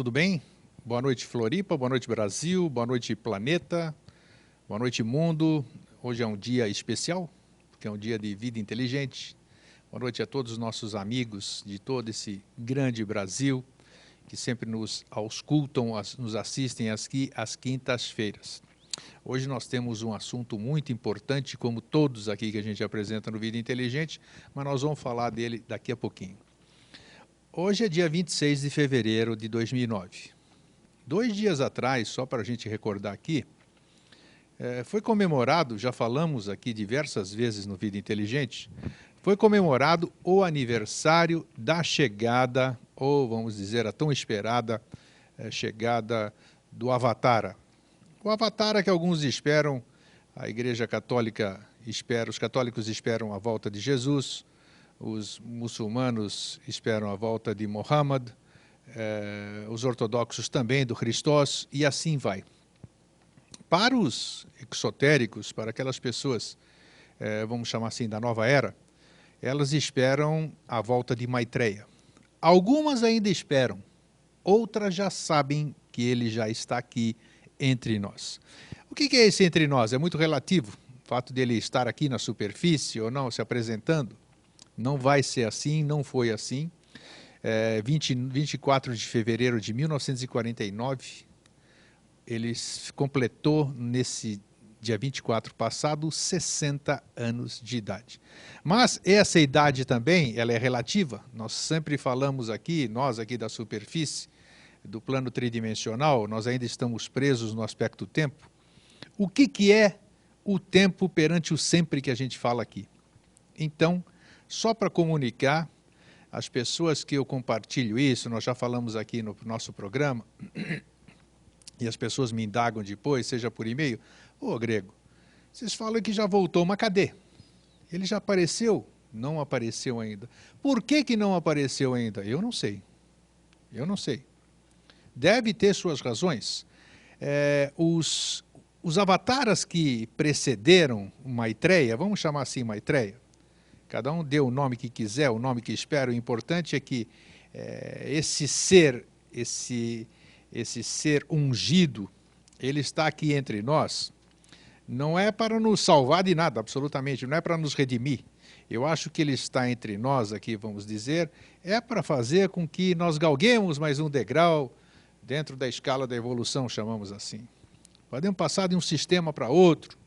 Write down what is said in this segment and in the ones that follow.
Tudo bem? Boa noite, Floripa, boa noite, Brasil, boa noite, planeta, boa noite, mundo. Hoje é um dia especial, porque é um dia de vida inteligente. Boa noite a todos os nossos amigos de todo esse grande Brasil, que sempre nos auscultam, nos assistem aqui às quintas-feiras. Hoje nós temos um assunto muito importante, como todos aqui que a gente apresenta no Vida Inteligente, mas nós vamos falar dele daqui a pouquinho. Hoje é dia 26 de fevereiro de 2009. Dois dias atrás, só para a gente recordar aqui, eh, foi comemorado, já falamos aqui diversas vezes no Vida Inteligente, foi comemorado o aniversário da chegada, ou vamos dizer, a tão esperada eh, chegada do Avatara. O Avatara que alguns esperam, a Igreja Católica espera, os católicos esperam a volta de Jesus, os muçulmanos esperam a volta de Muhammad, eh, os ortodoxos também do Christos, e assim vai. Para os exotéricos, para aquelas pessoas, eh, vamos chamar assim, da nova era, elas esperam a volta de Maitreya. Algumas ainda esperam, outras já sabem que ele já está aqui entre nós. O que é esse entre nós? É muito relativo. O fato dele estar aqui na superfície ou não, se apresentando. Não vai ser assim, não foi assim. É, 20, 24 de fevereiro de 1949, ele completou nesse dia 24 passado 60 anos de idade. Mas essa idade também, ela é relativa. Nós sempre falamos aqui, nós aqui da superfície, do plano tridimensional, nós ainda estamos presos no aspecto tempo. O que, que é o tempo perante o sempre que a gente fala aqui? Então, só para comunicar às pessoas que eu compartilho isso, nós já falamos aqui no nosso programa, e as pessoas me indagam depois, seja por e-mail, ô Grego, vocês falam que já voltou, mas cadê? Ele já apareceu? Não apareceu ainda. Por que, que não apareceu ainda? Eu não sei. Eu não sei. Deve ter suas razões. É, os, os avataras que precederam Maitreya, vamos chamar assim Maitreya, cada um dê o nome que quiser, o nome que espera, o importante é que é, esse ser, esse, esse ser ungido, ele está aqui entre nós, não é para nos salvar de nada, absolutamente, não é para nos redimir. Eu acho que ele está entre nós aqui, vamos dizer, é para fazer com que nós galguemos mais um degrau dentro da escala da evolução, chamamos assim. Podemos passar de um sistema para outro,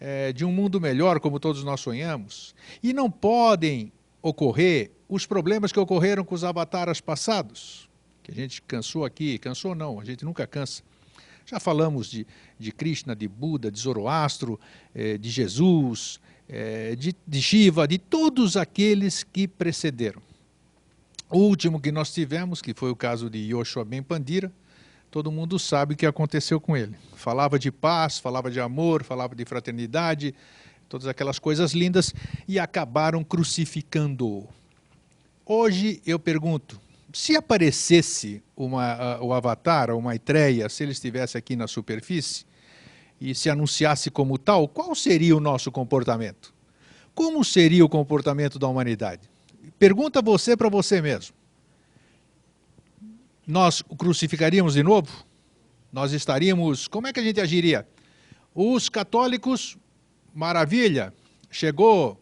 eh, de um mundo melhor, como todos nós sonhamos. E não podem ocorrer os problemas que ocorreram com os avataras passados, que a gente cansou aqui, cansou não, a gente nunca cansa. Já falamos de, de Krishna, de Buda, de Zoroastro, eh, de Jesus, eh, de, de Shiva, de todos aqueles que precederam. O último que nós tivemos, que foi o caso de Yoshua Ben Pandira, todo mundo sabe o que aconteceu com ele. Falava de paz, falava de amor, falava de fraternidade, todas aquelas coisas lindas, e acabaram crucificando-o. Hoje eu pergunto, se aparecesse uma, a- o Avatar, ou Maitreya, se ele estivesse aqui na superfície e se anunciasse como tal, qual seria o nosso comportamento? Como seria o comportamento da humanidade? Pergunta você para você mesmo. Nós o crucificaríamos de novo? Nós estaríamos. Como é que a gente agiria? Os católicos, maravilha, chegou.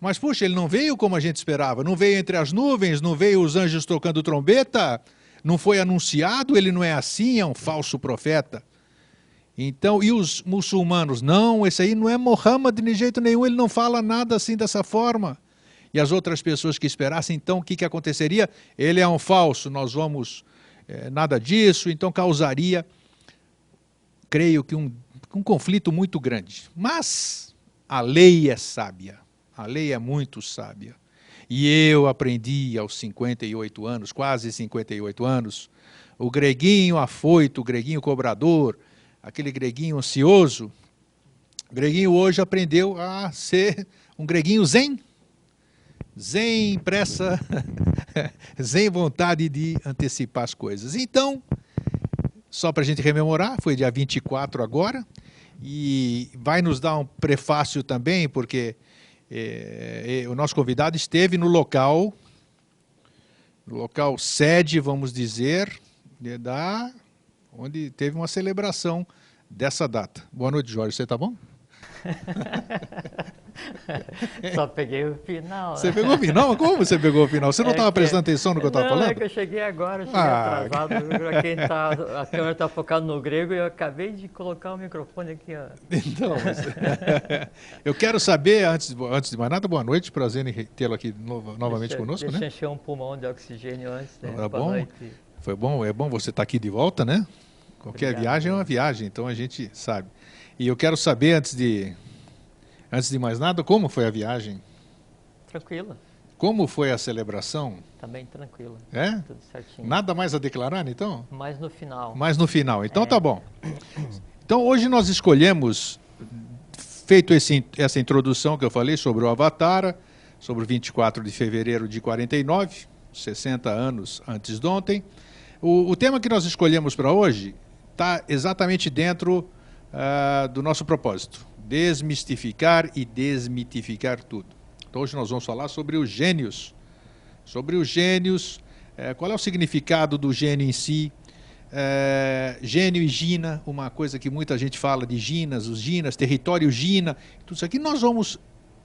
Mas, puxa, ele não veio como a gente esperava. Não veio entre as nuvens, não veio os anjos tocando trombeta, não foi anunciado, ele não é assim, é um falso profeta. Então, e os muçulmanos? Não, esse aí não é Mohammed de jeito nenhum, ele não fala nada assim dessa forma. E as outras pessoas que esperassem, então, o que, que aconteceria? Ele é um falso, nós vamos. eh, nada disso, então causaria, creio que, um, um conflito muito grande. Mas a lei é sábia, a lei é muito sábia. E eu aprendi aos 58 anos, quase 58 anos, o greguinho afoito, o greguinho cobrador, aquele greguinho ansioso. O greguinho hoje aprendeu a ser um greguinho zen. Zen pressa, zen vontade de antecipar as coisas. Então, só para a gente rememorar, foi dia 24 agora, e vai nos dar um prefácio também, porque é, é, o nosso convidado esteve no local, no local sede, vamos dizer, da, onde teve uma celebração dessa data. Boa noite, Jorge. Você está bom? Só peguei o final. Você pegou o final? Como você pegou o final? Você não estava é prestando atenção no que eu estava falando? é que eu cheguei agora, cheguei ah. atrasado. Quem tá, a câmera está focada no grego e eu acabei de colocar o microfone aqui. Ó. Então, eu quero saber, antes, antes de mais nada, boa noite, prazer em tê-lo aqui no, novamente deixa, conosco. Deixa né? encher um pulmão de oxigênio antes. Né? Tá bom? Noite. Foi bom, é bom você estar tá aqui de volta, né? Qualquer Obrigado, viagem é uma viagem, então a gente sabe. E eu quero saber, antes de, antes de mais nada, como foi a viagem? Tranquila. Como foi a celebração? Também tranquila. É? Tudo certinho. Nada mais a declarar, então? Mais no final. Mais no final. Então é. tá bom. Então hoje nós escolhemos, feito esse, essa introdução que eu falei sobre o Avatar, sobre o 24 de fevereiro de 49, 60 anos antes de ontem. O, o tema que nós escolhemos para hoje está exatamente dentro uh, do nosso propósito: desmistificar e desmitificar tudo. Então, hoje nós vamos falar sobre os gênios. Sobre os gênios, uh, qual é o significado do gênio em si, é, gênio e Gina, uma coisa que muita gente fala de Ginas, os Ginas, território Gina, tudo isso aqui nós vamos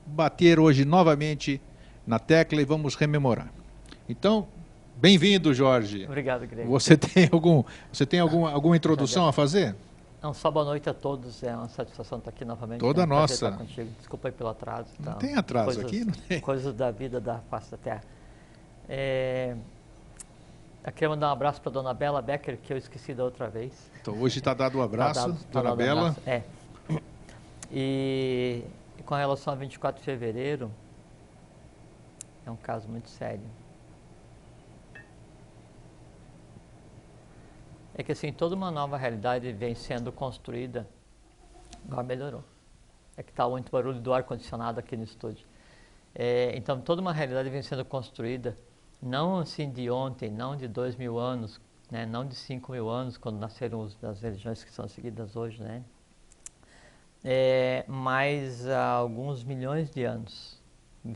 bater hoje novamente na tecla e vamos rememorar. Então, bem-vindo, Jorge. Obrigado, Greg. Você tem, algum, você tem alguma, alguma introdução a fazer? Só boa noite a todos. É uma satisfação estar aqui novamente. Toda é um nossa. Contigo. Desculpa aí pelo atraso. Não tá? tem atraso coisas, aqui? Não tem. Coisas da vida da face da terra. É, eu queria mandar um abraço para a dona Bela Becker, que eu esqueci da outra vez. Então hoje está dado o um abraço, tá dado, tá dona Bela. Um abraço. É. E, e com relação a 24 de fevereiro, é um caso muito sério. É que assim, toda uma nova realidade vem sendo construída, agora melhorou. É que está muito barulho do ar-condicionado aqui no estúdio. É, então, toda uma realidade vem sendo construída, não assim de ontem, não de dois mil anos, né, não de cinco mil anos, quando nasceram as religiões que são seguidas hoje, né? É, mas há alguns milhões de anos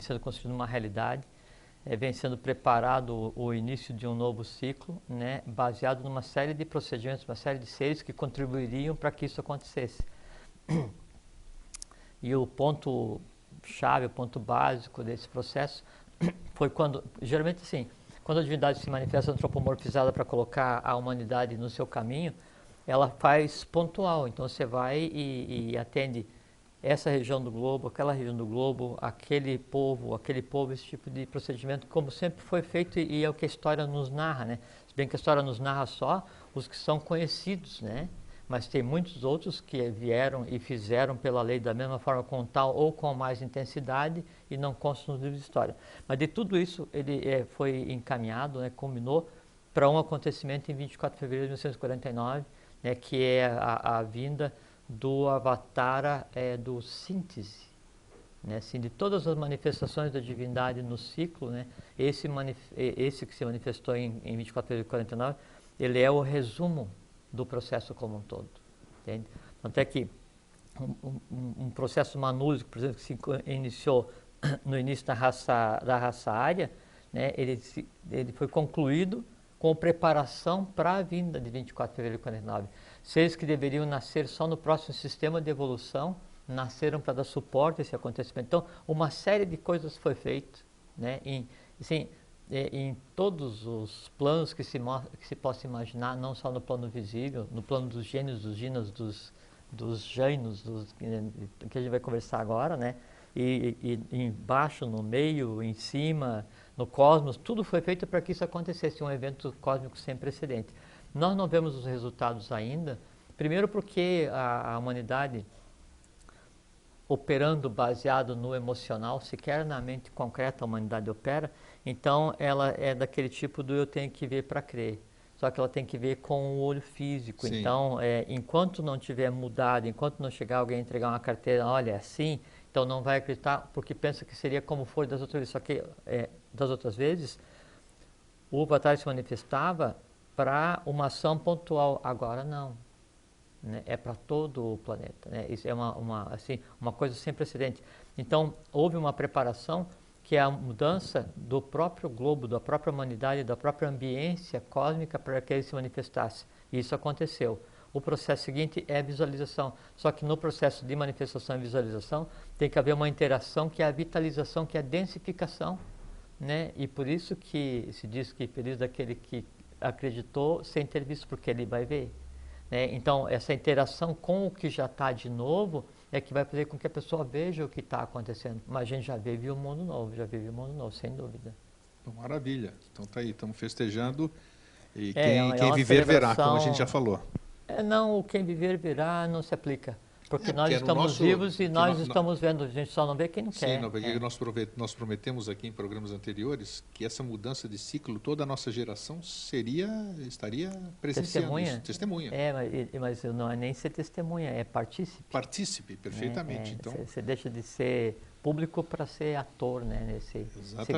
sendo construída uma realidade, é, vem sendo preparado o, o, início de um novo ciclo, né, baseado numa série de procedimentos, uma série de seres que contribuiriam para que isso acontecesse. E o ponto chave, o ponto básico desse processo foi quando, geralmente assim, quando a divindade se manifesta antropomorfizada para colocar a humanidade no seu caminho, ela faz pontual. Então você vai e, e atende essa região do globo, aquela região do globo, aquele povo, aquele povo, esse tipo de procedimento, como sempre foi feito e, é o que a história nos narra, né? Se bem que a história nos narra só os que são conhecidos, né? Mas tem muitos outros que vieram e fizeram pela lei da mesma forma, com tal ou com mais intensidade e não constam nos livros de história. Mas de tudo isso, ele é, foi encaminhado, né, combinou para um acontecimento em 24 de fevereiro de 1949, né, que é a, a vinda do Avatara é, do síntese. Né? Assim, de todas as manifestações da divindade no ciclo, né? esse, esse que se manifestou em, em 24 de 49, ele é o resumo do processo como um todo. Entende? Tanto é que um, um, um processo manúsico, por exemplo, que se iniciou no início da raça, da raça né? ele, se, ele foi concluído com preparação para a vinda de 24 de fevereiro de 49 Seres que deveriam nascer só no próximo sistema de evolução, nasceram para dar suporte a esse acontecimento. Então, uma série de coisas foi feita, né, em, assim, é, em todos os planos que se, que se possa imaginar, não só no plano visível, no plano dos gênios, dos ginas, dos, dos jainos, dos, que a gente vai conversar agora, né? E, e, embaixo, no meio, em cima, no cosmos, tudo foi feito para que isso acontecesse, um evento cósmico sem precedente. Nós não vemos os resultados ainda, primeiro porque a, a humanidade operando baseado no emocional, sequer na mente concreta a humanidade opera, então ela é daquele tipo do eu tenho que ver para crer. Só que ela tem que ver com o olho físico. Sim. Então, é, enquanto não tiver mudado, enquanto não chegar alguém entregar uma carteira, olha, é assim, então não vai acreditar, porque pensa que seria como foi das outras vezes. Só que é, das outras vezes, o avatar se manifestava para uma ação pontual. Agora não. Né? É para todo o planeta. Né? Isso é uma, uma, assim, uma coisa sem precedente. Então, houve uma preparação que é a mudança do próprio globo, da própria humanidade, da própria ambiência cósmica para que ele se manifestasse. E isso aconteceu. O processo seguinte é visualização. Só que no processo de manifestação e visualização tem que haver uma interação que é a vitalização, que é a densificação. Né? E por isso que se diz que feliz daquele que acreditou sem ter visto, porque ele vai ver. Né? Então, essa interação com o que já está de novo é que vai fazer com que a pessoa veja o que está acontecendo. Mas a gente já vive um mundo novo, já vive um mundo novo, sem dúvida. Maravilha. Então tá aí, estamos festejando. E É, quem, é quem uma viver verá, como a gente já falou. É, não, quem viver virá não se aplica. Porque É, nós porque é estamos nosso- vivos e nós no- estamos vendo, a gente só não vê quem não Sim, quer. não, porque É. nós, nós prometemos aqui em programas anteriores que essa mudança de ciclo, toda a nossa geração seria, estaria presenciando Testemunha? isso. Testemunha. É, mas, mas não é nem ser testemunha, é partícipe. Partícipe, perfeitamente. né? É, então, Você deixa de ser público para ser ator, né? Nesse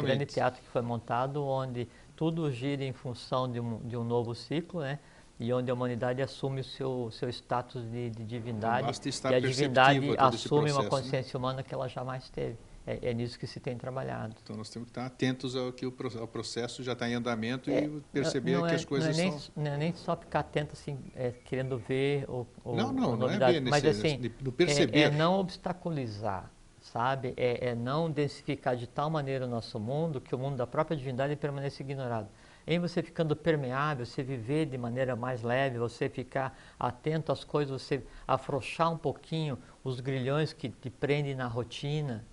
grande teatro que foi montado, onde tudo gira em função de um, de um novo ciclo, né? E onde a humanidade assume o seu, seu status de, de divindade. e a divindade assume uma processo, né? consciência humana que ela jamais teve. É, é nisso que se tem trabalhado. então nós temos que estar atentos ao que o processo já está em andamento É, e perceber que é- as coisas não é nem, são. Não é nem só ficar atento, assim, é, querendo ver o, o, Não, não, não é ver mas assim, do é, perceber. é não obstaculizar, sabe? É, é não densificar de tal maneira o nosso mundo que o mundo da própria divindade permaneça ignorado. Em você ficando permeável, você viver de maneira mais leve, você ficar atento às coisas, você afrouxar um pouquinho os grilhões que te prendem na rotina,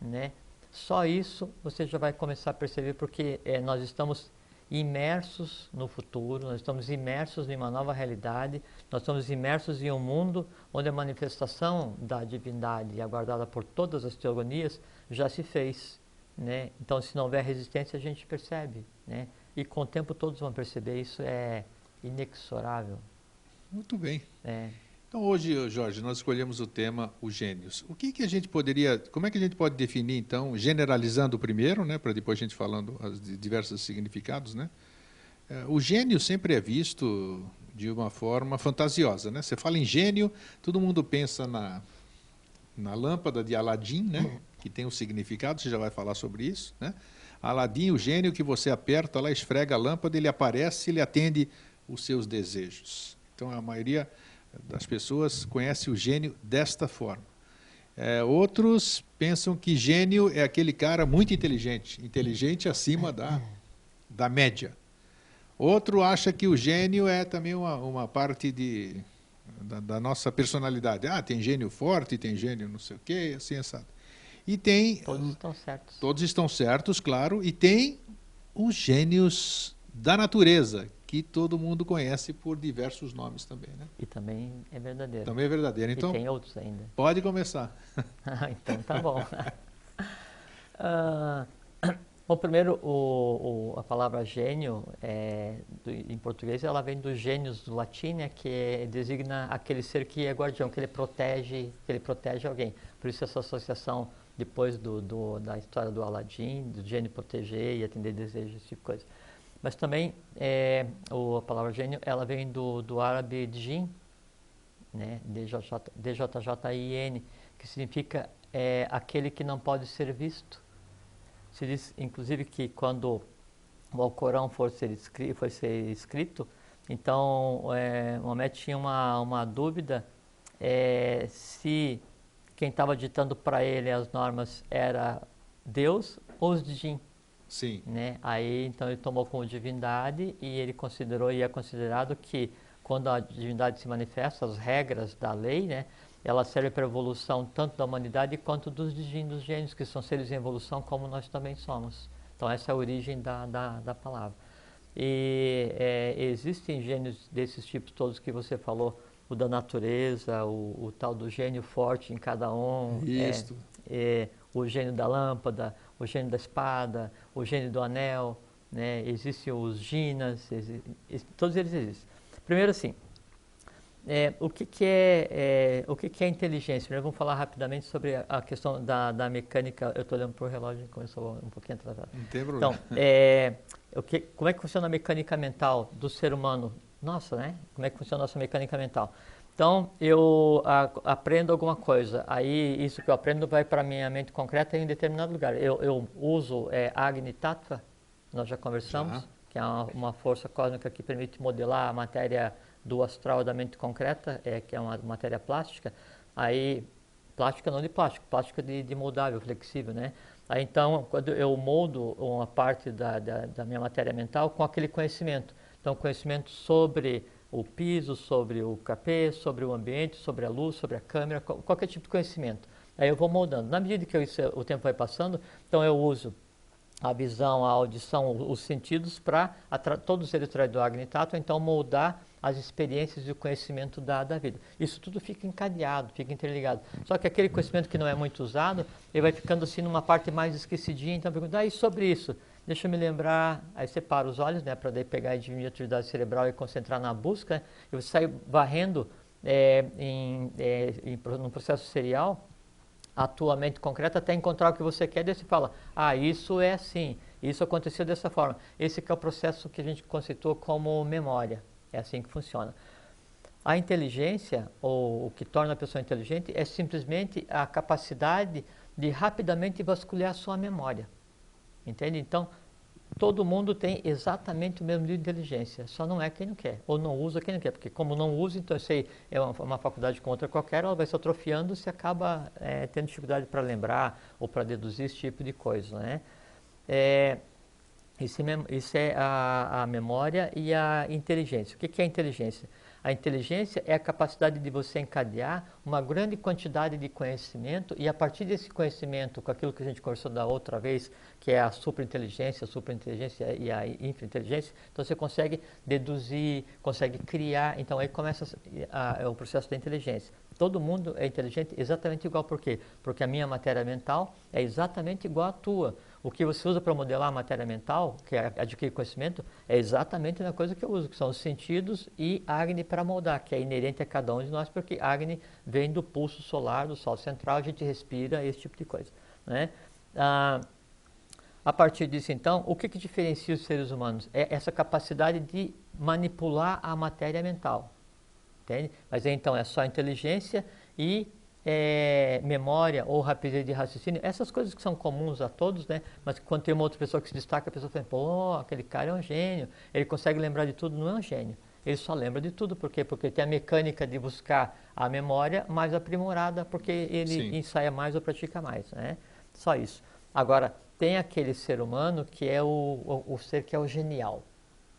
né? Só isso você já vai começar a perceber, porque eh, nós estamos imersos no futuro, nós estamos imersos em uma nova realidade, nós estamos imersos em um mundo onde a manifestação da divindade, aguardada por todas as teogonias, já se fez. Né? Então, se não houver resistência, a gente percebe. Né? E com o tempo todos vão perceber, isso é inexorável. Muito bem. É. Então hoje, Jorge, nós escolhemos o tema os gênios. O que, que a gente poderia, como é que a gente pode definir então, generalizando primeiro, né, para depois a gente falando os di- diversos significados, né? Eh, O gênio sempre é visto de uma forma fantasiosa, né? Você fala em gênio, todo mundo pensa na na lâmpada de Aladim, né? Que tem um significado, você já vai falar sobre isso, né? Aladim, o gênio que você aperta lá, esfrega a lâmpada, ele aparece, ele atende os seus desejos. Então a maioria das pessoas conhece o gênio desta forma. É, outros pensam que gênio é aquele cara muito inteligente, inteligente acima da, da média. Outro acha que o gênio é também uma, uma parte de, da, da nossa personalidade. Ah, tem gênio forte, tem gênio não sei o quê, assim, assado. E tem, Todos estão certos. todos estão certos, claro, e tem os gênios da natureza, que todo mundo conhece por diversos nomes também. Né? E também é verdadeiro. Também é verdadeiro. Então, e tem outros ainda. pode começar. Ah, então tá bom. Ah, bom, primeiro, o, o- a palavra gênio, é, do- em português, ela vem dos gênios do latim, né, que é- designa aquele ser que é guardião, que ele protege, que ele protege alguém. Por isso essa associação, depois do, do- da história do Aladim, do gênio proteger e atender desejos, esse tipo de coisa. Mas também, é, o- a palavra gênio, ela vem do, do árabe djin, né, DJ, DJJIN, que significa é, aquele que não pode ser visto. Se diz, inclusive, que quando o Alcorão for ser escrito, foi ser escrito então é, Mohamed tinha uma, uma dúvida é, se quem estava ditando para ele as normas era Deus ou os djinn Sim. né? Aí então ele tomou como divindade e ele considerou e é considerado que quando a divindade se manifesta, as regras da lei, né? Ela serve para a evolução tanto da humanidade quanto dos djinn, dos gênios, que são seres em evolução como nós também somos. Então essa é a origem da, da, da palavra. E é, existem gênios desses tipos todos que você falou o da natureza, o, o, tal do gênio forte em cada um. Isso. É, é, o gênio da lâmpada, o gênio da espada, o gênio do anel, né? Existem os ginas, exi todos eles existem. Primeiro assim, é, o que, que é, é, o que, que é inteligência? Primeiro vamos falar rapidamente sobre a, a questão da, da mecânica. Eu estou olhando para o relógio e começou um pouquinho atrasado. Não tem problema. Então, é, o que, como é que funciona a mecânica mental do ser humano? Nossa, né? Como é que funciona a nossa mecânica mental? Então, eu a, aprendo alguma coisa, aí isso que eu aprendo vai para a minha mente concreta em um determinado lugar. Eu, eu uso é, Agni Tattva, nós já conversamos, já. que é uma, uma força cósmica que permite modelar a matéria do astral da mente concreta, é, que é uma matéria plástica, aí, plástica não de plástico, plástica de, de moldável, flexível, né? Aí, então, quando eu moldo uma parte da, da, da minha matéria mental com aquele conhecimento, então, conhecimento sobre o piso, sobre o capê, sobre o ambiente, sobre a luz, sobre a câmera, qualquer tipo de conhecimento. Aí eu vou moldando. Na medida que eu, o tempo vai passando, então eu uso a visão, a audição, os sentidos para todos eles do Agni Tattva, então moldar as experiências e o conhecimento da, da vida. Isso tudo fica encadeado, fica interligado. Só que aquele conhecimento que não é muito usado, ele vai ficando assim numa parte mais esquecidinha, então pergunta, ah, e sobre isso? Deixa eu me lembrar, aí você para os olhos, né, para daí pegar a diminuir a atividade cerebral e concentrar na busca, e você sai varrendo é, em, é, em, num processo serial, a tua mente concreta até encontrar o que você quer, daí você fala, ah, isso é assim, isso aconteceu dessa forma. Esse é o processo que a gente conceitou como memória. É assim que funciona. A inteligência, ou o que torna a pessoa inteligente, é simplesmente a capacidade de rapidamente vasculhar a sua memória. Entende? Então, todo mundo tem exatamente o mesmo nível de inteligência, só não é quem não quer, ou não usa quem não quer, porque como não usa, então sei, é uma, uma faculdade como outra qualquer, ela vai se atrofiando e se acaba é, tendo dificuldade para lembrar ou para deduzir esse tipo de coisa. Né? É, isso, é isso é a, a, memória e a inteligência. O que, que é inteligência? A inteligência é a capacidade de você encadear uma grande quantidade de conhecimento e a partir desse conhecimento, com aquilo que a gente conversou da outra vez, que é a superinteligência, a superinteligência e a infrainteligência, então você consegue deduzir, consegue criar, então aí começa a, a, o processo da inteligência. Todo mundo é inteligente exatamente igual, por quê? Porque a minha matéria mental é exatamente igual à tua. O que você usa para modelar a matéria mental, que é adquirir conhecimento, é exatamente a coisa que eu uso, que são os sentidos e Agni para moldar, que é inerente a cada um de nós, porque Agni vem do pulso solar, do Sol central, a gente respira esse tipo de coisa. Né? Ah, a partir disso, então, o que, que diferencia os seres humanos? É essa capacidade de manipular a matéria mental. Entende? Mas então é só inteligência e é, memória ou rapidez de raciocínio, essas coisas que são comuns a todos, né? mas quando tem uma outra pessoa que se destaca, a pessoa fala, pô, aquele cara é um gênio, ele consegue lembrar de tudo, não é um gênio. Ele só lembra de tudo, por quê? Porque tem a mecânica de buscar a memória mais aprimorada, porque ele Sim. ensaia mais ou pratica mais, né? Só isso. Agora, tem aquele ser humano que é o, o, o ser que é o genial,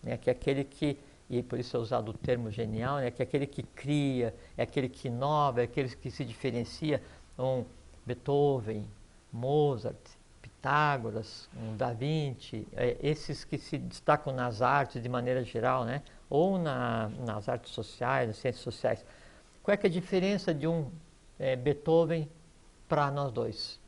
né? que é aquele que e por isso é usado o termo genial, né, que é aquele que cria, é aquele que inova, é aquele que se diferencia. Um Beethoven, Mozart, Pitágoras, um Da Vinci, é, esses que se destacam nas artes de maneira geral, né, ou na, nas artes sociais, nas ciências sociais. Qual é, é a diferença de um é, Beethoven para nós dois?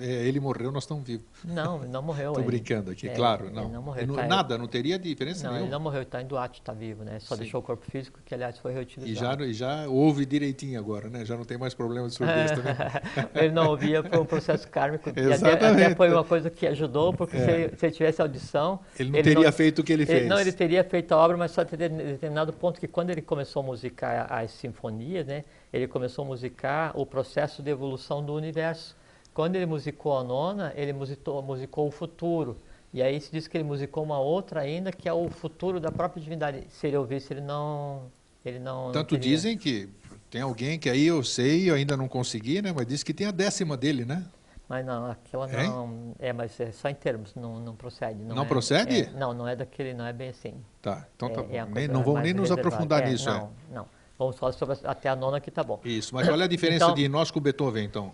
É, ele morreu, nós estamos vivos. Não, não morreu. Estou brincando aqui, é, claro. Não, não morreu. Tá, nada, não teria diferença não, nenhuma. Ele não morreu, está em Duarte, está vivo, né? Só Sim. deixou o corpo físico, que aliás foi reutilizado. E já, e já ouve direitinho agora, né? Já não tem mais problema de surdez também. ele não ouvia por um processo kármico. Exatamente. Até, até, foi uma coisa que ajudou, porque é. se, ele, se, ele, tivesse audição... Ele não ele teria não, feito o que ele fez. Ele, não, ele teria feito a obra, mas só teria determinado ponto que quando ele começou a musicar as sinfonias, né? Ele começou a musicar o processo de evolução do universo. Quando ele musicou a nona, ele musicou, musicou o futuro. E aí se diz que ele musicou uma outra ainda, que é o futuro da própria divindade. Se ele ouvisse, ele não. Ele não Tanto não dizem que tem alguém que aí eu sei, eu ainda não consegui, né? Mas diz que tem a décima dele, né? Mas não, aquela não. É, mas é só em termos, não, não procede. Não, não é, procede? É, não, não é daquele, não é bem assim. Tá, então tá é, bom. Nem, não vamos nem nos aprofundar é, nisso, não, é. Não, Vamos falar sobre até a nona que tá bom. Isso, mas olha a diferença então, de nós com Beethoven, então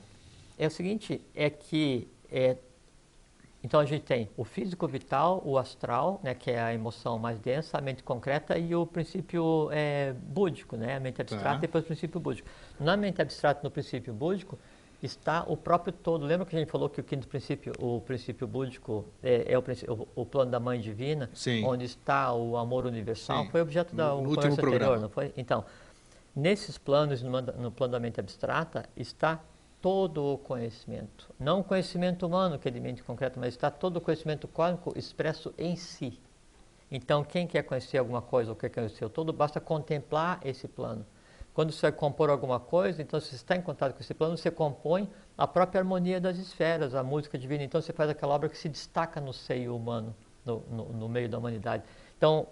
é o seguinte, é que é, Então a gente tem o físico vital, o astral, né, que é a emoção mais densa, a mente concreta e o princípio é, búdico, né, a mente abstrata tá. e depois o princípio búdico. Na mente abstrata, no princípio búdico, está o próprio todo. Lembra que a gente falou que o quinto princípio, o princípio búdico, é, é o, o, plano da mãe divina, Sim. onde está o amor universal? Sim. Foi objeto da no, último anterior, programa. não foi? Então, nesses planos, no, no plano da mente abstrata, está todo o conhecimento. Não o conhecimento humano, que é de mente concreta, mas está todo o conhecimento cósmico expresso em si. Então, quem quer conhecer alguma coisa ou quer conhecer o todo, basta contemplar esse plano. Quando você vai compor alguma coisa, então se você está em contato com esse plano, você compõe a própria harmonia das esferas, a música divina. Então você faz aquela obra que se destaca no seio humano, no, no, no meio da humanidade. Então,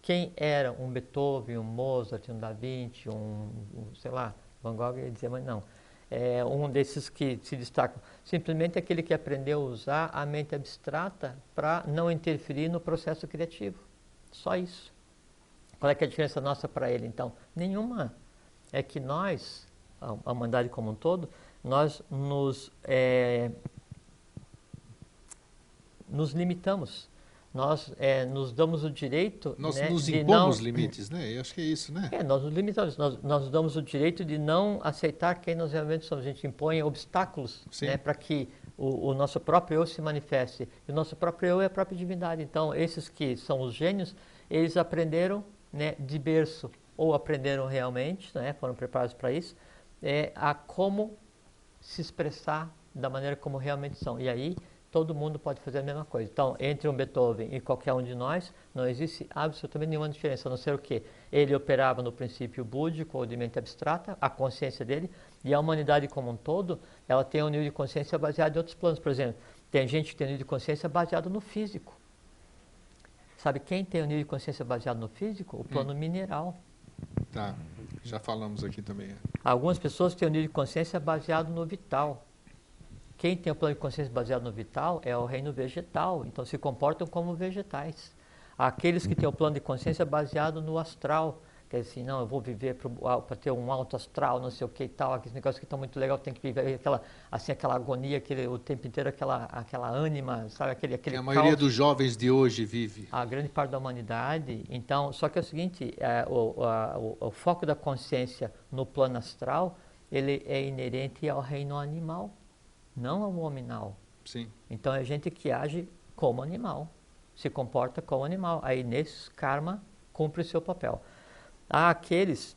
quem era um Beethoven, um Mozart, um Da Vinci, um, um sei lá, Van Gogh ia dizer, mas não é, um desses que se destacam. Simplesmente aquele que aprendeu a usar a mente abstrata para não interferir no processo criativo. Só isso. Qual é, é a diferença nossa para ele, então? Nenhuma. É que nós, a humanidade como um todo, nós nos, é, nos limitamos nós é, nos damos o direito. Nós né, nos impomos não, limites, né? Eu acho que é isso, né? É, nós nos limitamos, nós, nós nos damos o direito de não aceitar quem nós realmente somos. A gente impõe obstáculos né, para que o, o, nosso próprio eu se manifeste. E o nosso próprio eu é a própria divindade. Então, esses que são os gênios, eles aprenderam né, de berço, ou aprenderam realmente, né, foram preparados para isso, é, a como se expressar da maneira como realmente são. E aí todo mundo pode fazer a mesma coisa. Então, entre um Beethoven e qualquer um de nós, não existe absolutamente nenhuma diferença, a não ser o que ele operava no princípio búdico ou de mente abstrata, a consciência dele, e a humanidade como um todo, ela tem um nível de consciência baseado em outros planos. Por exemplo, tem gente que tem um nível de consciência baseado no físico. Sabe quem tem um nível de consciência baseado no físico? O plano hum. mineral. Tá, já falamos aqui também. Algumas pessoas têm um nível de consciência baseado no vital. Quem tem o plano de consciência baseado no vital é o reino vegetal, então se comportam como vegetais. Aqueles que têm o plano de consciência baseado no astral, que é assim, não, eu vou viver para ter um alto astral, não sei o que e tal, aqueles negócios que estão muito legal, tem que viver aquela, assim, aquela agonia, aquele, o tempo inteiro, aquela, aquela ânima, sabe, aquele, aquele A maioria caos. dos jovens de hoje vive. A grande parte da humanidade. Então, só que é o seguinte, é, o, a, o, o foco da consciência no plano astral, ele é inerente ao reino animal não ao nominal. Sim. Então é gente que age como animal, se comporta como animal. Aí nesse karma cumpre o seu papel. Há aqueles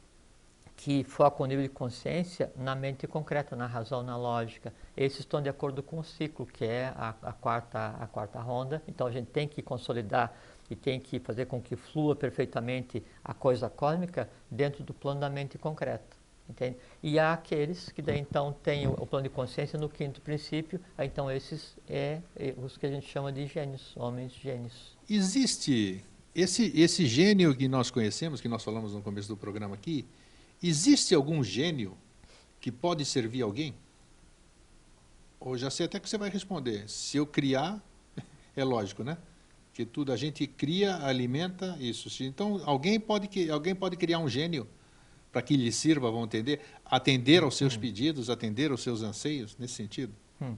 que focam o nível de consciência na mente concreta, na razão, na lógica. Esses estão de acordo com o ciclo, que é a, a, quarta, a quarta ronda. Então a gente tem que consolidar e tem que fazer com que flua perfeitamente a coisa cósmica dentro do plano da mente concreta. Entende? E há aqueles que daí então têm o, o plano de consciência no quinto princípio, então esses é, é, os que a gente chama de gênios, homens gênios. Existe esse, esse gênio que nós conhecemos, que nós falamos no começo do programa aqui, existe algum gênio que pode servir alguém? Ou já sei até que você vai responder. Se eu criar, é lógico, né? Que tudo a gente cria, alimenta isso. Então alguém pode alguém pode criar um gênio para que lhe sirva, vão entender, atender aos seus pedidos, atender aos seus anseios, nesse sentido? Hum.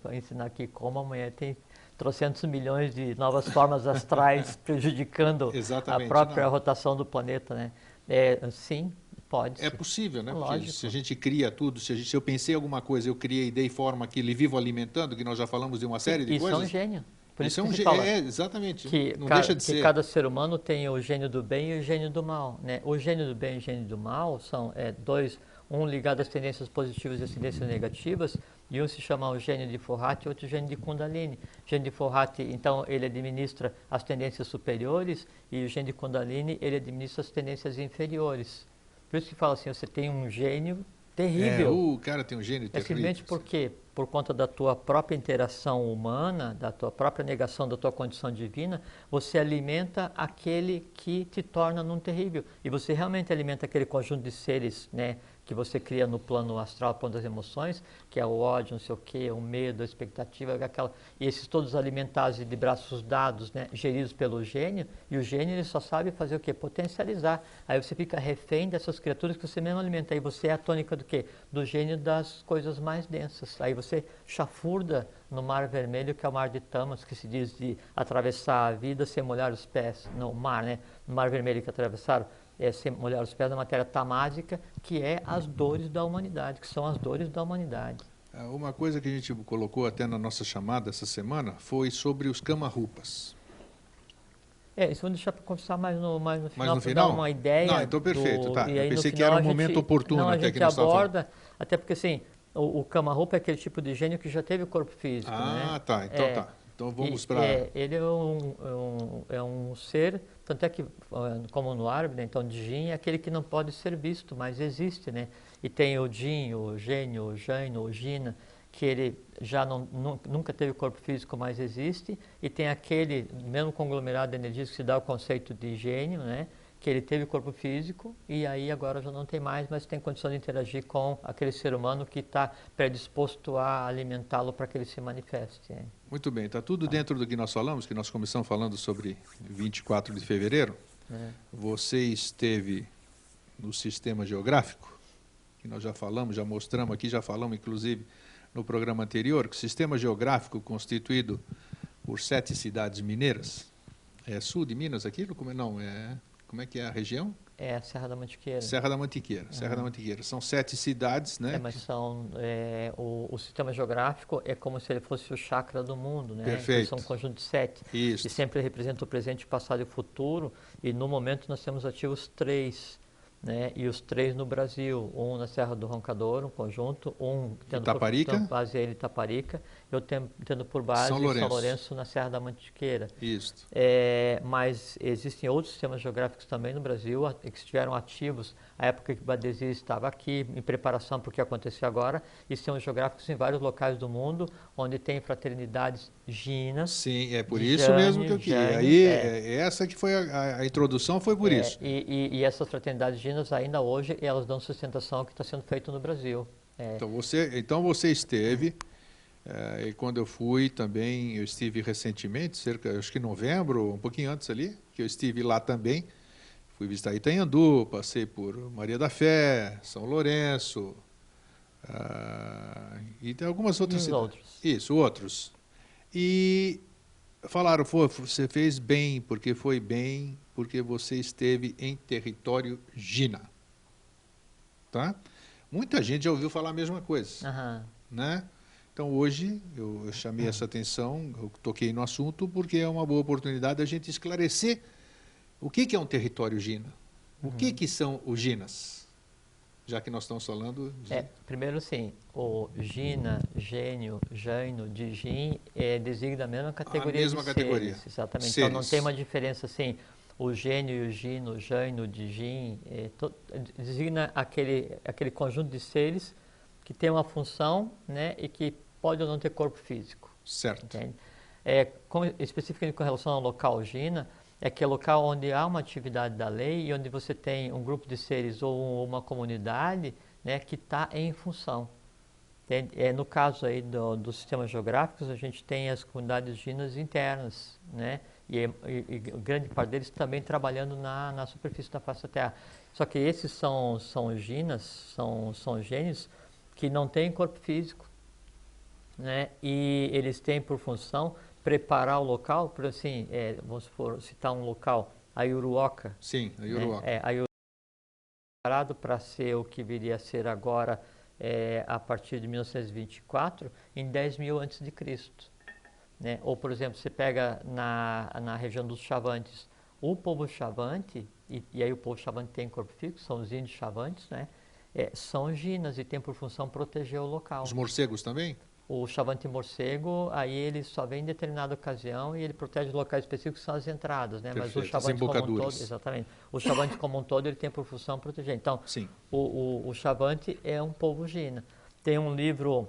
Para ensinar aqui como amanhã tem trocentos milhões de novas formas astrais prejudicando a própria não. rotação do planeta, né? É, sim, pode. É possível, né? Porque se a gente cria tudo, se, gente, se, eu pensei alguma coisa, eu criei, dei forma que lhe vivo alimentando, que nós já falamos de uma série de isso coisas. Isso é um gênio. Por isso, isso é, um, fala é, exatamente. Que, não deixa de que ser. cada ser humano tem o gênio do bem e o gênio do mal. Né? O gênio do bem e o gênio do mal são é, dois, um ligado às tendências positivas e às tendências negativas, e um se chama o gênio de Forrati e outro o gênio de Kundalini. O gênio de Forrati, então, ele administra as tendências superiores e o gênio de Kundalini, ele administra as tendências inferiores. Por isso que fala assim, você tem um gênio terrível. É, o cara tem um gênio é terrível. Simplesmente porque por conta da tua própria interação humana, da tua própria negação da tua condição divina, você alimenta aquele que te torna num terrível. E você realmente alimenta aquele conjunto de seres, né, que você cria no plano astral, plano das emoções, que é o ódio, não sei o quê, o medo, a expectativa, aquela, e esses todos alimentados de braços dados, né, geridos pelo gênio, e o gênio ele só sabe fazer o quê? Potencializar. Aí você fica refém dessas criaturas que você mesmo alimenta. Aí você é a tônica do quê? Do gênio das coisas mais densas. Aí você chafurda no Mar Vermelho, que é o Mar de Tamas, que se diz de atravessar a vida sem molhar os pés. No mar, né? No Mar Vermelho que atravessaram é, molhar os pés na matéria tamádica, que é as dores da humanidade, que são as dores da humanidade. É, uma coisa que a gente colocou até na nossa chamada essa semana foi sobre os camarupas. É, isso vamos deixar para conversar mais no, mais no final, final? dar uma ideia. Não, então perfeito, do, tá. Eu pensei no que era final, um a momento gente- oportuno não, a até gente que aborda, até porque assim, o, o Kamarupa é aquele tipo de gênio que já teve corpo físico, Ah, né? tá. Então É. tá. Então vamos para. é, ele é um, é um, é um ser, tanto é que, como no árabe, né, então Jin é aquele que não pode ser visto, mas existe, né? E tem o Jin, o gênio, o Jaino, o Gina, que ele já não, nu- nunca teve corpo físico, mas existe, e tem aquele mesmo conglomerado de energias que se dá o conceito de gênio, né? Que ele teve corpo físico e aí agora já não tem mais, mas tem condição de interagir com aquele ser humano que está predisposto a alimentá-lo para que ele se manifeste. é. Muito bem, está tudo dentro do que nós falamos, que nós começamos falando sobre 24 de fevereiro. né? Você esteve no sistema geográfico, que nós já falamos, já mostramos aqui, já falamos inclusive no programa anterior, que o sistema geográfico constituído por sete cidades mineiras. É sul de Minas aquilo? Como é, não, é, como é que é a região? É a Serra da Mantiqueira. Serra da Mantiqueira. Serra da Mantiqueira. São sete cidades, né? É, mas são, é, o, o sistema geográfico é como se ele fosse o chakra do mundo, né? Perfeito. São um conjunto de sete. Isso. E sempre representa o presente, o passado e o futuro. E no momento nós temos ativos três, né? E os três no Brasil. Um na Serra do Roncador, um conjunto. Um tendo Itaparica. por base ele Itaparica. E outro tem- tendo por base São Lourenço. São Lourenço na Serra da Mantiqueira. Isso. É, mas existem outros sistemas geográficos também no Brasil a- que estiveram ativos à época que Badesi estava aqui, em preparação para o que aconteceu agora, e sistemas geográficos em vários locais do mundo, onde tem fraternidades ginas. Sim, é por isso mesmo que eu queria. Jânio, Aí, é. é, essa que foi a, a- a introdução, foi por É, isso. E, e- e essas fraternidades ginas, ainda hoje, elas dão sustentação ao que está sendo feito no Brasil. É, Então você, então você esteve, eh, e quando eu fui também, eu estive recentemente, cerca, acho que em novembro, um pouquinho antes ali, que eu estive lá também. Fui visitar Itanhandu, passei por Maria da Fé, São Lourenço, ah, e tem algumas outras cidades. outros. Isso, outros. E falaram, "Pô, você fez bem, porque foi bem, porque você esteve em território Gina. Tá? Muita gente já ouviu falar a mesma coisa, Aham. né? Então hoje eu, eu chamei essa atenção, eu toquei no assunto porque é uma boa oportunidade da gente esclarecer o que, que é um território Gina. O que, que são os Ginas? Já que nós estamos falando de... É, primeiro sim, o Gina, Gênio, Jaino, de Gin é, designa a mesma categoria mesma de categoria. seres, exatamente. Então não Seres. tem uma diferença assim, o Gênio e o Gino, o Jaino, de Gin, é, to- designa aquele, aquele conjunto de seres que tem uma função né, e que pode ou não ter corpo físico. certo. Entende? É, com, especificamente com relação ao local Gina, é aquele local onde há uma atividade da lei e onde você tem um grupo de seres ou uma comunidade né, que está em função. Entende? É, no caso aí do, dos sistemas geográficos, a gente tem as comunidades ginas internas, né? E, e- grande parte deles também trabalhando na, na superfície da face da Terra. Só que esses são, são ginas, são, são gênios que não têm corpo físico, né? E eles têm por função preparar o local, por assim, é, vamos supor, citar um local, a Iuruoca, Sim, a né? Iuruá. É, a Iuruoca preparado para ser o que viria a ser agora é, a partir de 1924, em 10 mil antes de Cristo. Né? Ou, por exemplo, você pega na, na região dos Chavantes, o povo Chavante, e, e aí o povo Chavante tem corpo fixo, são os índios Chavantes, né? É, são ginas e tem por função proteger o local. Os morcegos também? O chavante morcego, aí ele só vem em determinada ocasião e ele protege locais específicos que são as entradas, né? Mas o Perfeito, chavante como um todo, exatamente. O chavante como um todo, ele tem por função proteger. Então, Sim. o, o, o chavante é um povo gina. Tem um livro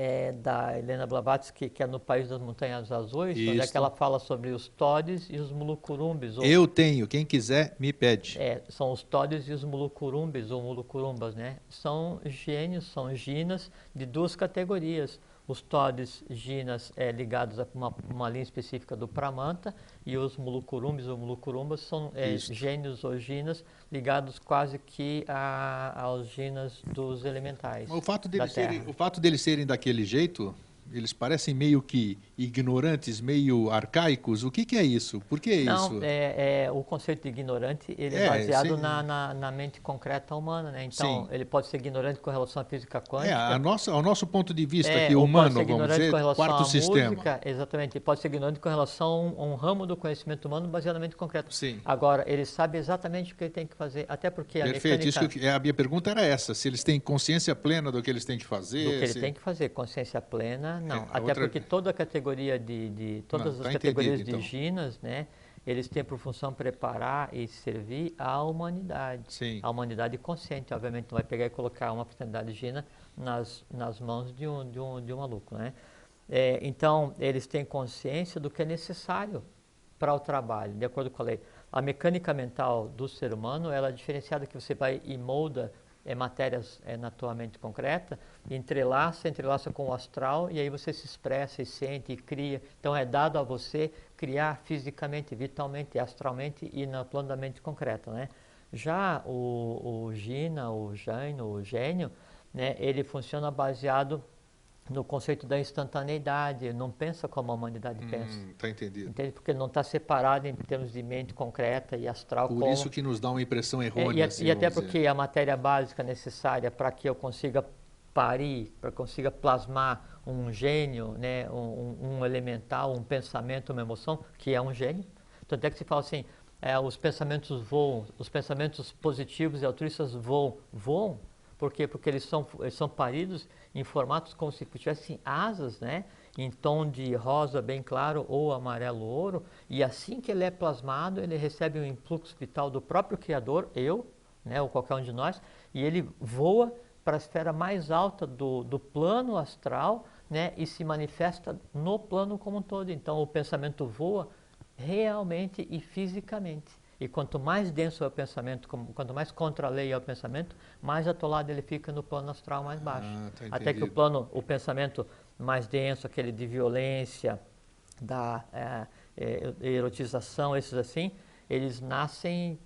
é, da Helena Blavatsky, que é No País das Montanhas Azuis, onde é Isso. que ela fala sobre os todes e os mulucurumbis. ou- Eu tenho, quem quiser me pede. é, são os todes e os mulucurumbis, ou mulucurumbas, né? São gênios, são ginas de duas categorias. Os todes ginas é, ligados a uma, uma linha específica do Pramanta e os mulucurumbis ou mulucurumbas são é, gênios ou ginas ligados quase que a, aos ginas dos elementais. Mas O fato, da deles serem, Terra. o fato deles serem daquele jeito, eles parecem meio que ignorantes, meio arcaicos. O que, que é isso? Por que Não, isso? É, é, o conceito de ignorante ele é, É, baseado na, na, na mente concreta humana, né? Então, Sim. ele pode ser ignorante com relação à física É, quântica. a nossa, ao nosso ponto de vista É, aqui, humano, pode ser vamos dizer, quarto sistema. música, exatamente. Ele pode ser ignorante com relação a um, a ramo do conhecimento humano baseado na mente concreta. Sim. Agora, ele sabe exatamente o que ele tem que fazer, até porque a Perfeito. mecânica Isso que eu- a minha pergunta era essa: se eles têm consciência plena do que eles têm que fazer. do que ele tem que fazer, consciência plena, não. Até outra- porque toda a categoria de, de todas Não, as tá categorias de então. ginas, né, eles têm por função preparar e servir à humanidade. Sim. A humanidade consciente, obviamente, não vai pegar e colocar uma fraternidade gina nas, nas mãos de um, de um, de um maluco, né? É, então, eles têm consciência do que é necessário para o trabalho, de acordo com a lei. A mecânica mental do ser humano, ela é diferenciada que você vai e molda é, matérias é, na tua mente concreta, entrelaça, entrelaça com o astral, e aí você se expressa e sente e cria. Então, é dado a você criar fisicamente, vitalmente, astralmente e no plano da mente concreta, né? Já o, o Gina, o Jaino, o gênio, né, ele funciona baseado no conceito da instantaneidade, não pensa como a humanidade pensa. Hum, tá entendido. Entende? Porque não está separado em termos de mente concreta e astral Por como... isso que nos dá uma impressão É, errônea. e, a- assim, e até porque dizer. a matéria básica necessária para que eu consiga parir, para que eu consiga plasmar um gênio, né, um, um- um elemental, um pensamento, uma emoção, que é um gênio. Tanto é que se fala assim, é, os pensamentos voam, os pensamentos positivos e altruístas voam. Voam, por quê? Porque eles são, eles são paridos em formatos como se tivessem asas, né? em tom de rosa bem claro ou amarelo ouro, e assim que ele é plasmado, ele recebe um influxo vital do próprio Criador, eu, né, ou qualquer um de nós, e ele voa para a esfera mais alta do, do plano astral né, e se manifesta no plano como um todo. Então o pensamento voa realmente e fisicamente. E quanto mais denso é o pensamento, quanto mais contra a lei é o pensamento, mais atolado ele fica no plano astral mais baixo. Ah, tá Até que o plano, o pensamento mais denso, aquele de violência, da é, é, erotização, esses assim, eles nascem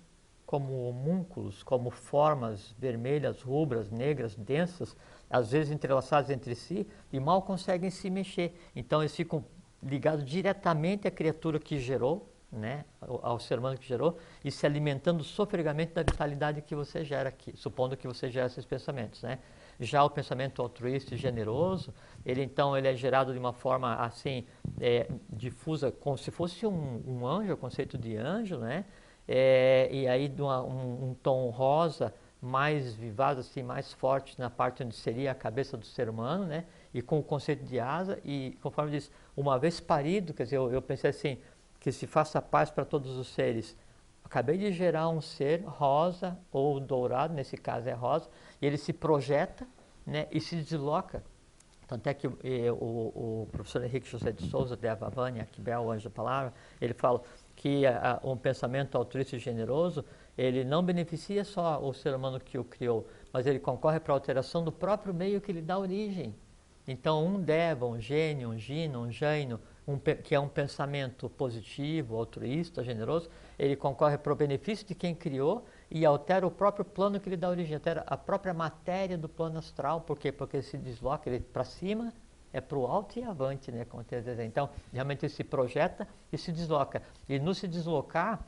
como homúnculos, como formas vermelhas, rubras, negras, densas, às vezes entrelaçadas entre si e mal conseguem se mexer. Então eles ficam ligados diretamente à criatura que gerou, né, ao, ser humano que gerou, e se alimentando sofregamente da vitalidade que você gera aqui, supondo que você gera esses pensamentos, né? Já o pensamento altruísta e generoso, ele então ele é gerado de uma forma assim é, difusa, como se fosse um, um anjo, o conceito de anjo, né? É, e aí uma- um, um tom rosa mais vivaz, assim, mais forte na parte onde seria a cabeça do ser humano, né? E com o conceito de asa e conforme diz, uma vez parido, quer dizer, eu, eu pensei assim, que se faça paz para todos os seres. Acabei de gerar um ser rosa ou dourado, nesse caso é rosa, e ele se projeta né, e se desloca. Tanto é que eh, o, o professor Henrique José de Souza, de Avavani, o Anjo da Palavra, ele fala que a- a- um pensamento altruísta e generoso, ele não beneficia só o ser humano que o criou, mas ele concorre para a alteração do próprio meio que lhe dá origem. Então, um deva, um gênio, um gino, um jaino, um que é um pensamento positivo, altruísta, generoso, ele concorre para o benefício de quem criou e altera o próprio plano que lhe dá origem, altera a própria matéria do plano astral. Por quê? Porque ele se desloca ele para cima, é para o alto e avante, né? Como tem dizer. Então, realmente ele se projeta e se desloca. E no se deslocar,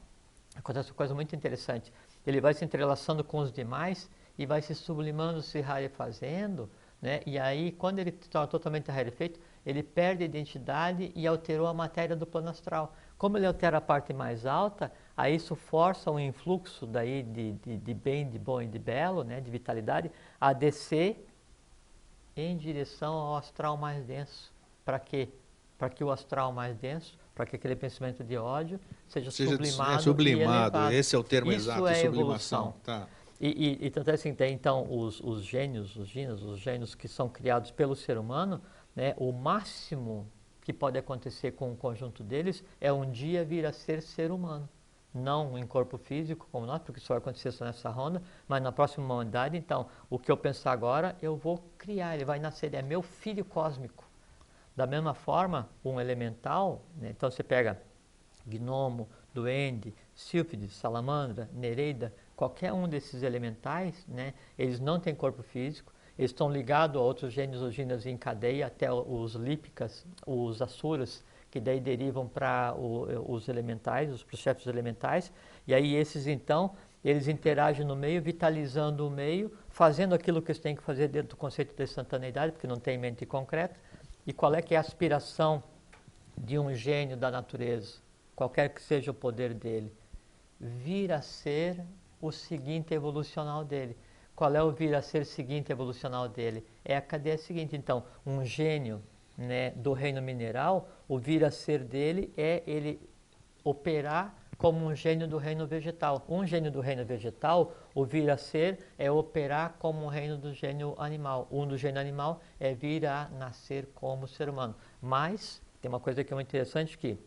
acontece uma coisa muito interessante. Ele vai se entrelaçando com os demais e vai se sublimando, se rarefazendo, né? E aí, quando ele torna totalmente rarefeito, ele perde a identidade e alterou a matéria do plano astral. Como ele altera a parte mais alta, aí isso força um influxo daí de, de, de bem, de bom e de belo, né? De vitalidade, a descer em direção ao astral mais denso. Para quê? Para que o astral mais denso, para que aquele pensamento de ódio seja, Seja sublimado. é, sublimado, elevado. esse é o termo Isso exato, é sublimação. Tá. E, e, e tanto é assim, tem então os, os gênios, os ginos, os gênios que são criados pelo ser humano, né, o máximo que pode acontecer com o conjunto deles é um dia vir a ser ser humano. Não em corpo físico como nós, porque isso vai acontecer só nessa ronda, mas na próxima humanidade, então, o que eu pensar agora, eu vou criar, ele vai nascer, ele é meu filho cósmico. Da mesma forma, um elemental, né, então você pega gnomo, duende, sílfide, salamandra, nereida, qualquer um desses elementais, né, eles não têm corpo físico estão ligados a outros gênios usinas em cadeia, até os lípicas, os asuras, que daí derivam para os elementais, os processos elementais, e aí esses então, eles interagem no meio, vitalizando o meio, fazendo aquilo que eles têm que fazer dentro do conceito de instantaneidade, porque não tem mente concreta. E qual é que é a aspiração de um gênio da natureza, qualquer que seja o poder dele? Vir a ser o seguinte evolucional dele. Qual é o vir a ser seguinte evolucional dele? É a cadeia seguinte. Então, um gênio né, do reino mineral, o vir a ser dele é ele operar como um gênio do reino vegetal. Um gênio do reino vegetal, o vir a ser é operar como um reino do gênio animal. Um do gênio animal é vir a nascer como ser humano. Mas tem uma coisa que é muito interessante que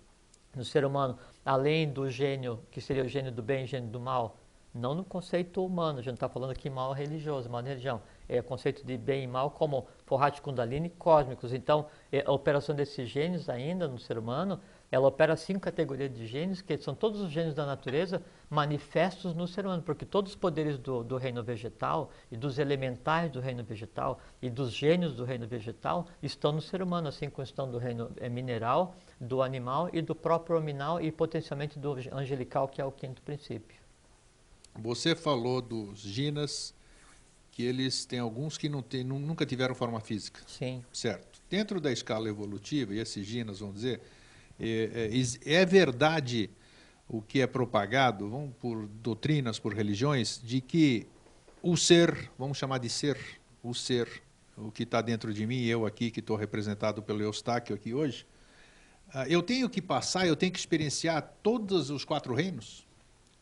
no ser humano, além do gênio, que seria o gênio do bem e gênio do mal, não no conceito humano, a gente não está falando aqui mal religioso, mal religião, é o conceito de bem e mal como Forrat Kundalini cósmicos. Então, é, a operação desses gênios ainda no ser humano, ela opera cinco categorias de gênios, que são todos os gênios da natureza manifestos no ser humano, porque todos os poderes do, do reino vegetal e dos elementais do reino vegetal e dos gênios do reino vegetal estão no ser humano, assim como estão do reino é, mineral, do animal e do próprio hominal e potencialmente do angelical, que é o quinto princípio. Você falou dos ginas, que eles têm alguns que não tem, nunca tiveram forma física. Sim. Certo. Dentro da escala evolutiva, e esses ginas, vamos dizer, é, é, é verdade o que é propagado, vamos por doutrinas, por religiões, de que o ser, vamos chamar de ser, o ser, o que está dentro de mim, eu aqui que estou representado pelo Eustáquio aqui hoje, ah, eu tenho que passar, eu tenho que experienciar todos os quatro reinos?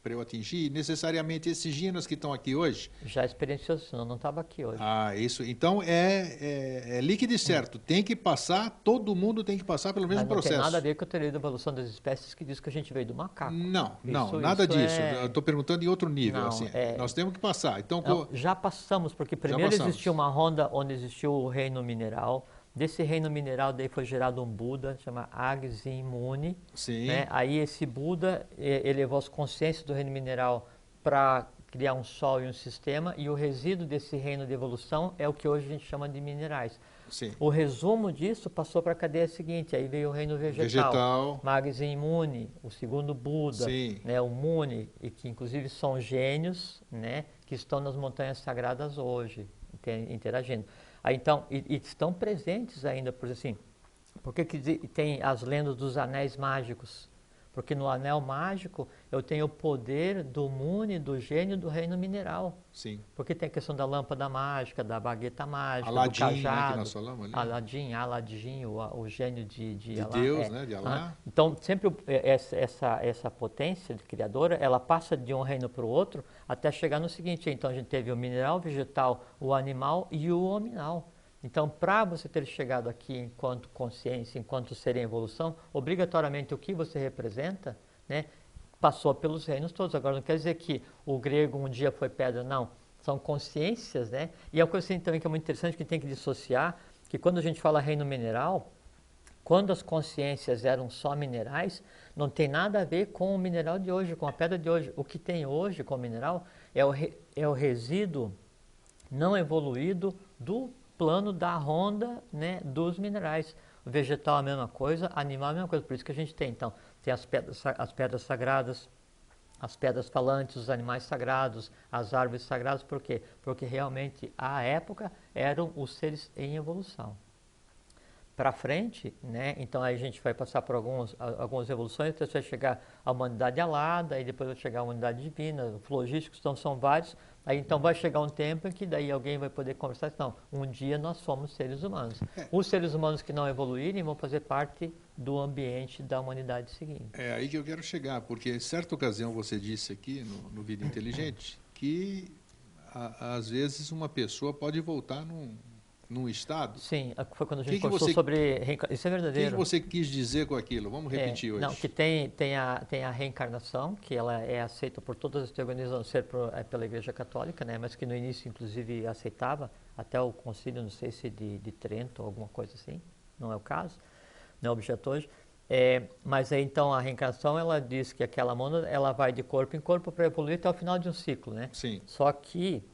Para eu atingir necessariamente esses ginas que estão aqui hoje? Já experienciou, senão não estava aqui hoje. Ah, isso. Então é, é, é líquido e certo. Tem que passar, todo mundo tem que passar pelo mesmo Mas não processo. Não tem nada a ver com a teoria da evolução das espécies que diz que a gente veio do macaco. Não, não, isso, nada isso disso. É... Estou perguntando em outro nível. Não, assim. é... Nós temos que passar. Então, não, já passamos, porque primeiro existiu uma ronda onde existiu o reino mineral Desse reino mineral daí foi gerado um Buda, chama Agzin Muni. Sim. Né? Aí esse Buda elevou as consciências do reino mineral para criar um sol e um sistema, e o resíduo desse reino de evolução é o que hoje a gente chama de minerais. Sim. O resumo disso passou para a cadeia seguinte, aí veio o reino vegetal, vegetal. Magzin Muni, o segundo Buda, Sim. né, o Muni, e que inclusive são gênios né, que estão nas montanhas sagradas hoje, interagindo. Aí, então, e, e, estão presentes ainda, por assim, porque que tem as lendas dos anéis mágicos? Porque no anel mágico eu tenho o poder do Mune, do gênio do reino mineral. Sim. Porque tem a questão da lâmpada mágica, da bagueta mágica, Aladim, do cajado. Né, que nós falamos ali. Aladim, Aladim, o, o gênio de, de, de Alá, Deus, é, né? De Alá. Ah, então, sempre é, essa, essa, essa potência de criadora, ela passa de um reino para o outro até chegar no seguinte. Então, a gente teve o mineral, o vegetal, o animal e o hominal. Então, para você ter chegado aqui enquanto consciência, enquanto ser em evolução, obrigatoriamente o que você representa, né, passou pelos reinos todos. Agora, não quer dizer que o grego um dia foi pedra, não. São consciências, né? E é uma coisa assim, também que é muito interessante, que tem que dissociar, que quando a gente fala reino mineral, quando as consciências eram só minerais, não tem nada a ver com o mineral de hoje, com a pedra de hoje. O que tem hoje com o mineral é o, re, é o resíduo não evoluído do plano da ronda né, dos minerais. O vegetal a mesma coisa, animal a mesma coisa, por isso que a gente tem. Então, tem as pedras, as pedras sagradas, as pedras falantes, os animais sagrados, as árvores sagradas, por quê? Porque realmente, à época, eram os seres em evolução. Para frente, né? então aí a gente vai passar por alguns, algumas evoluções, até vai chegar a humanidade alada, e depois vai chegar a humanidade divina, os logísticos, então são vários, Aí então vai chegar um tempo em que daí alguém vai poder conversar, não, um dia nós somos seres humanos. É. Os seres humanos que não evoluírem vão fazer parte do ambiente da humanidade seguinte. É aí que eu quero chegar, porque em certa ocasião você disse aqui no, no Vida Inteligente que a, às vezes uma pessoa pode voltar num, num estado. Sim, foi quando a gente que conversou que você, sobre isso é verdadeiro. O que, você quis dizer com aquilo? Vamos é, repetir é, hoje. Não, que tem tem a tem a reencarnação que ela é aceita por todas as teorias, não ser por, é pela Igreja Católica, né? Mas que no início inclusive aceitava até o concílio, não sei se de, de Trento ou alguma coisa assim, não é o caso, não é objeto hoje. É, mas aí então a reencarnação ela diz que aquela mônada ela vai de corpo em corpo para evoluir até o final de um ciclo, né? Sim. Só que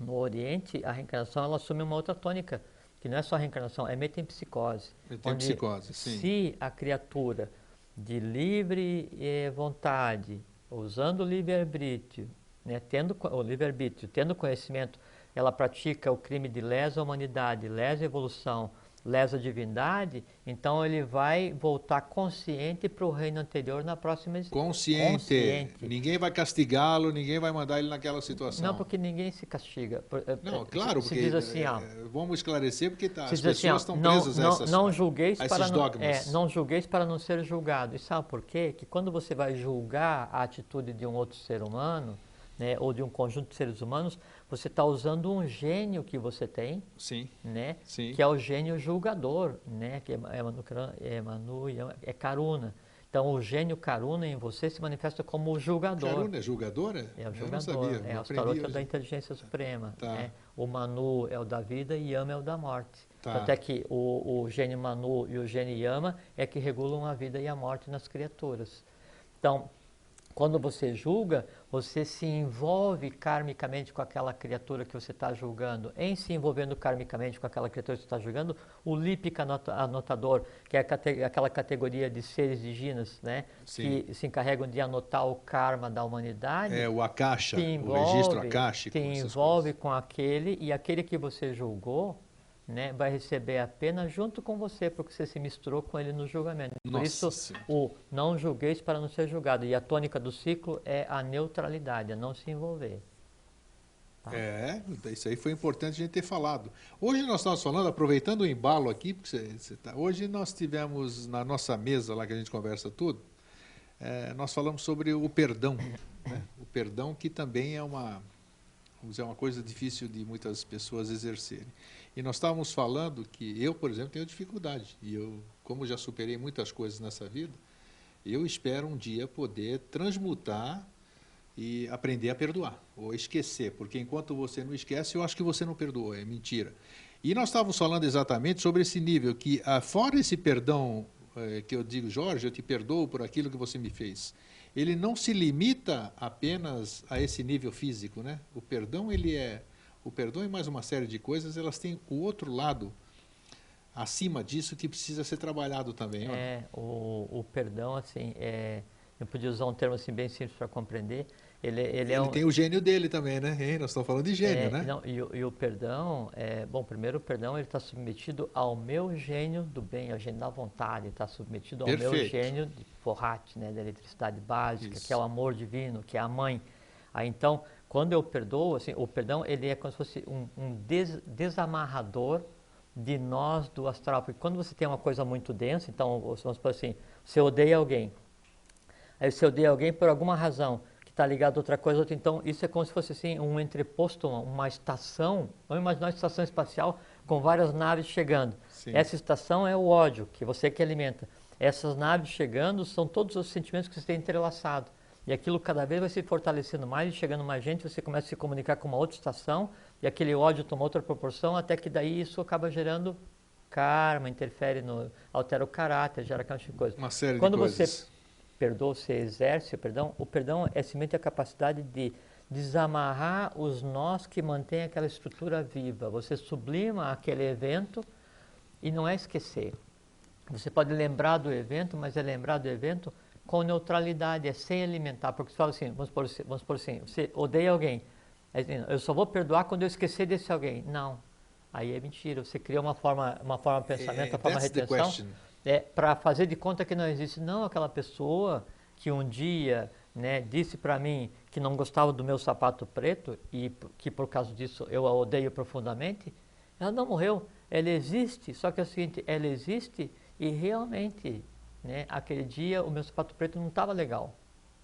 No Oriente, a reencarnação ela assume uma outra tônica, que não é só reencarnação, é metempsicose. Metempsicose, sim. Se a criatura de livre eh, vontade, usando o livre-arbítrio, né, tendo o livre-arbítrio, tendo conhecimento, ela pratica o crime de lesa humanidade, lesa evolução, lesa divindade, então ele vai voltar consciente para o reino anterior na próxima existência. Consciente. consciente. Ninguém vai castigá-lo, ninguém vai mandar ele naquela situação. Não, porque ninguém se castiga. Eh, não, eh, claro, se, porque se diz assim, ó, eh, vamos esclarecer porque tá, as pessoas assim, ó, estão presas não, a, essas, não julgueis a para não, é, não julgueis para não ser julgado. E sabe por quê? Que quando você vai julgar a atitude de um outro ser humano, né, ou de um conjunto de seres humanos, você está usando um gênio que você tem, sim, né, sim. que é o gênio julgador, né, que é, é, Manu, é, é Karuna. Então, o gênio Karuna em você se manifesta como o julgador. Karuna é julgadora? É o julgador. É o Starot é da inteligência suprema. Tá. Né? O Manu é o da vida e Yama é o da morte. Tá. Até que o, o gênio Manu e o gênio Yama é que regulam a vida e a morte nas criaturas. Então, quando você julga, você se envolve karmicamente com aquela criatura que você está julgando. Em se envolvendo karmicamente com aquela criatura que você está julgando, o lípica anotador, que é aquela categoria de seres diginas, né, que se encarregam de anotar o karma da humanidade. É o akasha, envolve, o registro akashico. Te envolve com aquele e aquele que você julgou, né, vai receber a pena junto com você, porque você se misturou com ele no julgamento. Por Nossa isso, Senhora. o não julgueis para não ser julgado. E a tônica do ciclo é a neutralidade, a não se envolver. Tá? É, isso aí foi importante a gente ter falado. Hoje nós estamos falando, aproveitando o embalo aqui, porque você, você tá, hoje nós tivemos na nossa mesa lá que a gente conversa tudo, é, nós falamos sobre o perdão. Né? O perdão que também é uma, vamos dizer, uma coisa difícil de muitas pessoas exercerem. E nós estávamos falando que eu, por exemplo, tenho dificuldade. E eu, como já superei muitas coisas nessa vida, eu espero um dia poder transmutar e aprender a perdoar ou esquecer, porque enquanto você não esquece, eu acho que você não perdoou, é mentira. E nós estávamos falando exatamente sobre esse nível que, ah, fora esse perdão eh, que eu digo, Jorge, eu te perdoo por aquilo que você me fez, ele não se limita apenas a esse nível físico, né? O perdão ele é o perdão e mais uma série de coisas, elas têm o outro lado acima disso que precisa ser trabalhado também. Olha. É, o, o perdão, assim, é, eu podia usar um termo assim bem simples para compreender. Ele, ele, ele é um, tem o gênio dele também, né? Hein? Nós estamos falando de gênio, é, né? Não, e, e, o perdão, é, bom, primeiro o perdão ele está submetido ao meu gênio do bem, ao gênio da vontade, está submetido ao Perfeito. meu gênio de forrate, né, da eletricidade básica, Isso. que é o amor divino, que é a mãe. Aí então, quando eu perdoo, assim, o perdão ele é como se fosse um, um des, desamarrador de nós do astral. Porque quando você tem uma coisa muito densa, então vamos supor assim, você odeia alguém. Aí você odeia alguém por alguma razão que está ligado a outra coisa, outra, então isso é como se fosse assim um entreposto, uma, uma estação. Vamos imaginar uma estação espacial com várias naves chegando. Sim. Essa estação é o ódio que você que alimenta. Essas naves chegando são todos os sentimentos que você tem entrelaçado. E aquilo cada vez vai se fortalecendo mais, e chegando mais gente, você começa a se comunicar com uma outra estação, e aquele ódio toma outra proporção, até que daí isso acaba gerando karma, interfere no. altera o caráter, gera aquela coisa. Uma série Quando de coisas. você perdoa, você exerce o perdão, o perdão é simplesmente a capacidade de desamarrar os nós que mantêm aquela estrutura viva. Você sublima aquele evento e não é esquecer. Você pode lembrar do evento, mas é lembrar do evento com neutralidade, é sem alimentar. Porque você fala assim, vamos por, vamos por assim, você odeia alguém, eu só vou perdoar quando eu esquecer desse alguém. Não, aí é mentira. Você cria uma forma, uma forma de pensamento, uma forma de retenção, é, para fazer de conta que não existe. Não, aquela pessoa que um dia né, disse para mim que não gostava do meu sapato preto e que por causa disso eu a odeio profundamente, ela não morreu. Ela existe, só que é o seguinte, ela existe e realmente né, aquele dia o meu sapato preto não estava legal.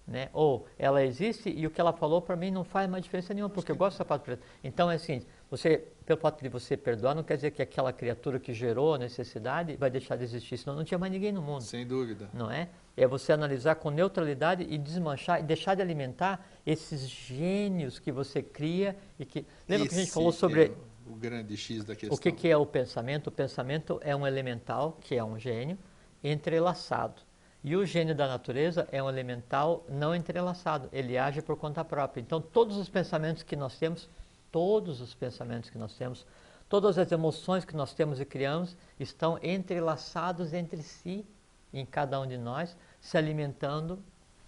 Né? Ou ela existe e o que ela falou para mim não faz mais diferença nenhuma, porque eu gosto do sapato preto. Então é assim, você, pelo fato de você perdoar, não quer dizer que aquela criatura que gerou a necessidade vai deixar de existir, senão não tinha mais ninguém no mundo. Sem dúvida. Não é? É você analisar com neutralidade e desmanchar e deixar de alimentar esses gênios que você cria e que. Lembra Esse que a gente falou sobre. É o grande X da questão. O que, que é o pensamento? O pensamento é um elemental, que é um gênio, entrelaçado. E o gênio da natureza é um elemental não entrelaçado, ele age por conta própria. Então, todos os pensamentos que nós temos Todos os pensamentos que nós temos, todas as emoções que nós temos e criamos estão entrelaçados entre si, em cada um de nós, se alimentando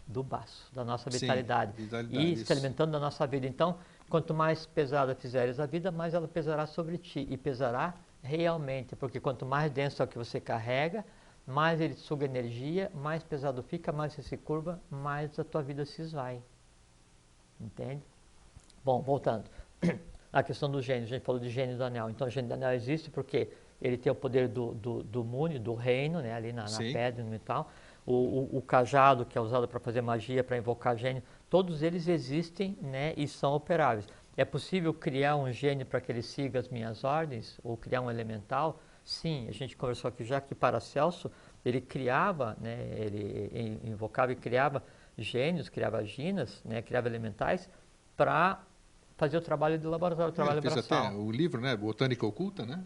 do baço, da nossa vitalidade, Sim, vitalidade e isso. se alimentando da nossa vida. Então, quanto mais pesada fizeres a vida, mais ela pesará sobre ti e pesará realmente, porque quanto mais denso é o que você carrega, mais ele suga energia, mais pesado fica, mais você se curva, mais a tua vida se esvai. Entende? Bom, voltando. A questão do gênio, a gente falou de gênio do anel. Então, o gênio do anel existe porque ele tem o poder do, do, do mune, do reino, né, ali na, na pedra, no metal. O, o, o cajado, que é usado para fazer magia, para invocar gênio, todos eles existem né, e são operáveis. É possível criar um gênio para que ele siga as minhas ordens? Ou criar um elemental? Sim, a gente conversou aqui já que Paracelso, ele criava, né, ele invocava e criava gênios, criava ginas, né, criava elementais para fazer o trabalho de laboratório, o trabalho Ele fez braçal. até o livro, né? Botânica Oculta, né?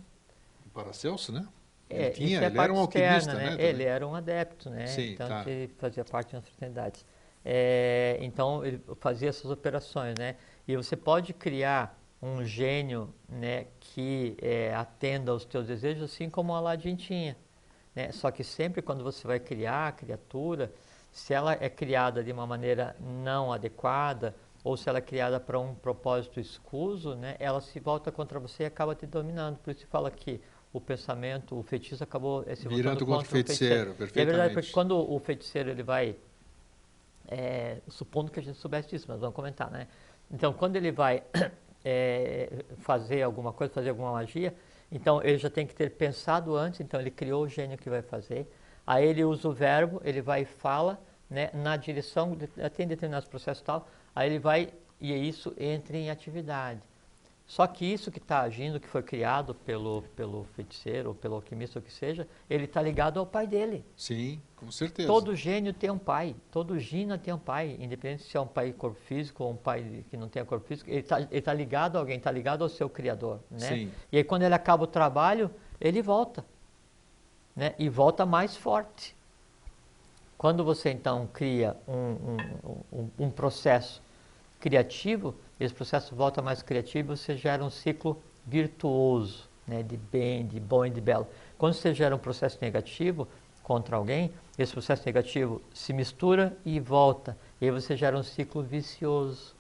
Do Paracelso, né? Ele, É, tinha, é ele era um alquimista, externa, né? né? Ele era um adepto, né? Sim, então tá. ele fazia parte de umas fraternidades. É, então ele fazia essas operações, né? E você pode criar um gênio, né, que é, atenda aos teus desejos, assim como Aladdin tinha. Né? Só que sempre quando você vai criar a criatura, se ela é criada de uma maneira não adequada ou se ela é criada para um propósito escuso, né, ela se volta contra você e acaba te dominando. Por isso se fala que o pensamento, o feitiço acabou eh, se voltando Virando contra o feiticeiro, E é verdade, porque quando o feiticeiro ele vai, é, supondo que a gente soubesse disso, mas vamos comentar, né? Então, quando ele vai é, fazer alguma coisa, fazer alguma magia, então ele já tem que ter pensado antes, então ele criou o gênio que vai fazer, aí ele usa o verbo, ele vai e fala, né, na direção, de- tem determinados processos e tal, aí ele vai e isso entra em atividade. Só que isso que está agindo, que foi criado pelo, pelo feiticeiro, ou pelo alquimista, ou o que seja, ele está ligado ao pai dele. Sim, com certeza. Todo gênio tem um pai, todo gina tem um pai, independente se é um pai corpo físico ou um pai que não tem corpo físico, ele está tá ligado a alguém, está ligado ao seu criador, né? Sim. E aí quando ele acaba o trabalho, ele volta, né? E volta mais forte. Quando você então cria um, um, um, um processo criativo, esse processo volta mais criativo, você gera um ciclo virtuoso, né, de bem, de bom e de belo. Quando você gera um processo negativo contra alguém, esse processo negativo se mistura e volta. E aí você gera um ciclo vicioso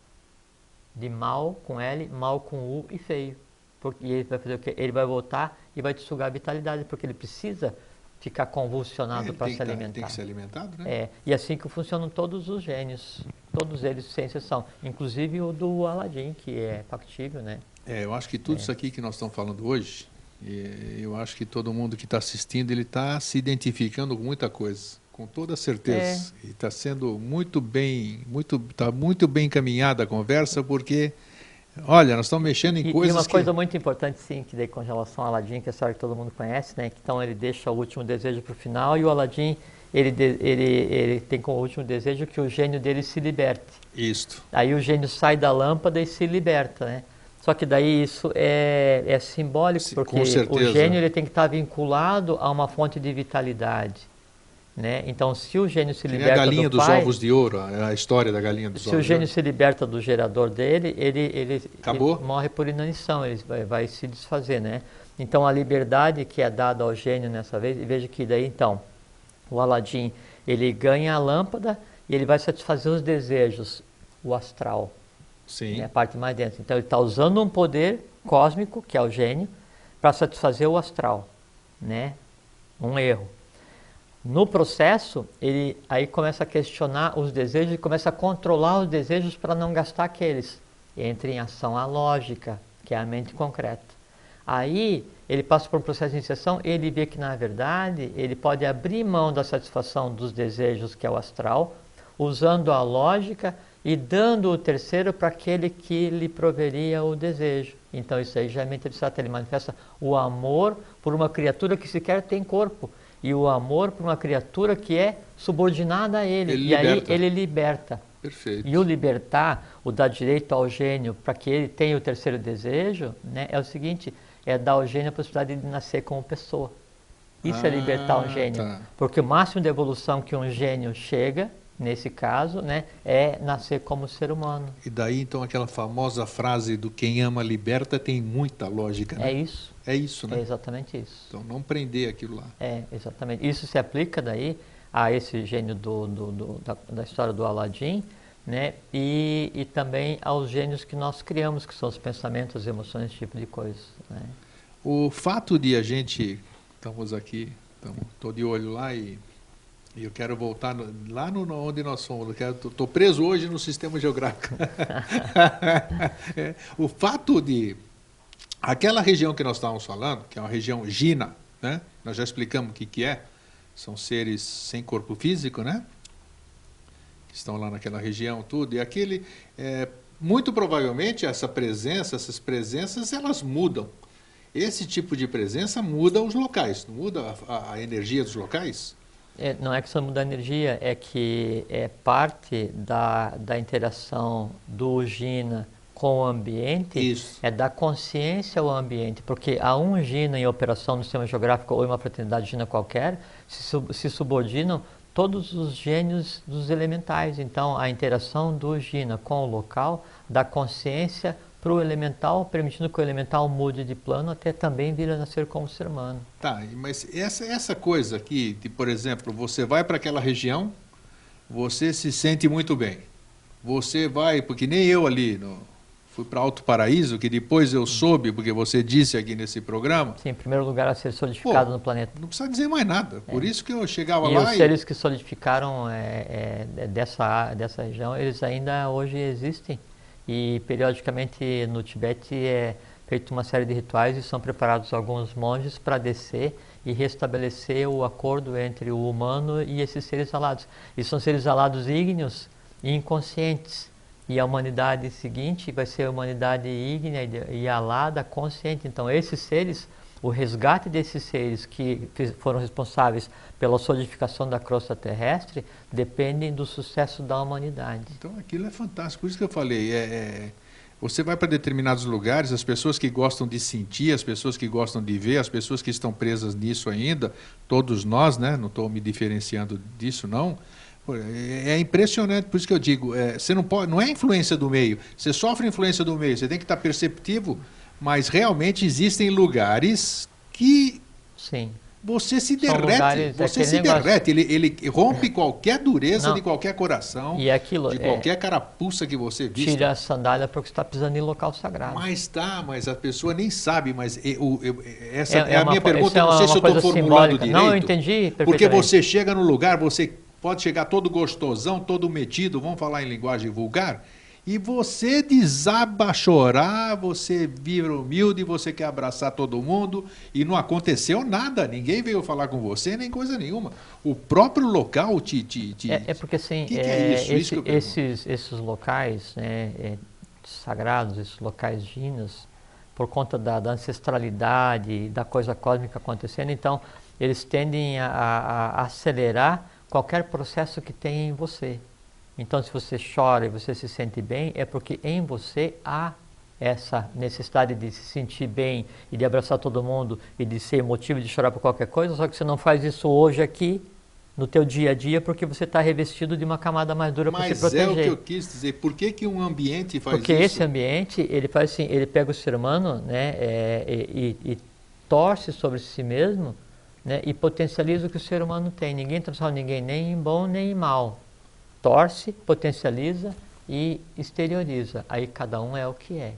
de mal com L, mal com U e feio. Porque, ele vai fazer o quê? Ele vai voltar e vai te sugar a vitalidade, porque ele precisa ficar convulsionado Ele para se tá- alimentar. tem que ser alimentado, né? É, e assim que funcionam todos os gênios, todos eles sem exceção, inclusive o do Aladdin, que é factível, né? É, eu acho que tudo isso aqui que nós estamos falando hoje, e eu acho que todo mundo que está assistindo, ele está se identificando com muita coisa, com toda certeza. É. E está sendo muito bem, muito, está muito bem encaminhada a conversa, porque, olha, nós estamos mexendo em E, e coisas uma que... coisa muito importante, sim, que daí com relação ao Aladdin, que é a história que todo mundo conhece, né? Que, então ele deixa o último desejo para o final e o Aladdin, ele, ele, ele tem como último desejo que o gênio dele se liberte. Isto. Aí o gênio sai da lâmpada e se liberta, né? Só que daí isso é, é simbólico, Sim, porque o gênio ele tem que estar vinculado a uma fonte de vitalidade. Né? Então, se o gênio se Que nem a liberta galinha do dos pai, ovos de ouro, a a história da galinha dos se ovos o de gênio ouro. se liberta do gerador dele, ele, ele, Acabou? ele morre por inanição, ele vai, vai se desfazer, né? Então a liberdade que é dada ao gênio nessa vez, e veja que daí então o Aladim ele ganha a lâmpada e ele vai satisfazer os desejos, o astral, Sim, né? a parte mais dentro. Então ele está usando um poder cósmico, que é o gênio, para satisfazer o astral, né? Um erro. No processo, ele aí começa a questionar os desejos e começa a controlar os desejos para não gastar aqueles. Entra em ação a lógica, que é a mente concreta. Aí ele passa por um processo de iniciação ele vê que, na verdade, ele pode abrir mão da satisfação dos desejos, que é o astral, usando a lógica e dando o terceiro para aquele que lhe proveria o desejo. Então isso aí já é mente abstrata, ele manifesta o amor por uma criatura que sequer tem corpo e o amor por uma criatura que é subordinada a ele. Ele e aí liberta. ele liberta. perfeito. E o libertar, o dar direito ao gênio para que ele tenha o terceiro desejo, né, é o seguinte, é dar ao gênio a possibilidade de nascer como pessoa. Isso é libertar Ah, um gênio. tá. Porque o máximo de evolução que um gênio chega, nesse caso, né, é nascer como ser humano. E daí então aquela famosa frase do quem ama liberta tem muita lógica, né? É isso. É isso, né? É exatamente isso. Então não prender aquilo lá. É, exatamente. Isso se aplica daí a esse gênio do, do, do da, da, história do Aladim, né? E, e também aos gênios que nós criamos, que são os pensamentos, as emoções, esse tipo de coisa. Né? O fato de a gente, estamos aqui, estou de olho lá e e eu quero voltar no, lá no, onde nós somos. Estou preso hoje no sistema geográfico. é, o fato de aquela região que nós estávamos falando, que é uma região Gina, né? nós já explicamos o que, que é. São seres sem corpo físico, né? Que estão lá naquela região, tudo. E aquele, é, muito provavelmente, essa presença, essas presenças, elas mudam. Esse tipo de presença muda os locais, muda a, a energia dos locais. É, não é questão de mudar a energia, é que é parte da, da interação do Gina com o ambiente, Isso. é da consciência ao ambiente, porque a um Gina em operação no sistema geográfico ou em uma fraternidade Gina qualquer, se, sub, se subordinam todos os gênios dos elementais. Então, a interação do Gina com o local dá consciência para o elemental, permitindo que o elemental mude de plano até também vir a nascer como ser humano. Tá, mas essa, essa coisa aqui, de, por exemplo, você vai para aquela região, você se sente muito bem. Você vai, porque nem eu ali, no, fui para Alto Paraíso, que depois eu soube, porque você disse aqui nesse programa. Sim, em primeiro lugar a ser solidificado Pô, no planeta. Não precisa dizer mais nada. Por é. isso que eu chegava e lá. Os e os seres que solidificaram é, é, dessa, dessa região, eles ainda hoje existem. E periodicamente no Tibete é feita uma série de rituais e são preparados alguns monges para descer e restabelecer o acordo entre o humano e esses seres alados. E são seres alados ígneos e inconscientes. E a humanidade seguinte vai ser a humanidade ígnea e alada consciente. Então, esses seres o resgate desses seres que foram responsáveis pela solidificação da crosta terrestre dependem do sucesso da humanidade. Então aquilo é fantástico, por isso que eu falei, é, é, você vai para determinados lugares, as pessoas que gostam de sentir, as pessoas que gostam de ver, as pessoas que estão presas nisso ainda, todos nós, né? não estou me diferenciando disso não, é, é impressionante, por isso que eu digo, é, você não pode, não é influência do meio, você sofre influência do meio, você tem que estar perceptivo mas realmente existem lugares que Sim. você se derrete, você se negócio... derrete, ele, ele rompe qualquer dureza Não. de qualquer coração, e aquilo, de qualquer é... carapuça que você vista. Tira a sandália porque está pisando em local sagrado. Mas tá, mas a pessoa nem sabe, mas eu, eu, essa é, é a minha pergunta, é não sei se eu estou formulando direito. Não, eu entendi Porque você chega no lugar, você pode chegar todo gostosão, todo metido, vamos falar em linguagem vulgar, e você desaba chorar, você vira humilde, você quer abraçar todo mundo e não aconteceu nada, ninguém veio falar com você, nem coisa nenhuma. O próprio local te. te, te... É, é, porque assim, que que é, é isso? Esse, isso esses, esses locais né, é, sagrados, esses locais dinos, por conta da, da, ancestralidade, da coisa cósmica acontecendo, então eles tendem a, a, a acelerar qualquer processo que tem em você. Então, se você chora e você se sente bem, é porque em você há essa necessidade de se sentir bem e de abraçar todo mundo e de ser motivo de chorar por qualquer coisa, só que você não faz isso hoje aqui, no teu dia a dia, porque você está revestido de uma camada mais dura para se proteger. Mas é o que eu quis dizer. Por que, que um ambiente faz porque isso? Porque esse ambiente, ele faz assim, ele pega o ser humano né, é, e, e, e torce sobre si mesmo né, e potencializa o que o ser humano tem. Ninguém transforma ninguém nem em bom nem em mal torce, potencializa e exterioriza. Aí cada um é o que é.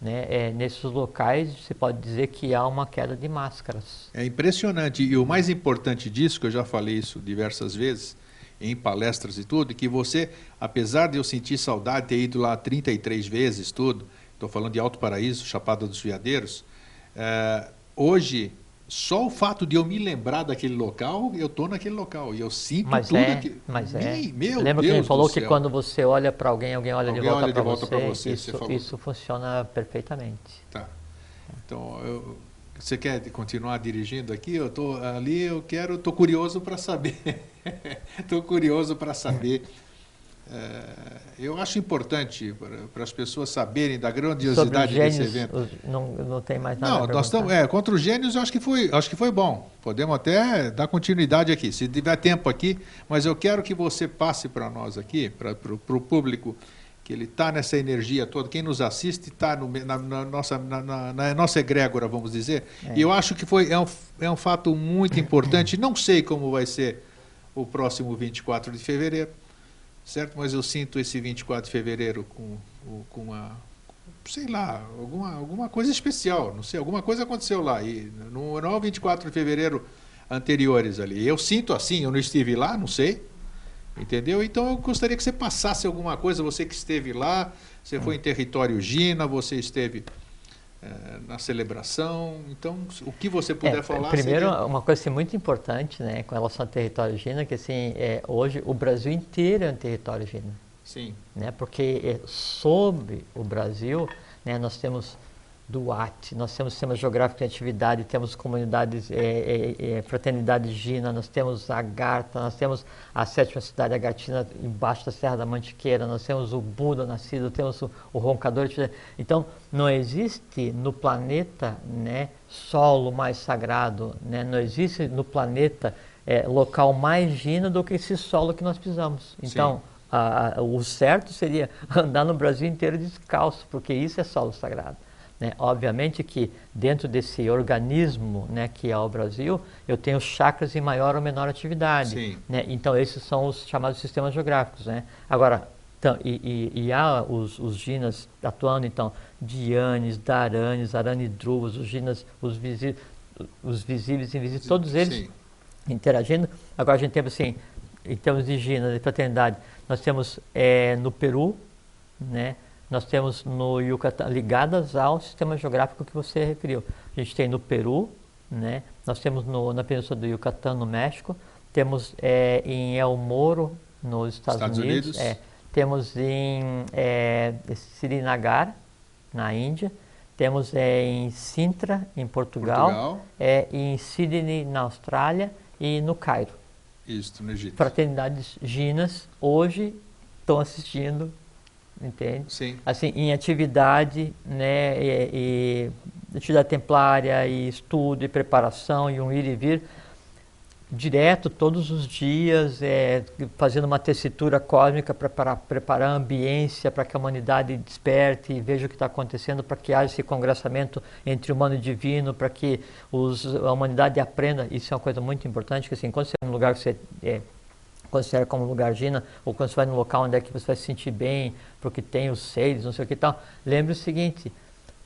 Né? é. Nesses locais se pode dizer que há uma queda de máscaras. É impressionante. E o mais importante disso, que eu já falei isso diversas vezes, em palestras e tudo, que você, apesar de eu sentir saudade, ter ido lá 33 vezes, tudo, estou falando de Alto Paraíso, Chapada dos Veadeiros, é, hoje só o fato de eu me lembrar daquele local, eu estou naquele local e eu sinto mas tudo é, que. Mas é. Meu Lembra Deus que ele falou que quando você olha para alguém, alguém olha alguém de volta, para você. Isso, você isso funciona perfeitamente. Tá. Então, eu, você quer continuar dirigindo aqui? Eu estou ali, eu quero, estou curioso para saber. Estou curioso para saber eu acho importante para as pessoas saberem da grandiosidade gênios, desse evento. Os, não, não tem mais nada Não, nós estamos, é, contra os gênios eu acho que foi, acho que foi bom. Podemos até dar continuidade aqui, se tiver tempo aqui, mas eu quero que você passe para nós aqui, para o público, que ele está nessa energia toda, quem nos assiste está na, na, nossa, na, na, nossa egrégora, vamos dizer. É. E eu acho que foi, é, um, é um fato muito importante. Não sei como vai ser o próximo 24 de fevereiro certo? Mas eu sinto esse 24 de fevereiro com, com uma, sei lá, alguma, alguma coisa especial, não sei, alguma coisa aconteceu lá. E não, não é o 24 de fevereiro anteriores ali. Eu sinto assim, eu não estive lá, não sei. Entendeu? Então eu gostaria que você passasse alguma coisa, você que esteve lá, você foi em território Gina, você esteve na celebração. Então, o que você puder é, falar. Primeiro, seria... uma coisa assim, muito importante né, com relação ao território Gina, que assim, é, hoje o Brasil inteiro é um território Gina. Sim. Né, porque é, sobre o Brasil, né, nós temos Duarte, nós temos sistema geográfico de atividade, temos comunidades, é, é, é, fraternidade Gina, nós temos a Garta, nós temos a sétima cidade Agatina embaixo da Serra da Mantiqueira, nós temos o Buda nascido, temos o, o Roncador. Então, não existe no planeta né, solo mais sagrado, né, não existe no planeta é, local mais Gina do que esse solo que nós pisamos. Então, a, a, o certo seria andar no Brasil inteiro descalço, porque isso é solo sagrado. Né? Obviamente que dentro desse organismo né, que é o Brasil, eu tenho chakras em maior ou menor atividade. Né? Então, esses são os chamados sistemas geográficos. Né? Agora, então, e, e, e, há os, os ginas atuando, então, Dianes, Daranes, Aranidruvas, os ginas, os, visi, os visíveis e invisíveis, todos eles Sim. interagindo. Agora, a gente tem, assim, em termos de ginas, de fraternidade, nós temos é, no Peru, né, nós temos no Yucatán, ligadas ao sistema geográfico que você referiu. A gente tem no Peru, né? nós temos no, na Península do Yucatán, no México, temos é, em El Moro, nos Estados, Estados Unidos, Unidos. É, temos em é, Srinagar, na Índia, temos é, em Sintra, em Portugal, Portugal. É, em Sydney, na Austrália e no Cairo. Isso, no Egito. Fraternidades Ginas hoje estão assistindo entende? Sim. Assim, em atividade, né, e, e atividade templária, e estudo, e preparação, e um ir e vir, direto, todos os dias, é, fazendo uma tessitura cósmica para preparar, preparar a ambiência para que a humanidade desperte e veja o que está acontecendo, para que haja esse congressamento entre humano e divino, para que os, a humanidade aprenda. Isso é uma coisa muito importante, que assim, quando você é um lugar que você é, considera como lugar Gina, ou quando você vai num local onde é que você vai se sentir bem, porque tem os seres, não sei o que tal, lembre o seguinte,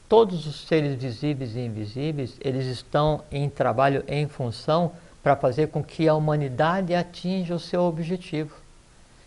todos os seres visíveis e invisíveis, eles estão em trabalho em função para fazer com que a humanidade atinja o seu objetivo.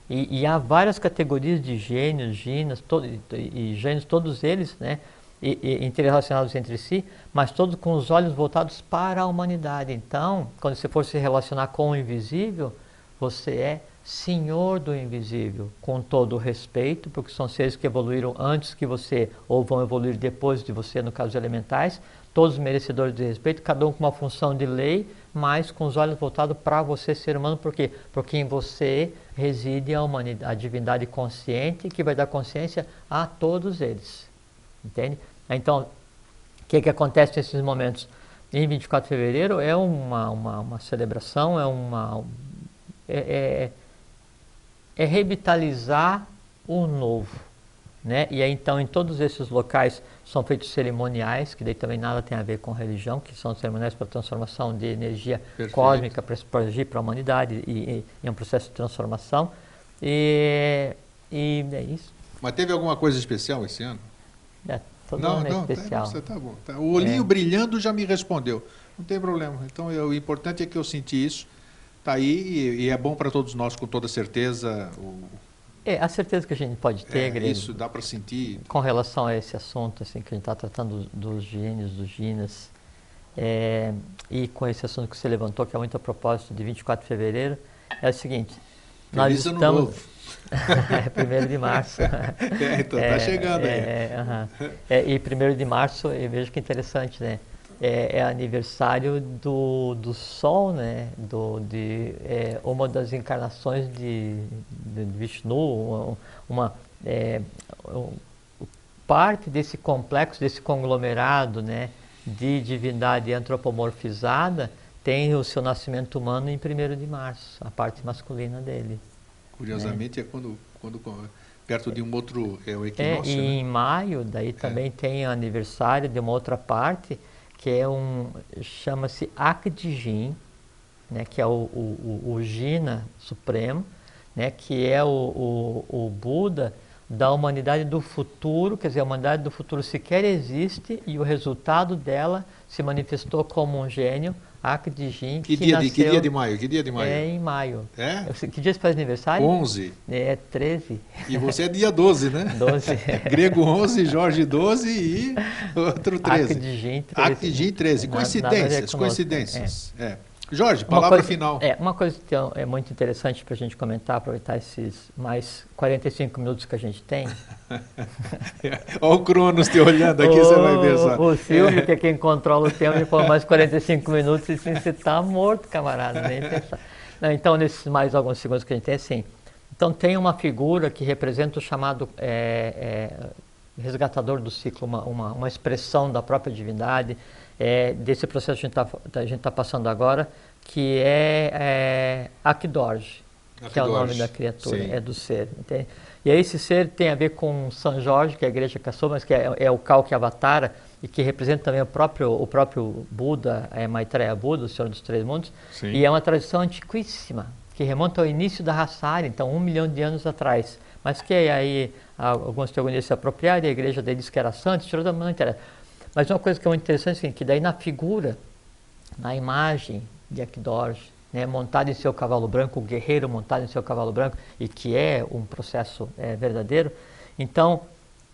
E, e há várias categorias de gênios, ginas, to, e, e gênios, todos eles, né, e, e, interrelacionados entre si, mas todos com os olhos voltados para a humanidade. Então, quando você for se relacionar com o invisível, você é senhor do invisível, com todo respeito, porque são seres que evoluíram antes que você, ou vão evoluir depois de você, no caso dos elementais, todos merecedores de respeito, cada um com uma função de lei, mas com os olhos voltados para você, ser humano, por quê? Porque em você reside a, humanidade, a divindade consciente, que vai dar consciência a todos eles. Entende? Então, o que, que acontece nesses momentos? Em 24 de fevereiro é uma, uma, uma celebração, é uma, é, é, é revitalizar o novo. Né? E aí, então, em todos esses locais são feitos cerimoniais, que daí também nada tem a ver com religião, que são cerimoniais para transformação de energia Perfeito. cósmica para agir para a humanidade e, e, e, é um processo de transformação. E, e é isso. Mas teve alguma coisa especial esse ano? É, todo não, ano é não, tá, especial. Tá, tá bom. Tá. O olhinho é. brilhando já me respondeu. Não tem problema. Então, eu, o importante é que eu senti isso. Está aí e, e, é bom para todos nós, com toda certeza. O... É, a certeza que a gente pode ter, é, Greg, Isso dá para sentir. Com relação a esse assunto, assim, que a gente está tratando dos gênios, dos ginas, é, e com esse assunto que você levantou, que é muito a propósito de 24 de fevereiro, é o seguinte. Feliz nós estamos... novo. é, primeiro de março. é, então está é, chegando aí. É, uh -huh. é, e primeiro de março, eu vejo que interessante, né? É, é aniversário do, do Sol, né? Do, de é, uma das encarnações de, de Vishnu, uma, uma é, parte desse complexo, desse conglomerado, né? De divindade antropomorfizada tem o seu nascimento humano em 1 de março, a parte masculina dele. Curiosamente né? é quando, quando perto de um outro é o é, equinócio. É, e né? em maio daí é. também é. tem aniversário de uma outra parte que é um chama-se Akdijin, né, que é o, o, o, Jina Supremo, né, que é o, o, o Buda da humanidade do futuro, quer dizer, a humanidade do futuro sequer existe e o resultado dela se manifestou como um gênio Acre de Jin, que, que, dia, de, que dia de maio? Que dia de maio? É em maio. É? Que dia você faz aniversário? 11. É 13. E você é dia 12, né? 12. Grego 11, Jorge 12 e outro 13. Acre de Jin 13. Acre de Jin 13. Coincidências, coincidências. É. é. Jorge, palavra coisa, final. É, uma coisa que é muito interessante para a gente comentar, aproveitar esses mais 45 minutos que a gente tem. Olha o Cronos te olhando aqui, o, você vai ver só. O Silvio, é. que é quem controla o tempo, falou mais 45 minutos e assim, você está morto, camarada. Nem pensar. Não, então, nesses mais alguns segundos que a gente tem, assim. Então, tem uma figura que representa o chamado é, é, resgatador do ciclo, uma, uma, uma expressão da própria divindade é, desse processo que a gente está tá passando agora, que é, é Akdorj, que é o nome da criatura, Sim. é do ser. Entende? E aí esse ser tem a ver com São Jorge, que é a igreja caçou, mas que é, é o Kalki Avatara, e que representa também o próprio, o próprio Buda, é Maitreya Buda, o Senhor dos Três Mundos, Sim. e é uma tradição antiquíssima, que remonta ao início da raça ária, então um milhão de anos atrás, mas que aí alguns teologias se apropriaram, a igreja deles que era santa, não interessa. Mas uma coisa que é muito interessante é que daí na figura, na imagem de Akdorj, né, montado em seu cavalo branco, o guerreiro montado em seu cavalo branco, e que é um processo é, verdadeiro, então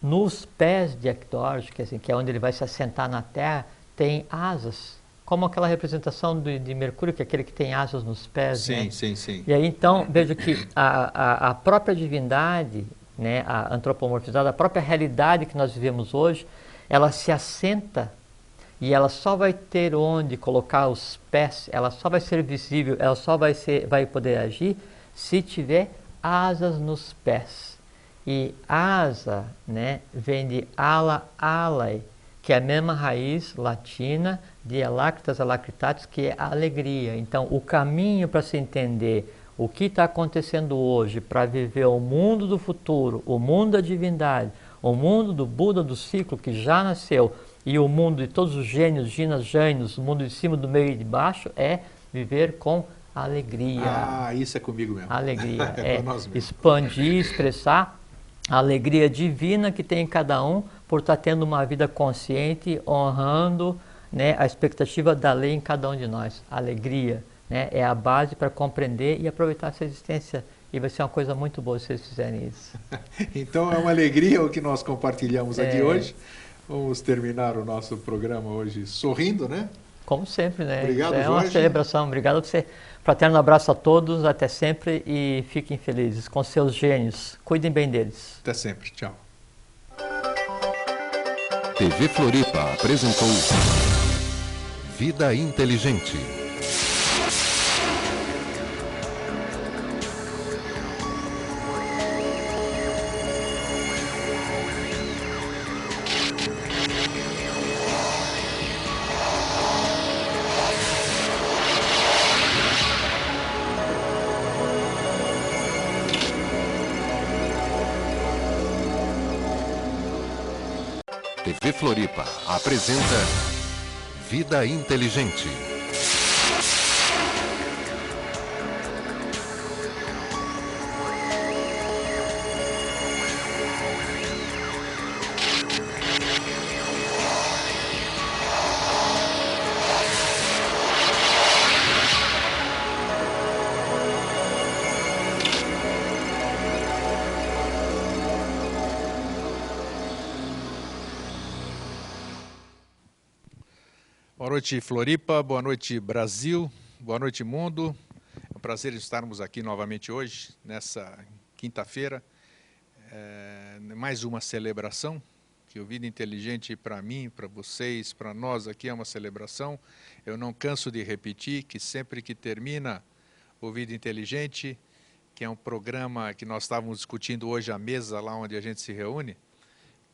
nos pés de Akdorj, que, assim, que é onde ele vai se assentar na terra, tem asas, como aquela representação de, de Mercúrio, que é aquele que tem asas nos pés. Sim, né? sim, sim. E aí então, veja que a, a, a própria divindade, né, a antropomorfizada, a própria realidade que nós vivemos hoje, ela se assenta e ela só vai ter onde colocar os pés, ela só vai ser visível, ela só vai, ser, vai poder agir se tiver asas nos pés. E asa né, vem de ala alai, que é a mesma raiz latina de alactas alacritatis, que é a alegria. Então, o caminho para se entender o que está acontecendo hoje para viver o mundo do futuro, o mundo da divindade, o mundo do Buda do ciclo que já nasceu e o mundo de todos os gênios, ginas, gênios, o mundo de cima, do meio e de baixo é viver com alegria. Ah, isso é comigo mesmo. Alegria. é, é expandir, expressar a alegria divina que tem em cada um por estar tendo uma vida consciente, honrando né, a expectativa da lei em cada um de nós. Alegria né, é a base para compreender e aproveitar essa existência e vai ser uma coisa muito boa se vocês fizerem isso. então é uma alegria o que nós compartilhamos aqui é... hoje. Vamos terminar o nosso programa hoje sorrindo, né? Como sempre, né? Obrigado, é Jorge. uma celebração. Obrigado a você. Fraterno abraço a todos, até sempre e fiquem felizes com seus gênios. Cuidem bem deles. Até sempre. Tchau. TV Floripa apresentou Vida Inteligente. Floripa apresenta Vida Inteligente. Noite, Floripa. Boa noite, Brasil. Boa noite, mundo. É um prazer estarmos aqui novamente hoje, nessa quinta-feira. É, mais uma celebração que o Vida Inteligente para mim, para vocês, para nós aqui é uma celebração. Eu não canso de repetir que sempre que termina o Vida Inteligente, que é um programa que nós estávamos discutindo hoje à mesa lá onde a gente se reúne,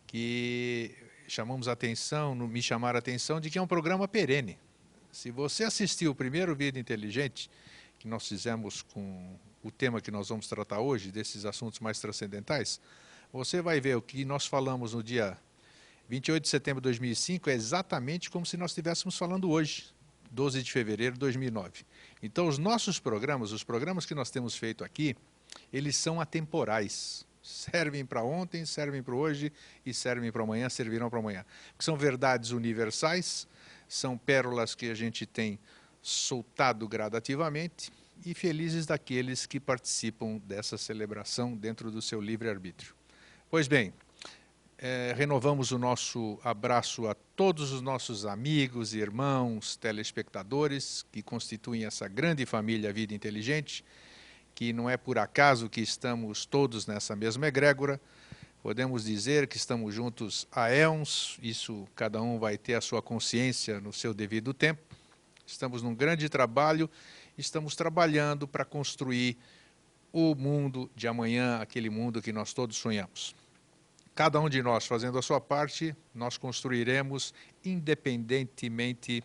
que chamamos a atenção, me chamaram a atenção de que é um programa perene. Se você assistiu o primeiro Vida Inteligente, que nós fizemos com o tema que nós vamos tratar hoje, desses assuntos mais transcendentais, você vai ver o que nós falamos no dia 28 de setembro de 2005 é exatamente como se nós estivéssemos falando hoje, 12 de fevereiro de 2009. Então, os nossos programas, os programas que nós temos feito aqui, eles são atemporais. Servem para ontem, servem para hoje e servem para amanhã, servirão para amanhã. Porque são verdades universais, são pérolas que a gente tem soltado gradativamente e felizes daqueles que participam dessa celebração dentro do seu livre-arbítrio. Pois bem, é, renovamos o nosso abraço a todos os nossos amigos, irmãos, telespectadores que constituem essa grande família Vida Inteligente, que não é por acaso que estamos todos nessa mesma egrégora. Podemos dizer que estamos juntos há éons, isso cada um vai ter a sua consciência no seu devido tempo. Estamos num grande trabalho, estamos trabalhando para construir o mundo de amanhã, aquele mundo que nós todos sonhamos. Cada um de nós fazendo a sua parte, nós construiremos independentemente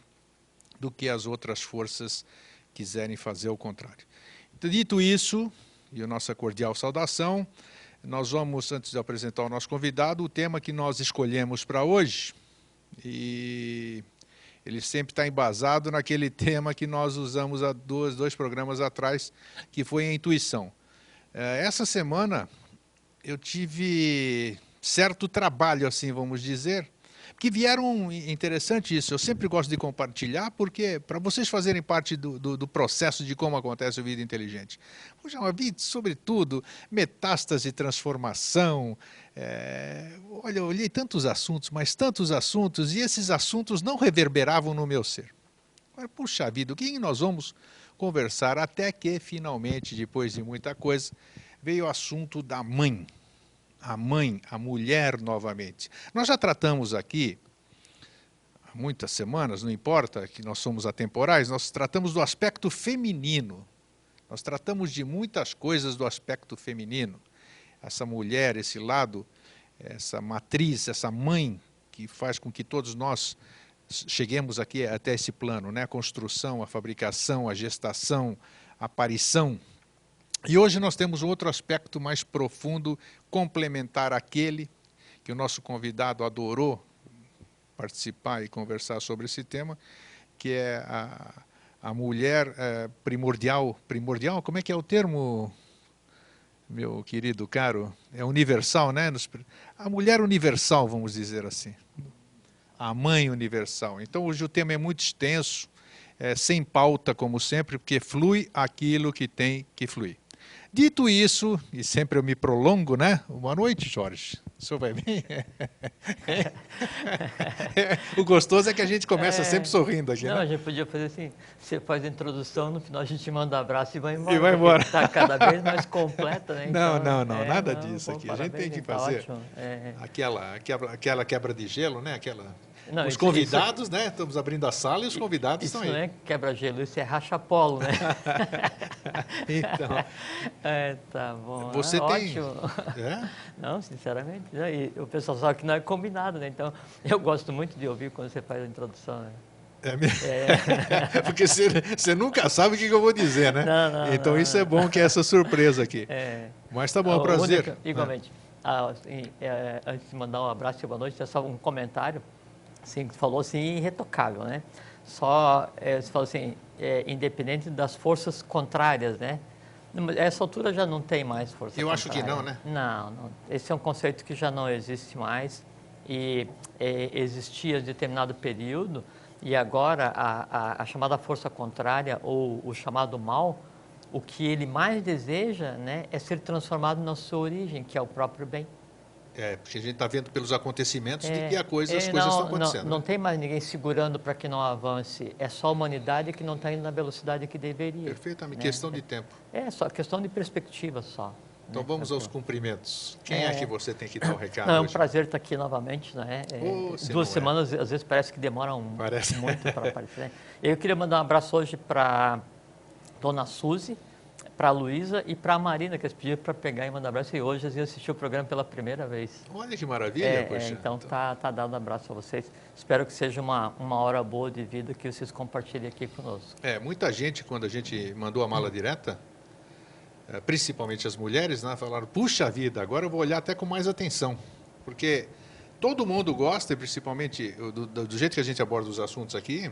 do que as outras forças quiserem fazer ao contrário. Dito isso, e a nossa cordial saudação, nós vamos, antes de apresentar o nosso convidado, o tema que nós escolhemos para hoje. E ele sempre está embasado naquele tema que nós usamos há dois, dois programas atrás, que foi a intuição. Eh, essa semana eu tive certo trabalho, assim vamos dizer, que vieram interessante isso. Eu sempre gosto de compartilhar, porque para vocês fazerem parte do, do, do, processo de como acontece a vida inteligente. Puxa, uma vida, sobretudo, metástase, transformação. É, olha, eu olhei tantos assuntos, mas tantos assuntos, e esses assuntos não reverberavam no meu ser. Agora, puxa vida, o que nós vamos conversar? Até que, finalmente, depois de muita coisa, veio o assunto da mãe a mãe, a mulher novamente. Nós já tratamos aqui, há muitas semanas, não importa que nós somos atemporais, nós tratamos do aspecto feminino. Nós tratamos de muitas coisas do aspecto feminino. Essa mulher, esse lado, essa matriz, essa mãe que faz com que todos nós cheguemos aqui até esse plano, né? A construção, a fabricação, a gestação, a aparição e hoje nós temos um outro aspecto mais profundo, complementar aquele que o nosso convidado adorou participar e conversar sobre esse tema, que é a, a mulher é, primordial. Primordial? Como é que é o termo, meu querido caro? É universal, né? A mulher universal, vamos dizer assim. A mãe universal. Então hoje o tema é muito extenso, é, sem pauta, como sempre, porque flui aquilo que tem que fluir. Dito isso, e sempre eu me prolongo, né? Boa noite, Jorge. O senhor vai bem? o gostoso é que a gente começa é... sempre sorrindo aqui. Não, né? a gente podia fazer assim: você faz a introdução, no final a gente manda um abraço e vai embora. E vai embora. Está cada vez mais completa, né? Então, não, não, não, é, nada não, disso aqui. A gente tem que tá fazer tá aquela, quebra, aquela quebra de gelo, né? Aquela não, os isso, convidados, isso, né? Estamos abrindo a sala e os convidados estão aí. Isso não é quebra-gelo, isso é racha-polo, né? então. É, tá bom. Você é tem. Ótimo. É? Não, sinceramente. Né? O pessoal sabe que não é combinado, né? Então, eu gosto muito de ouvir quando você faz a introdução. Né? É mesmo? É. Porque você, nunca sabe o que eu vou dizer, né? Não, não, então não, isso é bom que é essa surpresa aqui. É. Mas tá bom, é um prazer. Única, igualmente. Ah, assim, é, antes de mandar um abraço e boa noite, é só um comentário assim, falou assim, irretocável, né? Só, é, você falou assim, é, independente das forças contrárias, né? Essa altura já não tem mais força Eu contrária. acho que não, né? Não, não, esse é um conceito que já não existe mais e é, existia em determinado período e agora a, a, a, chamada força contrária ou o chamado mal, o que ele mais deseja né, é ser transformado na sua origem, que é o próprio bem. É, porque a gente está vendo pelos acontecimentos é, de que a coisa, as é, coisas não, estão acontecendo. Não, não né? tem mais ninguém segurando para que não avance. É só a humanidade que não está indo na velocidade que deveria. Perfeitamente, né? questão de tempo. É, só questão de perspectiva só. Então né? vamos aos cumprimentos. Quem é, É. que você tem que dar o recado Não, é um hoje? prazer estar aqui novamente, né? É, Oh, duas é. semanas, às vezes parece que demoram Parece. muito para aparecer. Eu queria mandar um abraço hoje para Dona Suzy, para a Luísa e para a Marina, que eles pediram para pegar e mandar abraço. E hoje eles iam assistir o programa pela primeira vez. Olha que maravilha, É, é, poxa. então tá, tá dado um abraço a vocês. Espero que seja uma, uma hora boa de vida que vocês compartilhem aqui conosco. É, muita gente, quando a gente mandou a mala direta, eh, principalmente as mulheres, né, falaram, puxa vida, agora eu vou olhar até com mais atenção. Porque todo mundo gosta, e principalmente do, do- do jeito que a gente aborda os assuntos aqui,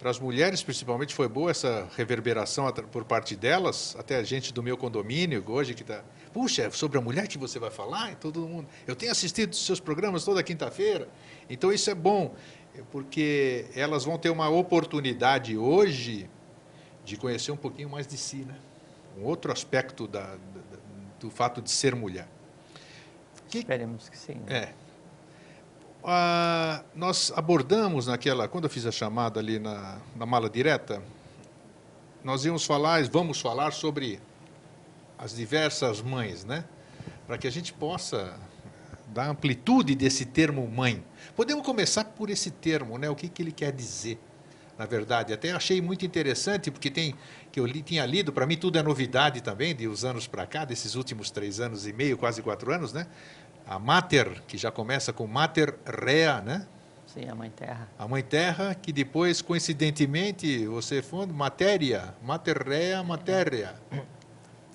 para as mulheres, principalmente, foi boa essa reverberação por parte delas, até a gente do meu condomínio, hoje que está. Puxa, é sobre a mulher que você vai falar? E todo mundo. Eu tenho assistido seus programas toda quinta-feira. Então isso é bom, porque elas vão ter uma oportunidade hoje de conhecer um pouquinho mais de si, né? Um outro aspecto da- da- do fato de ser mulher. Que- Esperemos que sim. né? é. Ah, nós abordamos naquela, quando eu fiz a chamada ali na, na mala direta, nós íamos falar, vamos falar sobre as diversas mães, né? Para que a gente possa dar amplitude desse termo mãe. Podemos começar por esse termo, né? O que, que ele quer dizer, na verdade. Até achei muito interessante, porque tem que eu li, tinha lido, para mim tudo é novidade também, de uns anos para cá, desses últimos três anos e meio, quase quatro anos, né? A Mater, que já começa com Mater Rea, né? Sim, a Mãe Terra. A Mãe Terra, que depois, coincidentemente, você funda Matéria, Mater Rea, Matéria.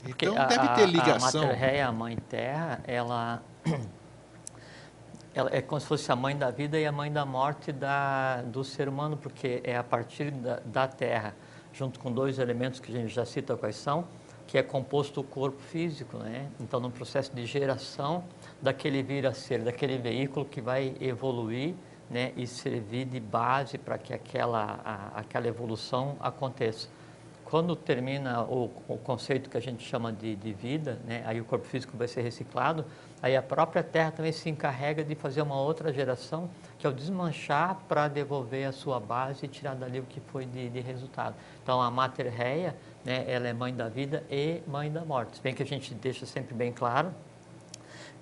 Porque Então a- deve ter ligação. A Mater Rei, a Mãe Terra, ela, ela é como se fosse a mãe da vida e a mãe da morte da, do ser humano, porque é a partir da, da Terra, junto com dois elementos que a gente já cita quais são, que é composto o corpo físico, né? Então, no processo de geração daquele vir a ser, daquele veículo que vai evoluir, né? E servir de base para que aquela, a- aquela evolução aconteça. Quando termina o, o conceito que a gente chama de, de vida, né, aí o corpo físico vai ser reciclado, aí a própria Terra também se encarrega de fazer uma outra geração, que é o desmanchar para devolver a sua base e tirar dali o que foi de, de resultado. Então a Mater Reia, né, ela é mãe da vida e mãe da morte. Se bem que a gente deixa sempre bem claro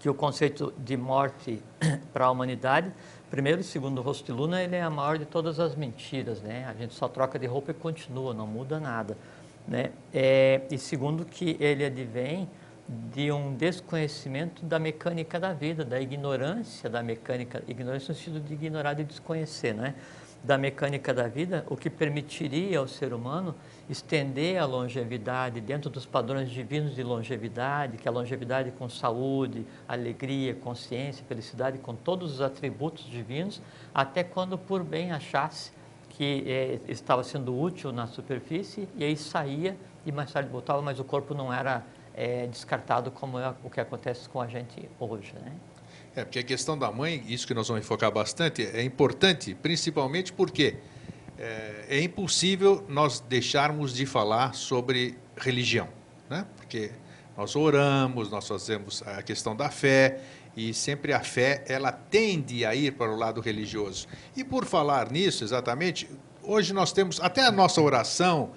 que o conceito de morte para a humanidade, primeiro e segundo o de Luna, ele é a maior de todas as mentiras, né? A gente só troca de roupa e continua, não muda nada, né? É, e segundo que ele advém de um desconhecimento da mecânica da vida, da ignorância da mecânica, ignorância no sentido de ignorar e desconhecer, né? Da mecânica da vida, o que permitiria ao ser humano estender a longevidade dentro dos padrões divinos de longevidade, que é a longevidade com saúde, alegria, consciência, felicidade, com todos os atributos divinos, até quando por bem achasse que eh, estava sendo útil na superfície e aí saía e mais tarde voltava, mas o corpo não era eh, descartado como é o que acontece com a gente hoje, né? É, porque a questão da mãe, isso que nós vamos enfocar bastante, é importante, principalmente porque é, é impossível nós deixarmos de falar sobre religião, né? Porque nós oramos, nós fazemos a questão da fé e sempre a fé ela tende a ir para o lado religioso. E por falar nisso, exatamente, hoje nós temos até a nossa oração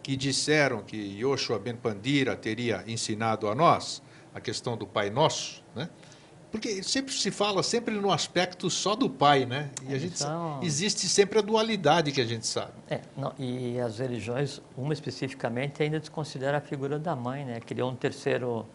que disseram que Yoshua Ben Pandira teria ensinado a nós, a questão do Pai Nosso, né? Porque sempre se fala sempre no aspecto só do pai, né? E a gente Então- existe sempre a dualidade que a gente sabe. É, não, e as religiões, uma especificamente, ainda desconsidera a figura da mãe, né? Criou um terceiro,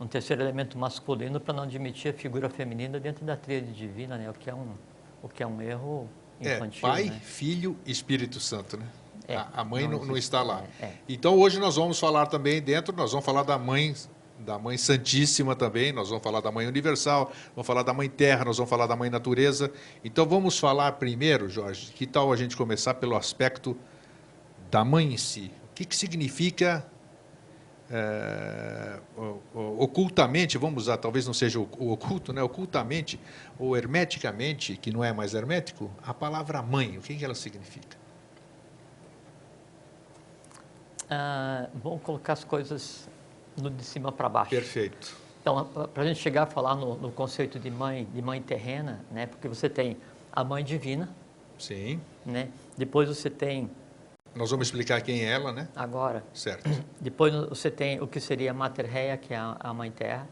um terceiro elemento masculino para não admitir a figura feminina dentro da tríade divina, né? O que é um, o que é um erro É, infantil, pai, né? filho Espírito Santo, né? É, a, a mãe não não, não está lá. é, é. Então hoje nós vamos falar também dentro, nós vamos falar da mãe, da mãe Santíssima também, nós vamos falar da mãe universal, vamos falar da mãe terra, nós vamos falar da mãe natureza. Então vamos falar primeiro, Jorge, que tal a gente começar pelo aspecto da mãe em si? O que, que significa é, ocultamente, vamos usar, talvez não seja o, oculto, né? ocultamente ou hermeticamente, que não é mais hermético, a palavra mãe, o que, que ela significa? Ah, colocar as coisas no de cima para baixo. Perfeito. Então, para a gente chegar a falar no, no conceito de mãe, de mãe terrena, né? Porque você tem a mãe divina, Sim, né? Depois você tem Nós vamos explicar quem é ela, né? Agora. Certo. Depois você tem o que seria a Mater Rhea, que é a, a Mãe Terra.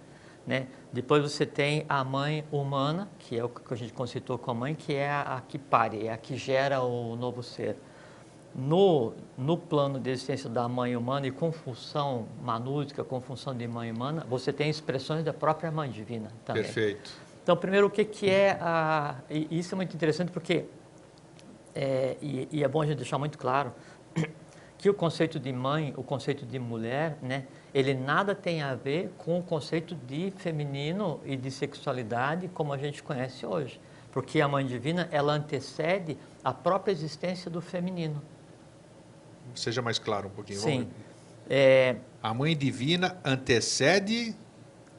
Né? Depois você tem a mãe humana, que é o que a gente conceitou como mãe, que é a, a que pare, é a que gera o novo ser. No, no plano de existência da mãe humana e com função manúsica, com função de mãe humana, você tem expressões da própria mãe divina também. Perfeito. Então, primeiro, o que, que é a. E isso é muito interessante porque. É, e, e é bom a gente deixar muito claro que o conceito de mãe, o conceito de mulher, né, ele nada tem a ver com o conceito de feminino e de sexualidade como a gente conhece hoje. Porque a mãe divina, ela antecede a própria existência do feminino. Seja mais claro um pouquinho. Sim. É, a mãe divina antecede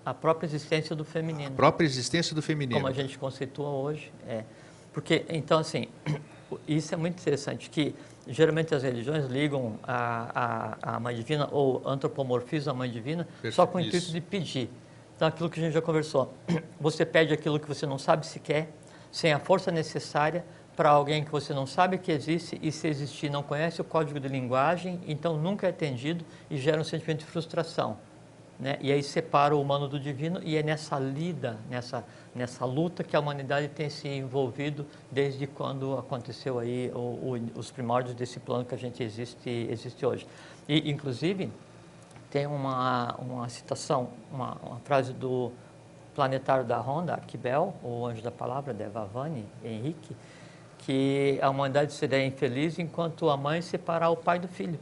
a própria existência do feminino. A própria existência do feminino. Como a gente conceitua hoje. É. Porque, então, assim, isso é muito interessante, que geralmente as religiões ligam a, a, a mãe divina ou antropomorfizam a mãe divina Perfeito. só com o intuito de pedir. Então, aquilo que a gente já conversou. Você pede aquilo que você não sabe se quer, sem a força necessária, para alguém que você não sabe que existe e se existir não conhece o código de linguagem, então nunca é atendido e gera um sentimento de frustração. Né? E aí separa o humano do divino e é nessa lida, nessa, nessa luta que a humanidade tem se envolvido desde quando aconteceu aí o, o, os primórdios desse plano que a gente existe, existe hoje. E, inclusive, tem uma, uma citação, uma, uma frase do planetário da Honda, Akibel, o anjo da palavra, Devavani, Henrique, que a humanidade seria infeliz enquanto a mãe separar o pai do filho.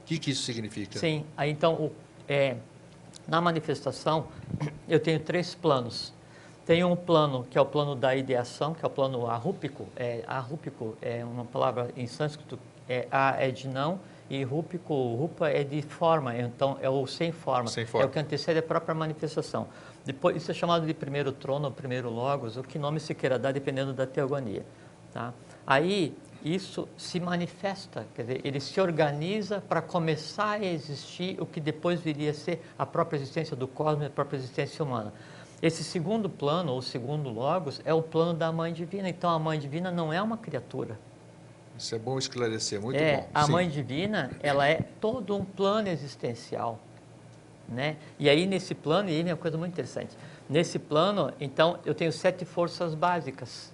O que, que isso significa? Sim, aí então, o, é, na manifestação, eu tenho três planos. Tem um plano que é o plano da ideação, que é o plano arrúpico. É, arrúpico é uma palavra em sânscrito, é, a é de não, e rúpico, rupa é de forma, então é o sem forma. Sem forma. É o que antecede a própria manifestação. Depois, isso é chamado de primeiro trono, primeiro logos, o que nome se queira dar, dependendo da teogonia. Tá? Aí, isso se manifesta, quer dizer, ele se organiza para começar a existir o que depois viria a ser a própria existência do cosmos a própria existência humana. Esse segundo plano, ou segundo logos, é o plano da Mãe Divina. Então, a Mãe Divina não é uma criatura. Isso é bom esclarecer, muito é, bom. A Sim. Mãe Divina, ela é todo um plano existencial. Né? E aí, nesse plano, e aí vem uma coisa muito interessante. Nesse plano, então, eu tenho sete forças básicas.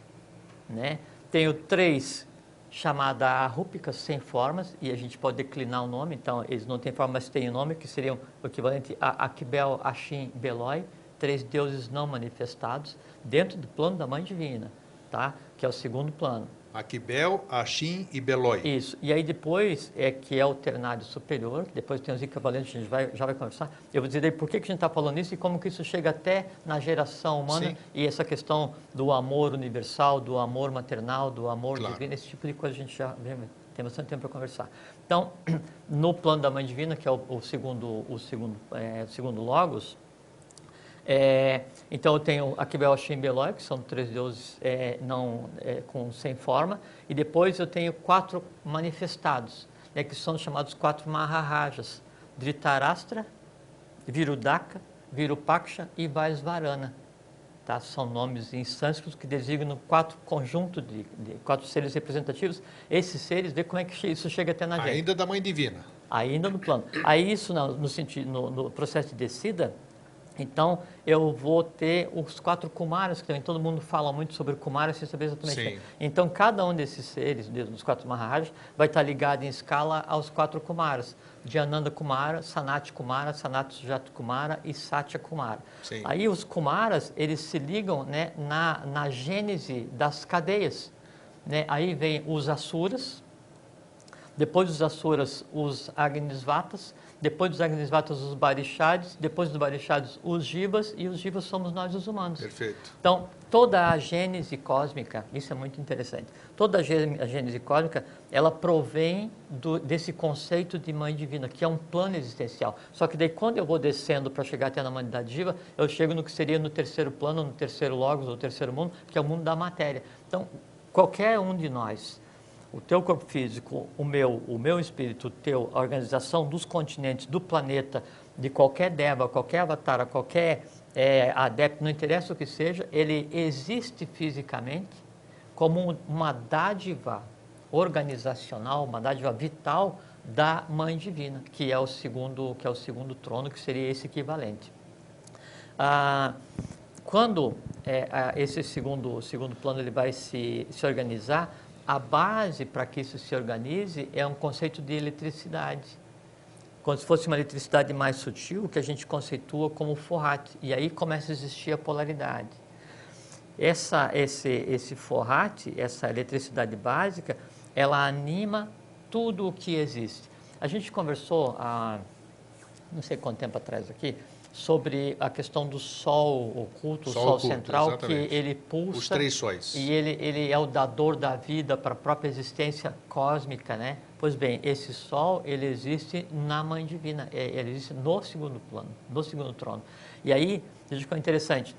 Né? Tenho três chamadas arrúpicas sem formas, e a gente pode declinar o nome, então eles não têm forma, mas têm o nome, que seriam o equivalente a Akbel, Ashim, Beloi, três deuses não manifestados, dentro do plano da Mãe Divina, tá? que é o segundo plano. Aquibel, Achim e Beloi. Isso. E aí depois é que é o ternário superior, depois tem os equivalentes, a gente vai, já vai conversar. Eu vou dizer aí por que, que a gente está falando isso e como que isso chega até na geração humana Sim. e essa questão do amor universal, do amor maternal, do amor claro. divino, esse tipo de coisa a gente já tem bastante tempo para conversar. Então, no plano da Mãe Divina, que é o, o segundo, o segundo, é, o segundo Logos, é, então eu tenho Akibel, Ashim e Beloi, que são três deuses é, não, é, com, sem forma, e depois eu tenho quatro manifestados, né, que são chamados quatro Maharajas, Dhritarashtra, Virudaka, Virupaksha e Vaisvarana. Tá? São nomes em sânscrito que designam quatro conjuntos de, de, quatro seres representativos. Esses seres, vê como é que isso chega até na gente. Ainda da Mãe Divina. Ainda no plano. Aí isso no, no, sentido, no, no processo de descida, então, eu vou ter os quatro Kumaras, que também todo mundo fala muito sobre Kumaras, sem saber exatamente. Sim. Então, cada um desses seres, dos quatro Maharajas, vai estar ligado em escala aos quatro Kumaras. Ananda Kumara, Sanat Kumara, Sanat Sujata Kumara e Satya Kumara. Sim. Aí os Kumaras, eles se ligam né, na, na gênese das cadeias. Né? Aí vem os Asuras, depois dos Asuras, os Agnisvatas, depois dos Agnisvatas, os Barixades, depois dos Barixades, os Jivas, e os Jivas somos nós, os humanos. Perfeito. Então, toda a gênese cósmica, isso é muito interessante, toda a gênese cósmica, ela provém do, desse conceito de mãe divina, que é um plano existencial. Só que daí, quando eu vou descendo para chegar até na humanidade viva, eu chego no que seria no terceiro plano, no terceiro logos, ou terceiro mundo, que é o mundo da matéria. Então, qualquer um de nós o teu corpo físico, o meu, o meu espírito, o teu, a organização dos continentes, do planeta, de qualquer deva, qualquer avatar, qualquer é, adepto, não interessa o que seja, ele existe fisicamente como uma dádiva organizacional, uma dádiva vital da Mãe Divina, que é o segundo, que é o segundo trono, que seria esse equivalente. Ah, quando é, esse segundo, segundo plano ele vai se, se organizar, a base para que isso se organize é um conceito de eletricidade. Como se fosse uma eletricidade mais sutil, que a gente conceitua como forrate. E aí começa a existir a polaridade. Essa, esse, esse forrate, essa eletricidade básica, ela anima tudo o que existe. A gente conversou há não sei quanto tempo atrás aqui, sobre a questão do Sol oculto, Sol o Sol oculto, central, exatamente. que ele pulsa. Os três sóis. E ele, ele é o dador da vida para a própria existência cósmica, né? Pois bem, esse Sol, ele existe na Mãe Divina, é, ele existe no segundo plano, no segundo trono. E aí, veja que é interessante.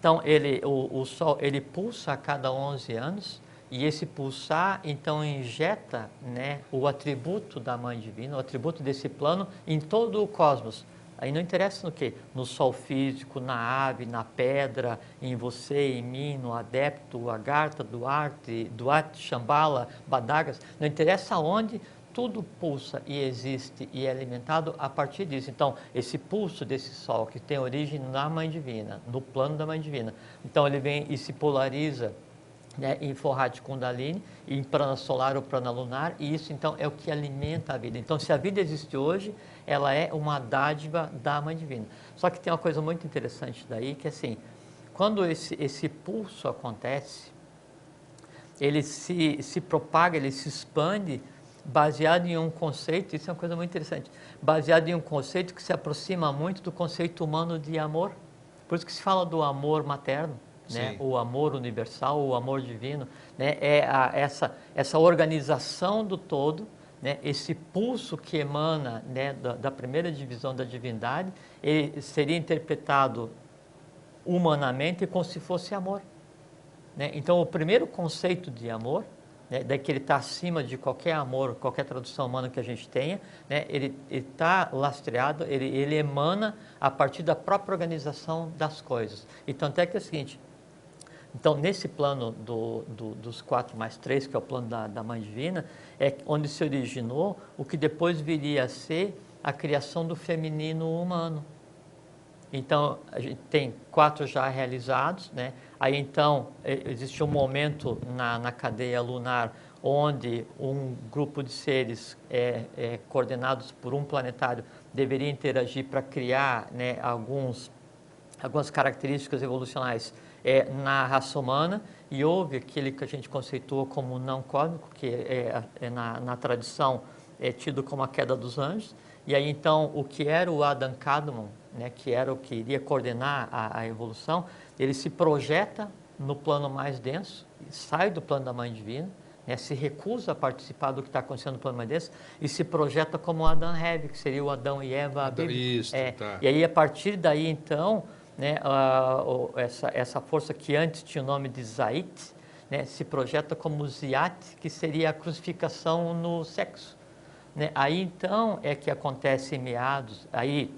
Então, ele, o, o Sol, ele pulsa a cada 11 anos, e esse pulsar, então, injeta né, o atributo da Mãe Divina, o atributo desse plano em todo o cosmos. Aí não interessa no que? No sol físico, na ave, na pedra, em você, em mim, no adepto, Agartha, Duarte, Duarte, Shambhala, Badagas. Não interessa onde, tudo pulsa e existe e é alimentado a partir disso. Então, esse pulso desse sol que tem origem na Mãe Divina, no plano da Mãe Divina. Então, ele vem e se polariza né, em Forrat Kundalini, em prana solar ou prana lunar, e isso então é o que alimenta a vida. Então, se a vida existe hoje, ela é uma dádiva da Mãe Divina. Só que tem uma coisa muito interessante daí, que assim, quando esse, esse pulso acontece, ele se, se propaga, ele se expande, baseado em um conceito, isso é uma coisa muito interessante, baseado em um conceito que se aproxima muito do conceito humano de amor. Por isso que se fala do amor materno, né? o amor universal, o amor divino, né? é a, essa, essa organização do todo, né, esse pulso que emana né, da, da, primeira divisão da divindade, seria interpretado humanamente como se fosse amor. Né? Então, o primeiro conceito de amor, né, daí que ele está acima de qualquer amor, qualquer tradução humana que a gente tenha, né, ele está lastreado, ele, ele emana a partir da própria organização das coisas. E tanto é que é o seguinte, então, nesse plano do, do, dos quatro mais três, que é o plano da, da Mãe Divina, é onde se originou o que depois viria a ser a criação do feminino humano. Então, a gente tem quatro já realizados, né? Aí, então, existe um momento na, na cadeia lunar onde um grupo de seres é, é, coordenados por um planetário deveria interagir para criar né, alguns, algumas características evolucionais é, na raça humana e houve aquele que a gente conceitou como não cósmico, que é, é na, na, tradição é tido como a queda dos anjos. E aí então o que era o Adam Kadmon, né, que era o que iria coordenar a, a evolução, ele se projeta no plano mais denso, sai do plano da Mãe Divina, né, se recusa a participar do que está acontecendo no plano mais denso e se projeta como Adão Heve, que seria o Adão e Eva bíblico. Isso, é, tá. E aí a partir daí então né, uh, essa, essa força que antes tinha o nome de Zait, né, se projeta como Ziat, que seria a crucificação no sexo. Né? Aí então é que acontece em meados, aí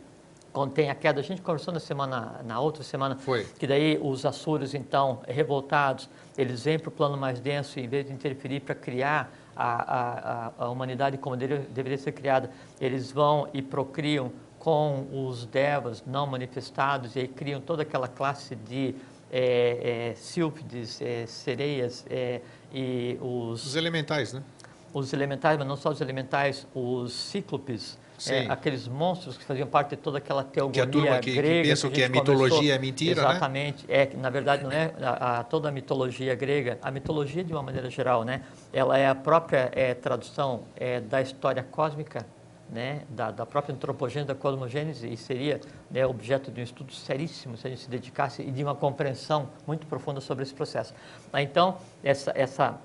contém a queda, a gente conversou na semana, na outra semana, Foi. que daí os Açúrios então, revoltados, eles vêm para o plano mais denso, em vez de interferir para criar a, a, a humanidade como deveria ser criada, eles vão e procriam com os devas não manifestados e aí criam toda aquela classe de é, é, sílfides, é, sereias é, e os... Os elementais, né? Os elementais, mas não só os elementais, os cíclopes, é, aqueles monstros que faziam parte de toda aquela teogonia que a turma que, grega. Que pensam que, que a, mitologia conversou. é mentira, Exatamente. né? É, na verdade, não é a, a, toda a mitologia grega. A mitologia, de uma maneira geral, né? ela é a própria é, tradução é, da história cósmica né, da, da, própria antropogênese, da cosmogênese, e seria né, objeto de um estudo seríssimo se a gente se dedicasse e de uma compreensão muito profunda sobre esse processo. Então, essa, essa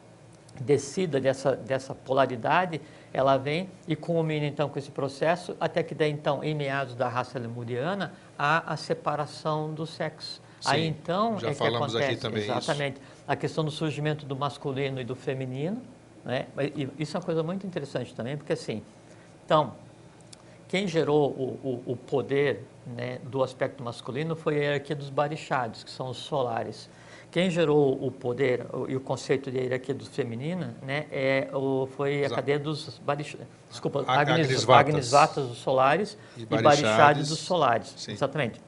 descida dessa, dessa polaridade, ela vem e culmina então com esse processo, até que daí então, em meados da raça lemuriana, há a separação do sexo. Sim, Aí então já é que falamos acontece aqui também exatamente isso. a questão do surgimento do masculino e do feminino, né? Isso é uma coisa muito interessante também, porque assim, então, quem gerou o, o, o poder né, do aspecto masculino foi a hierarquia dos barichados, que são os solares, quem gerou o poder e o conceito de hierarquia do feminina, né, é o, foi a cadeia dos Barish, desculpa, A- Agnes, Agnisvatas. Agnisvatas dos Solares E e, Barixades. Barixades dos Solares, Sim. exatamente.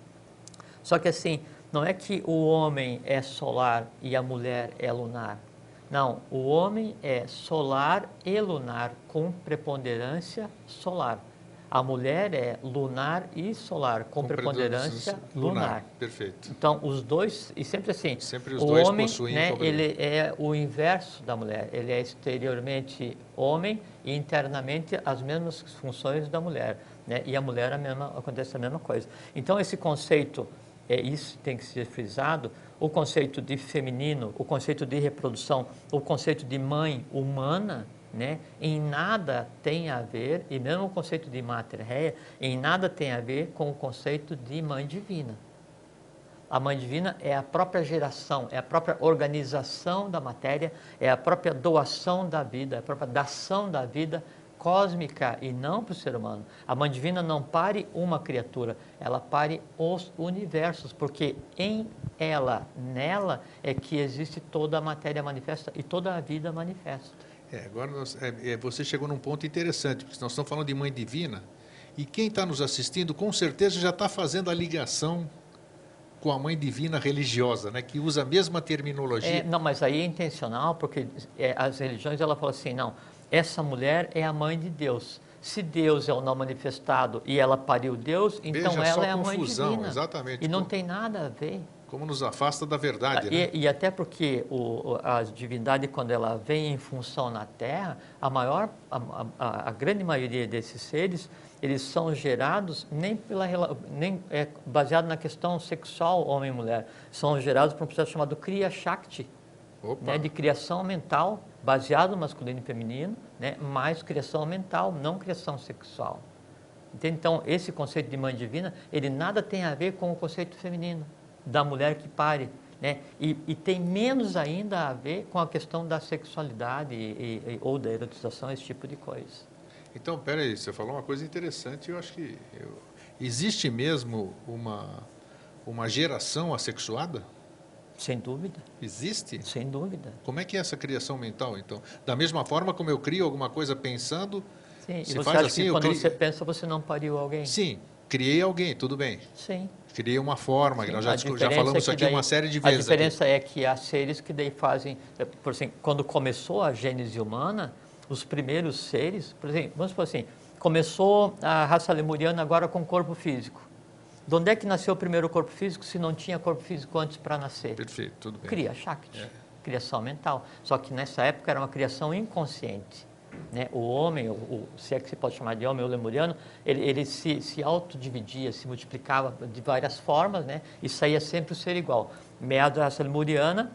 Só que assim, não é que o homem é solar e a mulher é lunar. Não, o homem é solar e lunar com preponderância solar. A mulher é lunar e solar com, preponderância lunar. Perfeito. Então, os dois, e sempre assim, Sempre os o dois homem, possuem né, ele é o inverso da mulher. Ele é exteriormente homem e internamente as mesmas funções da mulher. Né? E a mulher a mesma, acontece a mesma coisa. Então, esse conceito, é isso tem que ser frisado, o conceito de feminino, o conceito de reprodução, o conceito de mãe humana, né, em nada tem a ver, e mesmo o conceito de mater rei, em nada tem a ver com o conceito de mãe divina. A mãe divina é a própria geração, é a própria organização da matéria, é a própria doação da vida, é a própria dação da vida cósmica e não para o ser humano. A mãe divina não pare uma criatura, ela pare os universos, porque em ela, nela, é que existe toda a matéria manifesta e toda a vida manifesta. É, agora nós- é, é, você chegou num ponto interessante, porque nós estamos falando de mãe divina, e quem está nos assistindo com certeza já está fazendo a ligação com a mãe divina religiosa, né, que usa a mesma terminologia. É, não, mas aí é intencional, porque é, as religiões ela falam assim, não, essa mulher é a mãe de Deus. Se Deus é o não manifestado e ela pariu Deus, então Veja ela é a mãe confusão, divina. exatamente, E não como- tem nada a ver. Como nos afasta da verdade, né? E, e até porque o, a divindade, quando ela vem em função na Terra, a maior, a, a- a grande maioria desses seres, eles são gerados nem pela nem é baseado na questão sexual homem e mulher, são gerados por um processo chamado Kriya Shakti, né, de criação mental, baseado no masculino e feminino, né, mais criação mental, não criação sexual. Entende? Então, esse conceito de mãe divina, ele nada tem a ver com o conceito feminino, da mulher que pare. Né? E, e tem menos ainda a ver com a questão da sexualidade e- e- ou da erotização, esse tipo de coisa. Então, peraí, você falou uma coisa interessante, eu acho que eu- existe mesmo uma, uma geração assexuada? Sem dúvida, Existe? sem dúvida. Como é que é essa criação mental, então? Da mesma forma como eu crio alguma coisa pensando, Sim, Se e você faz acha assim, que quando crio- você pensa, você não pariu alguém? sim, criei alguém, tudo bem. Sim. Criei uma forma, Sim, nós já, a já falamos é isso aqui daí- uma série de A vezes. aqui. diferença é que há seres que daí fazem, eh, por exemplo, quando começou a gênese humana, os primeiros seres, por exemplo, vamos supor assim, começou a raça lemuriana agora com corpo físico. De onde é que nasceu o primeiro corpo físico se não tinha corpo físico antes para nascer? Perfeito, tudo bem. Cria Shakti, É. criação mental. Só que nessa época era uma criação inconsciente. Né? O homem, o, o- se é que se pode chamar de homem, o lemuriano, ele, ele se, se autodividia, se multiplicava de várias formas né? e saía sempre o ser igual. Meado da raça lemuriana,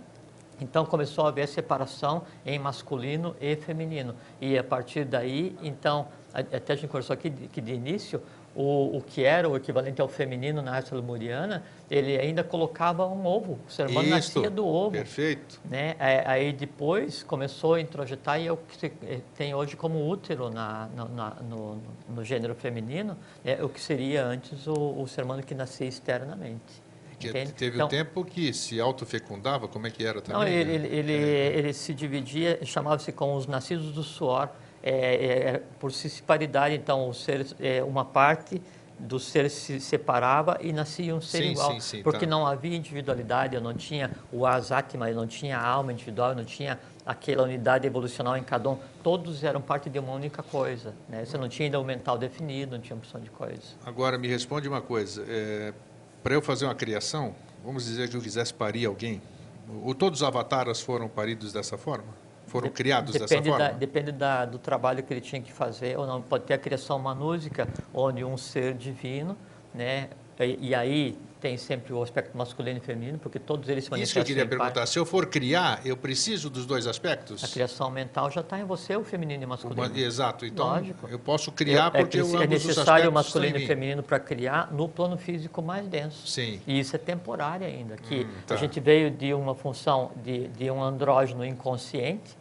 então começou a haver separação em masculino e feminino. E a partir daí, então, até a gente conversou aqui que de início, o, o que era o equivalente ao feminino na raça lemuriana, ele ainda colocava um ovo. O ser humano Isso, nascia do ovo. Perfeito. Né? É, Aí depois começou a introjetar e é o que eh, tem hoje como útero na, na- na- no, no gênero feminino, é o que seria antes o, o ser humano que nascia externamente. Entende? teve Então, o tempo que se autofecundava, como é que era também? não, ele, né? ele, ele, ele se dividia, chamava-se como os nascidos do suor, é, é, é, por paridade, então, os seres, é, uma parte dos seres se separava e nascia um ser Sim, igual, sim, sim, porque tá. não havia individualidade, eu não tinha o asatma, eu não tinha a alma individual, eu não tinha aquela unidade evolucional em cada um, todos eram parte de uma única coisa, né? você não tinha ainda o mental definido, não tinha opção de coisa. Agora, me responde uma coisa. Para eu fazer uma criação, vamos dizer que eu quisesse parir alguém, o, todos os avataras foram paridos dessa forma? Foram Dep- criados dessa depende forma? Da, depende da, do trabalho que ele tinha que fazer, ou não. Pode ter a criação manúsica, onde um ser divino, né? E, e aí tem sempre o aspecto masculino e feminino, porque todos eles se Isso que eu manifestam queria perguntar. Se eu for criar, eu preciso dos dois aspectos? A criação mental já está em você, o feminino e o masculino. Uma- exato. Então, Lógico. eu posso criar é, é, porque eu que ambos é necessário o masculino e feminino para criar no plano físico mais denso. Sim. E isso é temporário ainda, que Hum, tá. a gente veio de uma função de, de um andrógeno inconsciente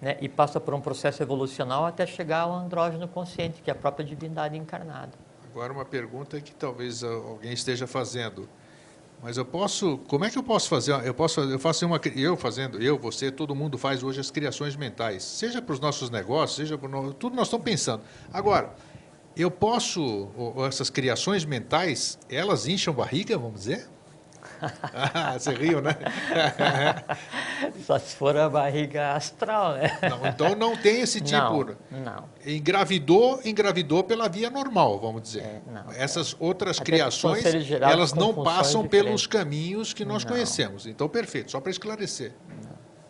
né, e passa por um processo evolucional até chegar ao andrógeno consciente, que é a própria divindade encarnada. Agora, uma pergunta que talvez alguém esteja fazendo. Mas eu posso, como é que eu posso fazer? Eu posso, eu faço uma, eu fazendo, eu, você, todo mundo faz hoje as criações mentais, seja para os nossos negócios, seja para tudo nós estamos pensando. Agora, eu posso, essas criações mentais, elas incham barriga, vamos dizer? Ah, você riu, né? Só se for a barriga astral, né? Não, então não tem esse tipo. Não, não. Engravidou, engravidou pela via normal, vamos dizer. É, não, Essas é. outras Até criações, elas não passam diferentes. pelos caminhos que nós conhecemos. Então, perfeito, só para esclarecer.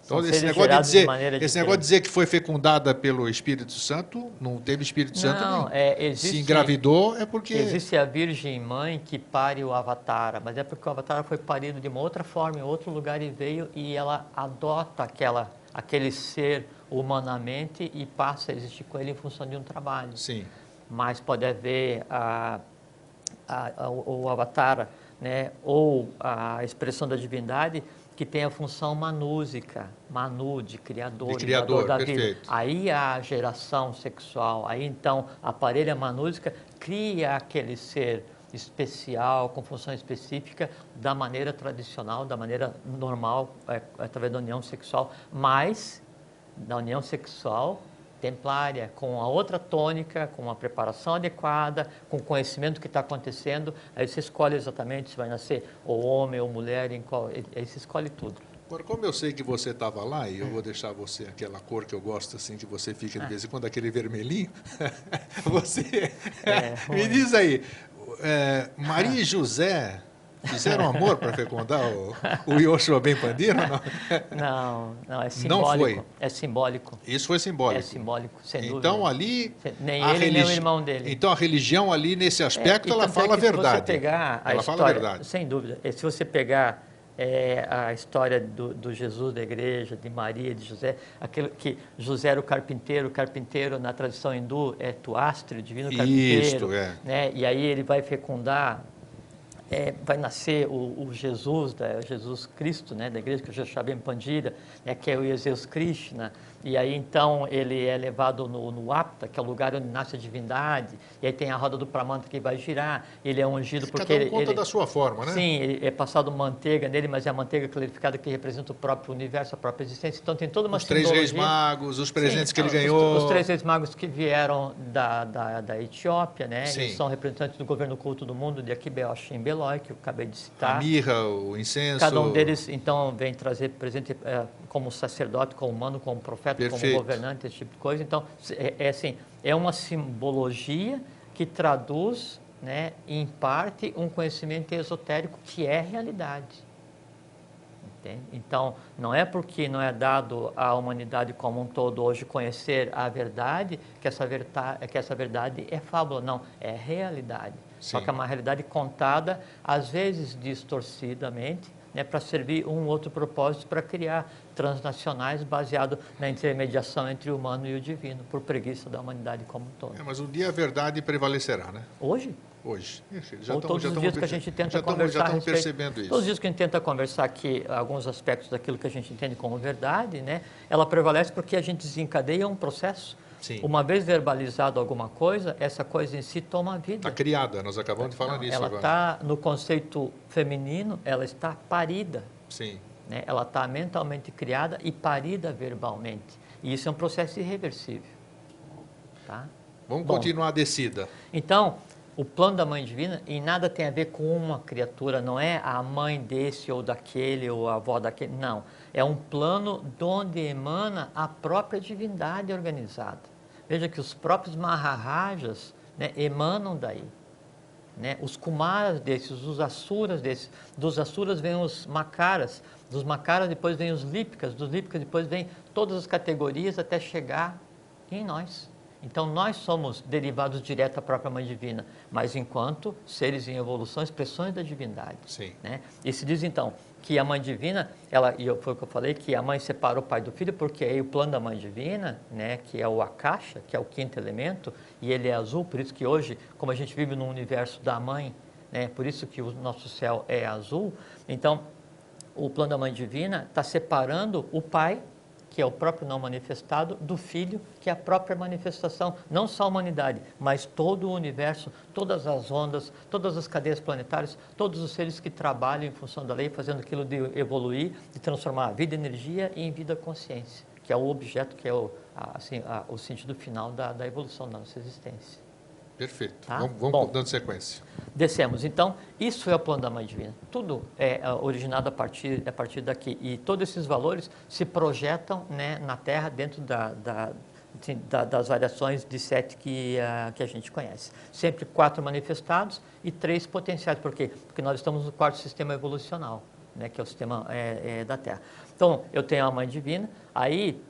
Então, esse negócio de dizer, de esse negócio de dizer que foi fecundada pelo Espírito Santo, não teve Espírito Santo, não. não. É, existe, Se engravidou é porque existe a Virgem Mãe que pare o Avatar, mas é porque o Avatar foi parido de uma outra forma, em outro lugar e veio e ela adota aquela aquele ser humanamente e passa a existir com ele em função de um trabalho. Sim. Mas pode haver a, a, a, o Avatar, né, ou a expressão da divindade que tem a função manúsica, manu, de criador, de criador da perfeito. vida. Aí a geração sexual, aí então a parelha manúsica cria aquele ser especial, com função específica, da maneira tradicional, da maneira normal, é, através da união sexual, mas da união sexual templária, com a outra tônica, com uma preparação adequada, com o conhecimento que está acontecendo, aí você escolhe exatamente se vai nascer ou homem ou mulher, em qual, aí você escolhe tudo. Agora, como eu sei que você estava lá, e eu vou deixar você aquela cor que eu gosto, assim, que você fica de vez em quando, aquele vermelhinho, você é, me diz aí, é, Maria e José Fizeram amor para fecundar o, o Yoshua Ben Pandiro ou não? Não, não, é simbólico. Não foi? É simbólico. Isso foi simbólico. É simbólico, sem dúvida. Então ali... Nem ele, religi... nem o irmão dele. Então a religião ali, nesse aspecto, é, ela fala é a verdade. Se você pegar a ela história, fala a verdade. Sem dúvida. Se você pegar é, a história do, do, Jesus da igreja, de Maria, de José, aquele que José era o carpinteiro, o carpinteiro na tradição hindu é Tuastri, o divino carpinteiro. Isso, é. Né? E aí ele vai fecundar é, vai nascer o, o, Jesus, da, Jesus Cristo, né, da igreja que eu já bem Pandira, né, que é o Jesus Krishna, e aí então ele é levado no, no Apta, que é o lugar onde nasce a divindade, e aí tem a roda do Pramanta que vai girar, ele é ungido porque Cada um conta ele, da sua forma, né? Sim, é passado manteiga nele, mas é a manteiga clarificada que representa o próprio universo, a própria existência, então tem toda uma Os três reis magos, os presentes sim, que ele ganhou... Os, os, três reis magos que vieram da, da, da Etiópia, né, sim. eles são representantes do governo culto do mundo, de Akibeoshim Beloi, que eu acabei de citar. A mirra, o incenso... Cada um deles, então, vem trazer presente é, como sacerdote, como humano, como profeta, Perfeito. como governante, esse tipo de coisa. Então, é, é assim, é uma simbologia que traduz, né, em parte, um conhecimento esotérico que é realidade. Entende? Então, não é porque não é dado à humanidade como um todo hoje conhecer a verdade que essa verdade, que essa verdade é fábula. Não, é realidade. Sim. Só que é uma realidade contada, às vezes distorcidamente, né, para servir um outro propósito, para criar transnacionais baseado na intermediação entre o humano e o divino, por preguiça da humanidade como um todo. É, mas um dia a verdade prevalecerá, né? Hoje? Hoje. Já Ou estamos, todos já os dias que a gente tenta já estamos, conversar já estamos percebendo isso. Todos os dias que a gente tenta conversar aqui alguns aspectos daquilo que a gente entende como verdade, né, ela prevalece porque a gente desencadeia um processo. Sim. Uma vez verbalizado alguma coisa, essa coisa em si toma vida. Está criada, nós acabamos de falar Não, nisso ela agora. está, no conceito feminino, ela está parida. Sim. Né? Ela está mentalmente criada e parida verbalmente. E isso é um processo irreversível. Tá? Vamos Bom. continuar a descida. Então, o plano da mãe divina em nada tem a ver com uma criatura, não é a mãe desse ou daquele ou a avó daquele, não. É um plano de onde emana a própria divindade organizada. Veja que os próprios Maharajas né, emanam daí. Né? Os Kumaras desses, os Asuras desses, dos Asuras vêm os Makaras, dos Makaras depois vêm os Lípicas, dos Lípicas depois vêm todas as categorias até chegar em nós. Então nós somos derivados direto da própria Mãe Divina, mas enquanto seres em evolução, expressões da divindade. Sim. Né? E se diz então que a Mãe Divina, ela, e foi o que eu falei, que a mãe separa o pai do filho, porque aí o plano da Mãe Divina, né, que é o Akasha, que é o quinto elemento, e ele é azul, por isso que hoje, como a gente vive no universo da mãe, né, por isso que o nosso céu é azul, então o plano da Mãe Divina está separando o pai, que é o próprio não manifestado, do Filho, que é a própria manifestação, não só a humanidade, mas todo o universo, todas as ondas, todas as cadeias planetárias, todos os seres que trabalham em função da lei, fazendo aquilo de evoluir, de transformar a vida em energia e em vida consciência, que é o objeto, que é o, assim, o sentido final da, da evolução da nossa existência. Perfeito. Tá? Vamos, vamos Bom, dando sequência. Descemos. Então, isso é o plano da Mãe Divina. Tudo é, é originado a partir, a partir daqui. E todos esses valores se projetam né, na Terra dentro da, da, da, das variações de sete que, uh, que a gente conhece. Sempre quatro manifestados e três potenciais. Por quê? Porque nós estamos no quarto sistema evolucional, né, que é o sistema é, é, da Terra. Então, eu tenho a Mãe Divina, aí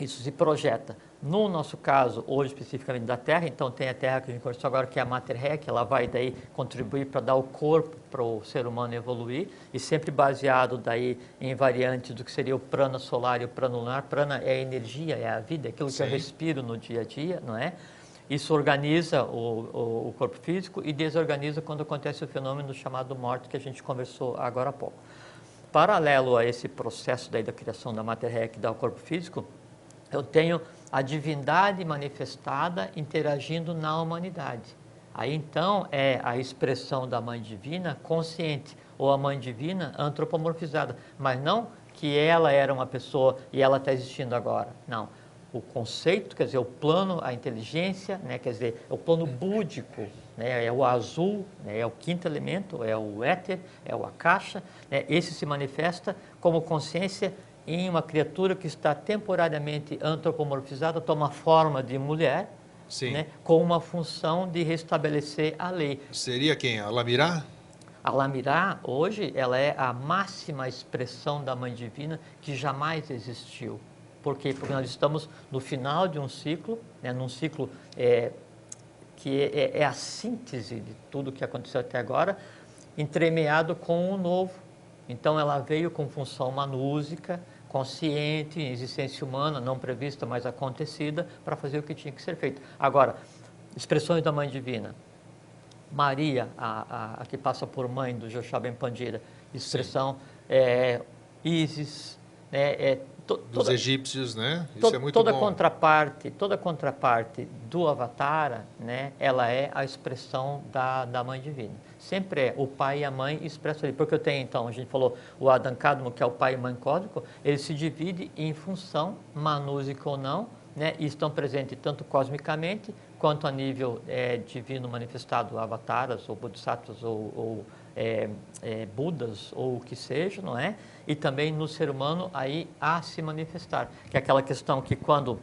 isso se projeta no nosso caso, hoje especificamente da Terra, então tem a Terra que a gente conversou agora, que é a Mater Ré, que ela vai daí contribuir para dar o corpo para o ser humano evoluir, e sempre baseado daí em variantes do que seria o prana solar e o prana lunar. Prana é a energia, é a vida, é aquilo Sim. que eu respiro no dia a dia, não é? Isso organiza o, o, o, corpo físico e desorganiza quando acontece o fenômeno chamado morte, que a gente conversou agora há pouco. Paralelo a esse processo daí da criação da Mater Ré que dá o corpo físico, eu tenho a divindade manifestada interagindo na humanidade. Aí então é a expressão da Mãe Divina consciente, ou a Mãe Divina antropomorfizada, mas não que ela era uma pessoa e ela está existindo agora. Não. O conceito, quer dizer, o plano, a inteligência, né, quer dizer, é o plano búdico, né, é o azul, né, é o quinto elemento, é o éter, é o akasha, né, esse se manifesta como consciência em uma criatura que está temporariamente antropomorfizada, toma forma de mulher, né, com uma função de restabelecer a lei. Seria quem? A Lamirá? A Lamirá, hoje, ela é a máxima expressão da Mãe Divina que jamais existiu. Por quê? Porque nós estamos no final de um ciclo, né, num ciclo é, que é, é, a síntese de tudo que aconteceu até agora, entremeado com o novo. Então, ela veio com função manúsica, consciente, existência humana não prevista, mas acontecida, para fazer o que tinha que ser feito. Agora, expressões da Mãe Divina. Maria, a, a, a que passa por mãe do Joshua Ben Pandira, expressão é, Isis, né, é, to, dos egípcios, né? Isso to, é muito toda bom. contraparte, toda contraparte do Avatara, né? Ela é a expressão da, da Mãe Divina. Sempre é o pai e a mãe expressam ali. Porque eu tenho, então, a gente falou, o Adam Kadmo, que é o pai e mãe cósmico, ele se divide em função, manúsica ou não, né? E estão presentes tanto cosmicamente, quanto a nível é, divino manifestado, avataras, ou bodhisattvas, ou, ou é, é, budas, ou o que seja, não é? e também no ser humano aí a se manifestar. Que é aquela questão que quando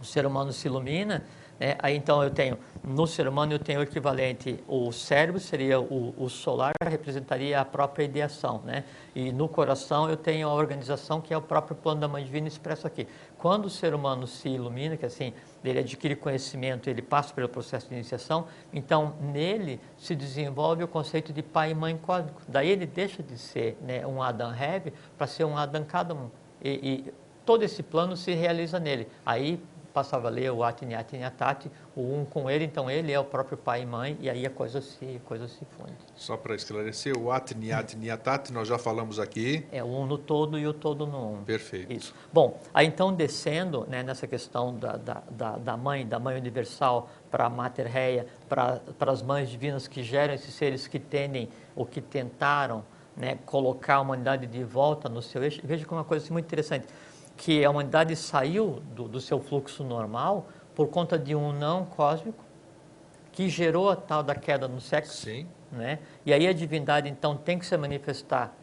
o ser humano se ilumina, né, aí então eu tenho, no ser humano eu tenho o equivalente, o cérebro seria o, o solar, representaria a própria ideação, né? E no coração eu tenho a organização que é o próprio plano da Mãe Divina expresso aqui. Quando o ser humano se ilumina, que assim, ele adquire conhecimento, ele passa pelo processo de iniciação, então nele se desenvolve o conceito de pai e mãe cósmico. Daí ele deixa de ser né, um Adam Heavy para ser um Adam Kadmon. E, e todo esse plano se realiza nele. Aí passava a ler o Atiniati Atati, o um com ele, então ele é o próprio pai e mãe, e aí a coisa se, a coisa se funde. Só para esclarecer, o Atiniati Atati nós já falamos aqui. É o um no todo e o todo no um. Perfeito. Isso. Bom, aí então descendo né, nessa questão da, da, da, da mãe, da mãe universal para a Mater Reia, para as mães divinas que geram esses seres que tendem, ou que tentaram, né, colocar a humanidade de volta no seu eixo, veja como uma coisa assim, muito interessante que a humanidade saiu do, do seu fluxo normal por conta de um não cósmico que gerou a tal da queda no sexo. Sim. Né? E aí a divindade então tem que se manifestar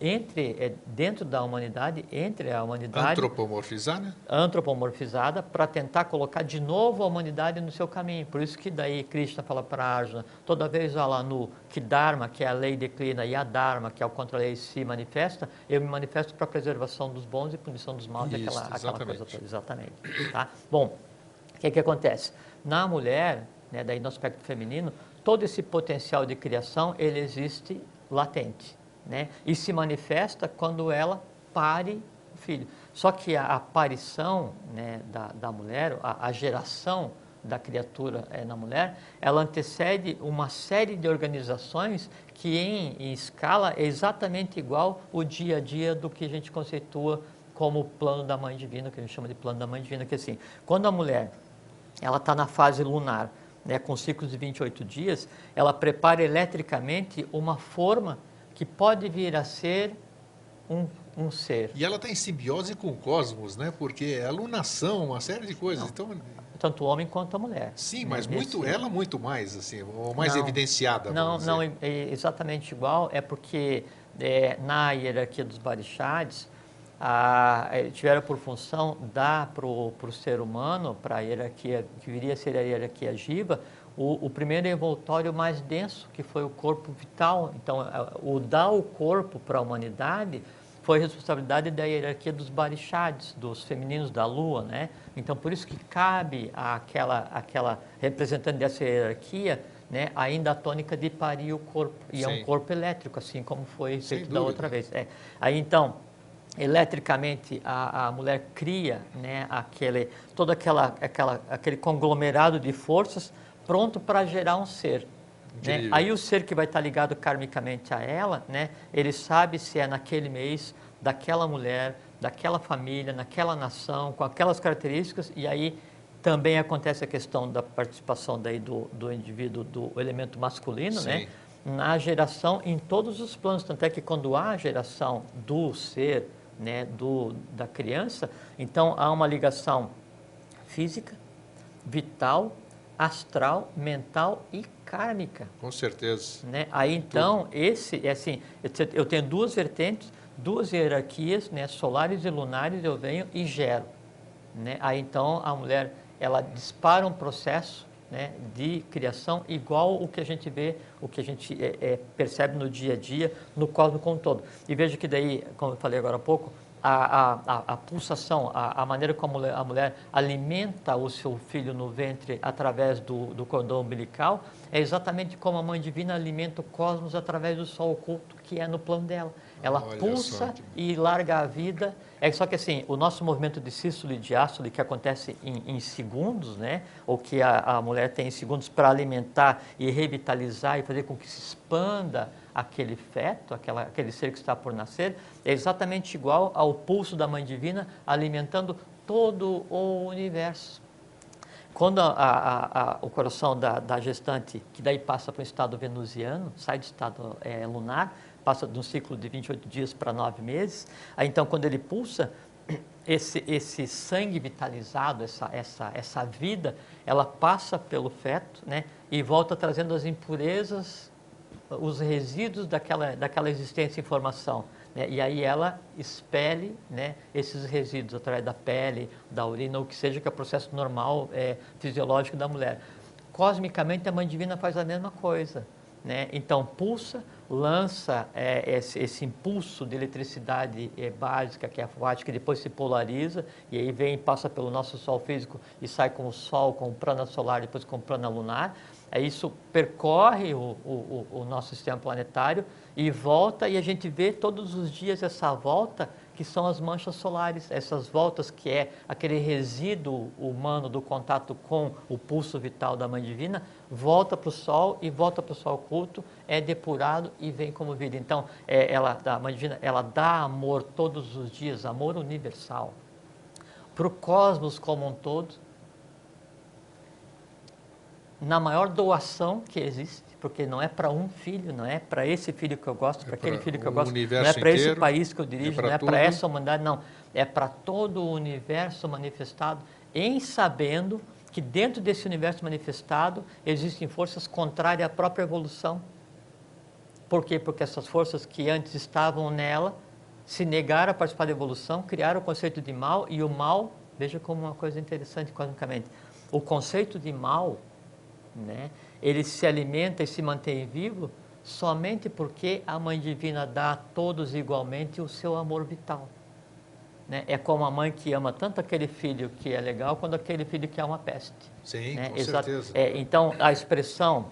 entre é, dentro da humanidade, entre a humanidade antropomorfizada, antropomorfizada para tentar colocar de novo a humanidade no seu caminho. Por isso que daí Krishna fala para Arjuna, toda vez lá no que Dharma, que é a lei declina, e a Dharma, que é o contra-lei, se manifesta, eu me manifesto para a preservação dos bons e punição dos maus, isso, aquela, aquela coisa toda. Exatamente. Tá? Bom, o que, que acontece? Na mulher, né, daí no aspecto feminino, todo esse potencial de criação, ele existe latente né? e se manifesta quando ela pare o filho. Só que a aparição né, da, da mulher, a, a geração da criatura é, na mulher, ela antecede uma série de organizações que em, em, escala é exatamente igual o dia a dia do que a gente conceitua como o plano da mãe divina, que a gente chama de plano da mãe divina, que é assim, quando a mulher ela está na fase lunar, né, com ciclos de 28 dias, ela prepara eletricamente uma forma que pode vir a ser um, um ser. E ela está em simbiose com o cosmos, né? Porque é alunação, uma série de coisas. Não. Então, tanto o homem quanto a mulher. Sim, né, mas muito ela muito mais assim, ou mais não, evidenciada. Não, não é, é exatamente igual. É porque é, na hierarquia dos barixades a, é, tiveram por função dar para o ser humano, para a hierarquia que viria a ser a hierarquia jiva, o, o, primeiro envoltório mais denso, que foi o corpo vital. Então, o dar o corpo para a humanidade foi responsabilidade da hierarquia dos barixades, dos femininos da lua, né? Então, por isso que cabe àquela, àquela representante dessa hierarquia né, ainda a tônica de parir o corpo. E Sim. é um corpo elétrico, assim como foi feito da outra vez. É. Aí, então, eletricamente, a, a mulher cria né, aquele, todo aquela, aquela, aquele conglomerado de forças pronto para gerar um ser. Né? Aí o ser que vai estar ligado karmicamente a ela, né, ele sabe se é naquele mês, daquela mulher, daquela família, naquela nação, com aquelas características, e aí também acontece a questão da participação daí do, do indivíduo, do elemento masculino, né? na geração em todos os planos. Tanto é que quando há geração do ser, né, do, da criança, então há uma ligação física, vital, astral, mental e kármica. Com certeza. Né? Aí então, Tudo. esse, é assim, eu tenho duas vertentes, duas hierarquias, né, solares e lunares, eu venho e gero. Né? Aí então a mulher, ela dispara um processo né, de criação igual o que a gente vê, o que a gente é, é, percebe no dia a dia, no cosmos como um todo. E veja que daí, como eu falei agora há pouco, a, a, a pulsação, a, a, maneira como a mulher, alimenta o seu filho no ventre através do, do, cordão umbilical, é exatamente como a Mãe Divina alimenta o cosmos através do sol oculto que é no plano dela. Ela Olha pulsa e larga a vida. É só que assim, o nosso movimento de sístole e diástole, que acontece em, em segundos, né? ou que a, a mulher tem em segundos para alimentar e revitalizar e fazer com que se expanda aquele feto, aquela, aquele ser que está por nascer, é exatamente igual ao pulso da Mãe Divina alimentando todo o universo. Quando a, a, a, o coração da, da, gestante, que daí passa para o estado venusiano, sai do estado é, lunar, passa de um ciclo de 28 dias para 9 meses, aí então quando ele pulsa, esse, esse sangue vitalizado, essa, essa, essa vida, ela passa pelo feto né, e volta trazendo as impurezas os resíduos daquela, daquela existência em formação. Né? E aí ela expele né, esses resíduos através da pele, da urina, ou que seja, que é o processo normal, é, fisiológico da mulher. Cosmicamente, a Mãe Divina faz a mesma coisa. Né? Então, pulsa, lança é, esse, esse, impulso de eletricidade é, básica, que é a FUAT, que depois se polariza, e aí vem, passa pelo nosso Sol físico e sai com o Sol, com o prana solar, depois com o prana lunar. É isso percorre o, o, o, nosso sistema planetário e volta, e a gente vê todos os dias essa volta, que são as manchas solares, essas voltas que é aquele resíduo humano do contato com o pulso vital da Mãe Divina, volta para o Sol e volta para o Sol oculto, é depurado e vem como vida. Então, é, ela, a Mãe Divina, ela dá amor todos os dias, amor universal, para o cosmos como um todo, na maior doação que existe, porque não é para um filho, não é para esse filho que eu gosto, é para aquele filho que eu gosto, não é para esse país que eu dirijo, é não é para essa humanidade, não. É para todo o universo manifestado, em sabendo que dentro desse universo manifestado existem forças contrárias à própria evolução. Por quê? Porque essas forças que antes estavam nela se negaram a participar da evolução, criaram o conceito de mal e o mal, veja como uma coisa interessante cosmicamente, o conceito de mal né? Ele se alimenta e se mantém vivo somente porque a Mãe Divina dá a todos igualmente o seu amor vital. Né? É como a mãe que ama tanto aquele filho que é legal, quanto aquele filho que é uma peste. Sim, né? com Exato. certeza. É, então, a expressão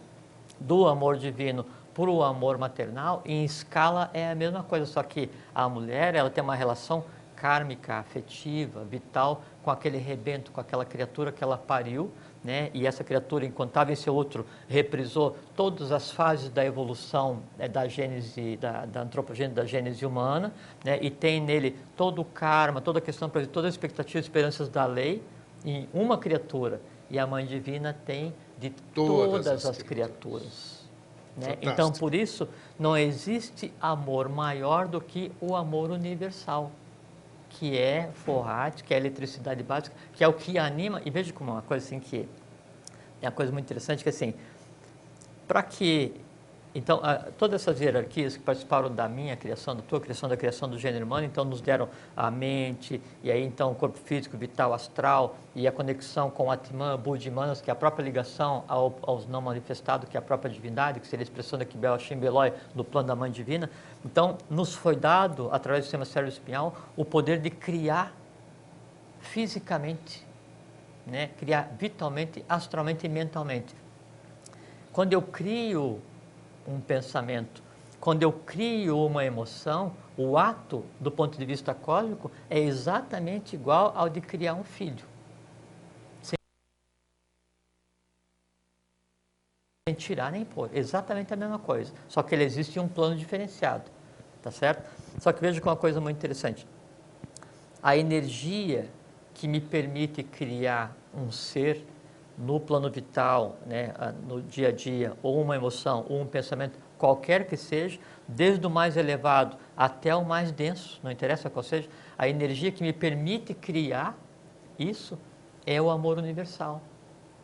do amor divino para o amor maternal, em escala, é a mesma coisa, só que a mulher ela tem uma relação kármica, afetiva, vital com aquele rebento, com aquela criatura que ela pariu, né? E essa criatura, enquanto estava em seu outro, reprisou todas as fases da evolução né, da gênese, da, da antropogênese, da gênese humana, né? E tem nele todo o karma, toda a questão, todas as expectativas e esperanças da lei em uma criatura. E a Mãe Divina tem de todas, todas as, criaturas. criaturas. Né? Então, por isso, não existe amor maior do que o amor universal, que é forrate, que é eletricidade básica, que é o que anima. E veja como é uma coisa assim que é uma coisa muito interessante, que assim, para que então, todas essas hierarquias que participaram da minha criação, da tua criação, da criação do gênero humano, então nos deram a mente, e aí então o corpo físico, vital, astral, e a conexão com Atman, Budimanas, que é a própria ligação ao, aos não manifestados, que é a própria divindade, que seria a expressão da Kibel Shimbeloi, do plano da Mãe Divina. Então, nos foi dado, através do sistema cérebro espinhal, o poder de criar fisicamente, né? criar vitalmente, astralmente e mentalmente. Quando eu crio um pensamento. Quando eu crio uma emoção, o ato, do ponto de vista cósmico, é exatamente igual ao de criar um filho. Sem tirar nem pôr, exatamente a mesma coisa. Só que ele existe em um plano diferenciado, tá certo? Só que veja que uma coisa muito interessante. A energia que me permite criar um ser no plano vital, né, no dia a dia, ou uma emoção, ou um pensamento, qualquer que seja, desde o mais elevado até o mais denso, não interessa qual seja, a energia que me permite criar isso é o amor universal.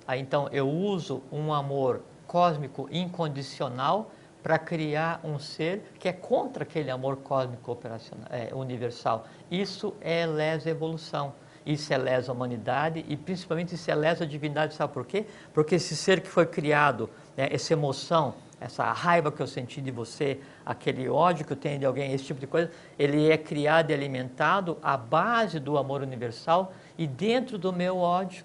Aí, então, eu uso um amor cósmico incondicional para criar um ser que é contra aquele amor cósmico operacional, é, universal. Isso é lesa evolução isso é lesa humanidade e principalmente isso é lesa divindade, sabe por quê? Porque esse ser que foi criado, né, essa emoção, essa raiva que eu senti de você, aquele ódio que eu tenho de alguém, esse tipo de coisa, ele é criado e alimentado à base do amor universal e dentro do meu ódio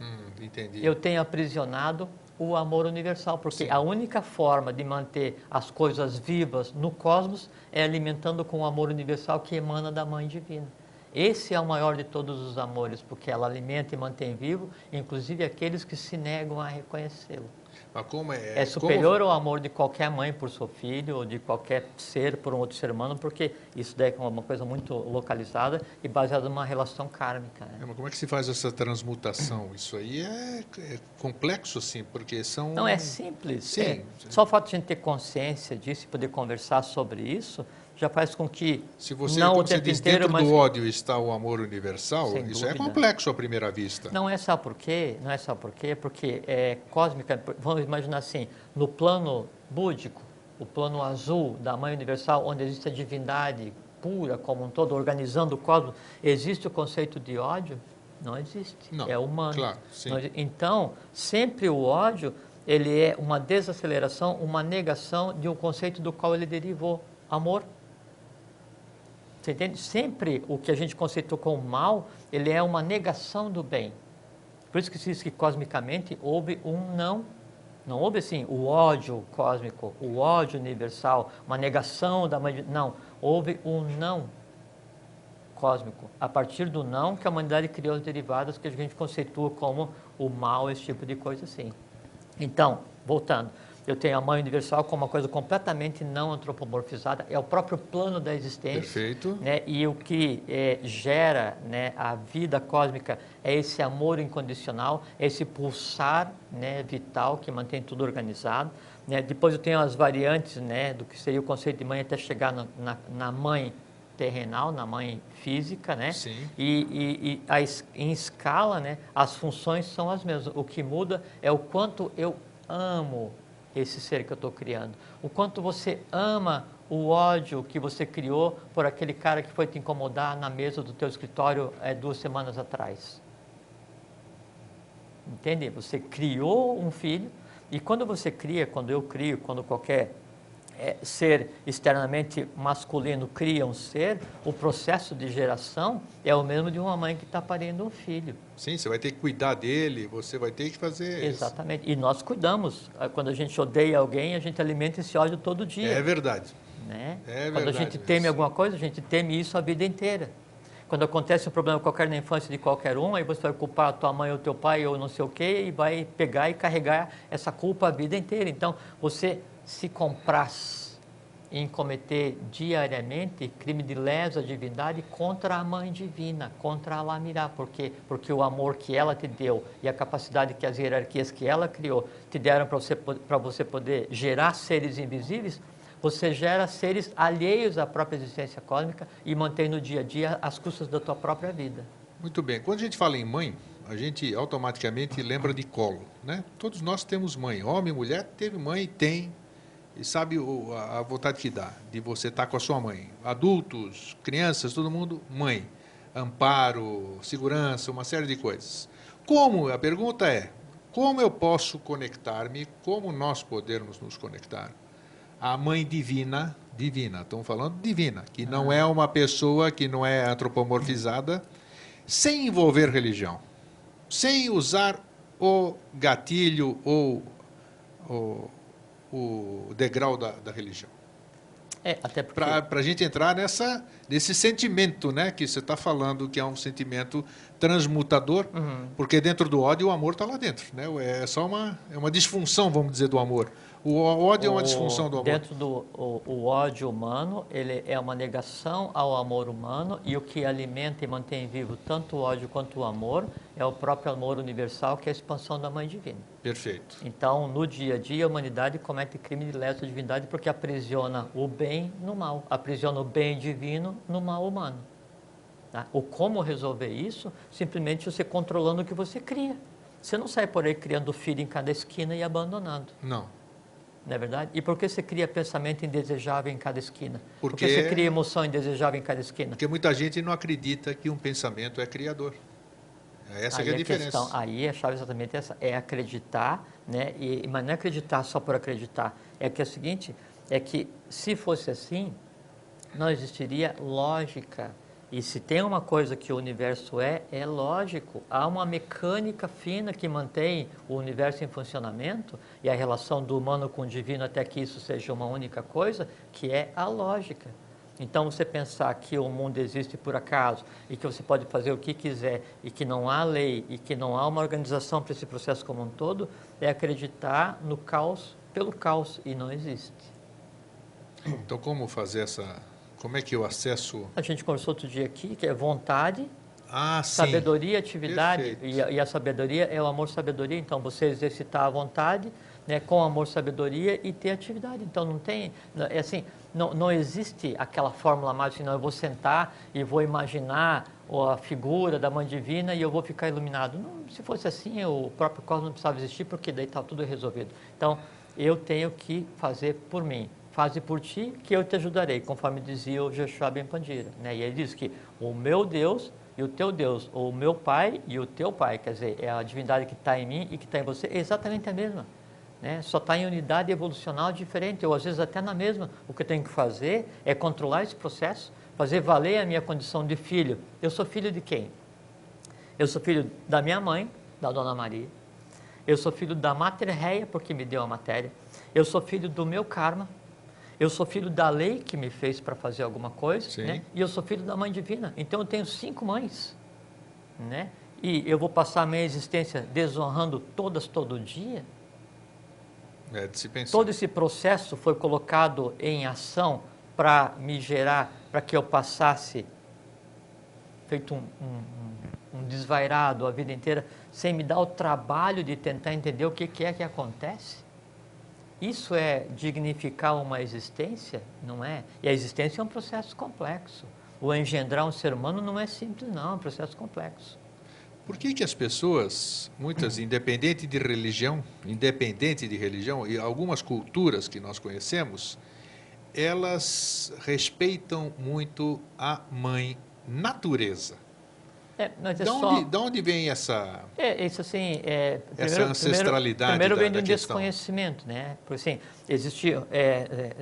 hum, eu tenho aprisionado o amor universal, porque Sim. a única forma de manter as coisas vivas no cosmos é alimentando com o amor universal que emana da Mãe Divina. Esse é o maior de todos os amores, porque ela alimenta e mantém vivo, inclusive aqueles que se negam a reconhecê-lo. É, é, superior como... ao amor de qualquer mãe por seu filho ou de qualquer ser por um outro ser humano, porque isso daí é uma coisa muito localizada e baseada numa relação kármica. Né? É, mas como é que se faz essa transmutação? Isso aí é, é complexo, assim, porque são... Não, é simples. Sim. É, só o fato de a gente ter consciência disso e poder conversar sobre isso já faz com que se você não o tempo diz, inteiro, dentro mas... do ódio está o amor universal, Sem isso é dúvida. é complexo à primeira vista. Não é só por quê, não é só por quê, porque é cósmica, vamos imaginar assim, no plano búdico, o plano azul da mãe universal, onde existe a divindade pura como um todo, organizando o cosmos, existe o conceito de ódio? Não existe. Não, é humano. Claro, então, sempre o ódio, ele é uma desaceleração, uma negação de um conceito do qual ele derivou, amor. Você entende? Sempre o que a gente conceitou como mal, ele é uma negação do bem. Por isso que se diz que cosmicamente houve um não. Não houve assim o ódio cósmico, o ódio universal, uma negação da Não, houve um não cósmico. A partir do não que a humanidade criou as derivadas que a gente conceitua como o mal, esse tipo de coisa assim. Então, voltando, eu tenho a mãe universal como uma coisa completamente não antropomorfizada, é o próprio plano da existência. Perfeito. Né? E o que é, gera né, a vida cósmica é esse amor incondicional, esse pulsar né, vital que mantém tudo organizado. Né? Depois eu tenho as variantes né, do que seria o conceito de mãe até chegar na, na, na mãe terrenal, na mãe física, né? Sim. E, e, e a, em escala, né, as funções são as mesmas. O que muda é o quanto eu amo esse ser que eu estou criando. O quanto você ama o ódio que você criou por aquele cara que foi te incomodar na mesa do teu escritório é, duas semanas atrás. Entende? Você criou um filho e quando você cria, quando eu crio, quando qualquer é, ser externamente masculino cria um ser, o processo de geração é o mesmo de uma mãe que está parindo um filho. Sim, você vai ter que cuidar dele, você vai ter que fazer. Exatamente. E nós cuidamos. Quando a gente odeia alguém, a gente alimenta esse ódio todo dia. É verdade. Né? É Quando a verdade gente mesmo. teme alguma coisa, a gente teme isso a vida inteira. Quando acontece um problema qualquer na infância de qualquer um, aí você vai culpar a tua mãe ou teu pai ou não sei o quê e vai pegar e carregar essa culpa a vida inteira. Então, você se compraz em cometer diariamente crime de lesa divindade contra a mãe divina, contra a Lamirá, porque porque o amor que ela te deu e a capacidade que as hierarquias que ela criou te deram para você para você poder gerar seres invisíveis, você gera seres alheios à própria existência cósmica e mantém no dia a dia às custas da tua própria vida. Muito bem. Quando a gente fala em mãe, a gente automaticamente lembra de colo, né? Todos nós temos mãe. Homem, mulher, teve mãe, tem. E sabe o- a a vontade que dá de você estar com a sua mãe. Adultos, crianças, todo mundo, mãe. Amparo, segurança, uma série de coisas. Como? A pergunta é: como eu posso conectar-me? Como nós podemos nos conectar? A mãe divina, divina, estamos falando divina, que não é uma pessoa que não é antropomorfizada, sem envolver religião, sem usar o gatilho ou o, o degrau da, da religião. É, até porque Para a gente entrar nessa, nesse sentimento né, que você está falando, que é um sentimento transmutador, Uhum. porque dentro do ódio o amor está lá dentro. Né? É só uma, é uma disfunção, vamos dizer, do amor. O ódio é uma o- disfunção do amor. Dentro do o, o ódio humano, ele é uma negação ao amor humano e o que alimenta e mantém vivo tanto o ódio quanto o amor é o próprio amor universal, que é a expansão da Mãe Divina. Perfeito. Então, no dia a dia, a humanidade comete crime de lesa divindade porque aprisiona o bem no mal, aprisiona o bem divino no mal humano. Tá? O como resolver isso? Simplesmente você controlando o que você cria. Você não sai por aí criando filho em cada esquina e abandonando Não. Não é verdade? E por que você cria pensamento indesejável em cada esquina? Por Porque- que você cria emoção indesejável em cada esquina? Porque muita gente não acredita que um pensamento é criador. Essa aí que é a a diferença. questão, aí a chave é exatamente essa, é acreditar, né? E, mas não é acreditar só por acreditar. É que é o seguinte, é que se fosse assim, não existiria lógica. E se tem uma coisa que o universo é, é lógico. Há uma mecânica fina que mantém o universo em funcionamento e a relação do humano com o divino até que isso seja uma única coisa, que é a lógica. Então, você pensar que o mundo existe por acaso e que você pode fazer o que quiser e que não há lei e que não há uma organização para esse processo como um todo, é acreditar no caos pelo caos e não existe. Então, como fazer essa. Como é que eu acesso. A gente conversou outro dia aqui que é vontade, Ah, sabedoria, atividade e a, e a sabedoria é o amor, sabedoria. Então, você exercitar a vontade né, com amor, sabedoria e ter atividade. Então, não tem, é assim, não, não existe aquela fórmula mágica, não, eu vou sentar e vou imaginar a figura da Mãe Divina e eu vou ficar iluminado. Não, se fosse assim, o próprio cosmos não precisava existir, porque daí está tudo resolvido. Então, eu tenho que fazer por mim. Faze por ti, que eu te ajudarei, conforme dizia o Jeshua Ben Pandira. Né? E ele diz que o meu Deus e o teu Deus, ou o meu Pai e o teu Pai, quer dizer, é a divindade que está em mim e que está em você, é exatamente a mesma. Né? Só está em unidade evolucional diferente, ou às vezes até na mesma. O que eu tenho que fazer é controlar esse processo, fazer valer a minha condição de filho. Eu sou filho de quem? Eu sou filho da minha mãe, da Dona Maria. Eu sou filho da Mater porque me deu a matéria. Eu sou filho do meu karma. Eu sou filho da lei que me fez para fazer alguma coisa. Né? E eu sou filho da Mãe Divina. Então eu tenho cinco mães. Né? E eu vou passar a minha existência desonrando todas todo dia? É de se pensar. Todo esse processo foi colocado em ação para me gerar, para que eu passasse feito um, um- um desvairado a vida inteira, sem me dar o trabalho de tentar entender o que, que é que acontece? Isso é dignificar uma existência? Não é? E a existência é um processo complexo. O engendrar um ser humano não é simples, não, é um processo complexo. Por que, que as pessoas, muitas, independente de religião, independente de religião, e algumas culturas que nós conhecemos, elas respeitam muito a mãe natureza? É, mas é De só... onde, de onde vem essa. É, isso assim, é, Essa ancestralidade Primeiro, primeiro vem da do desconhecimento, né? Por assim, existiam, é, é,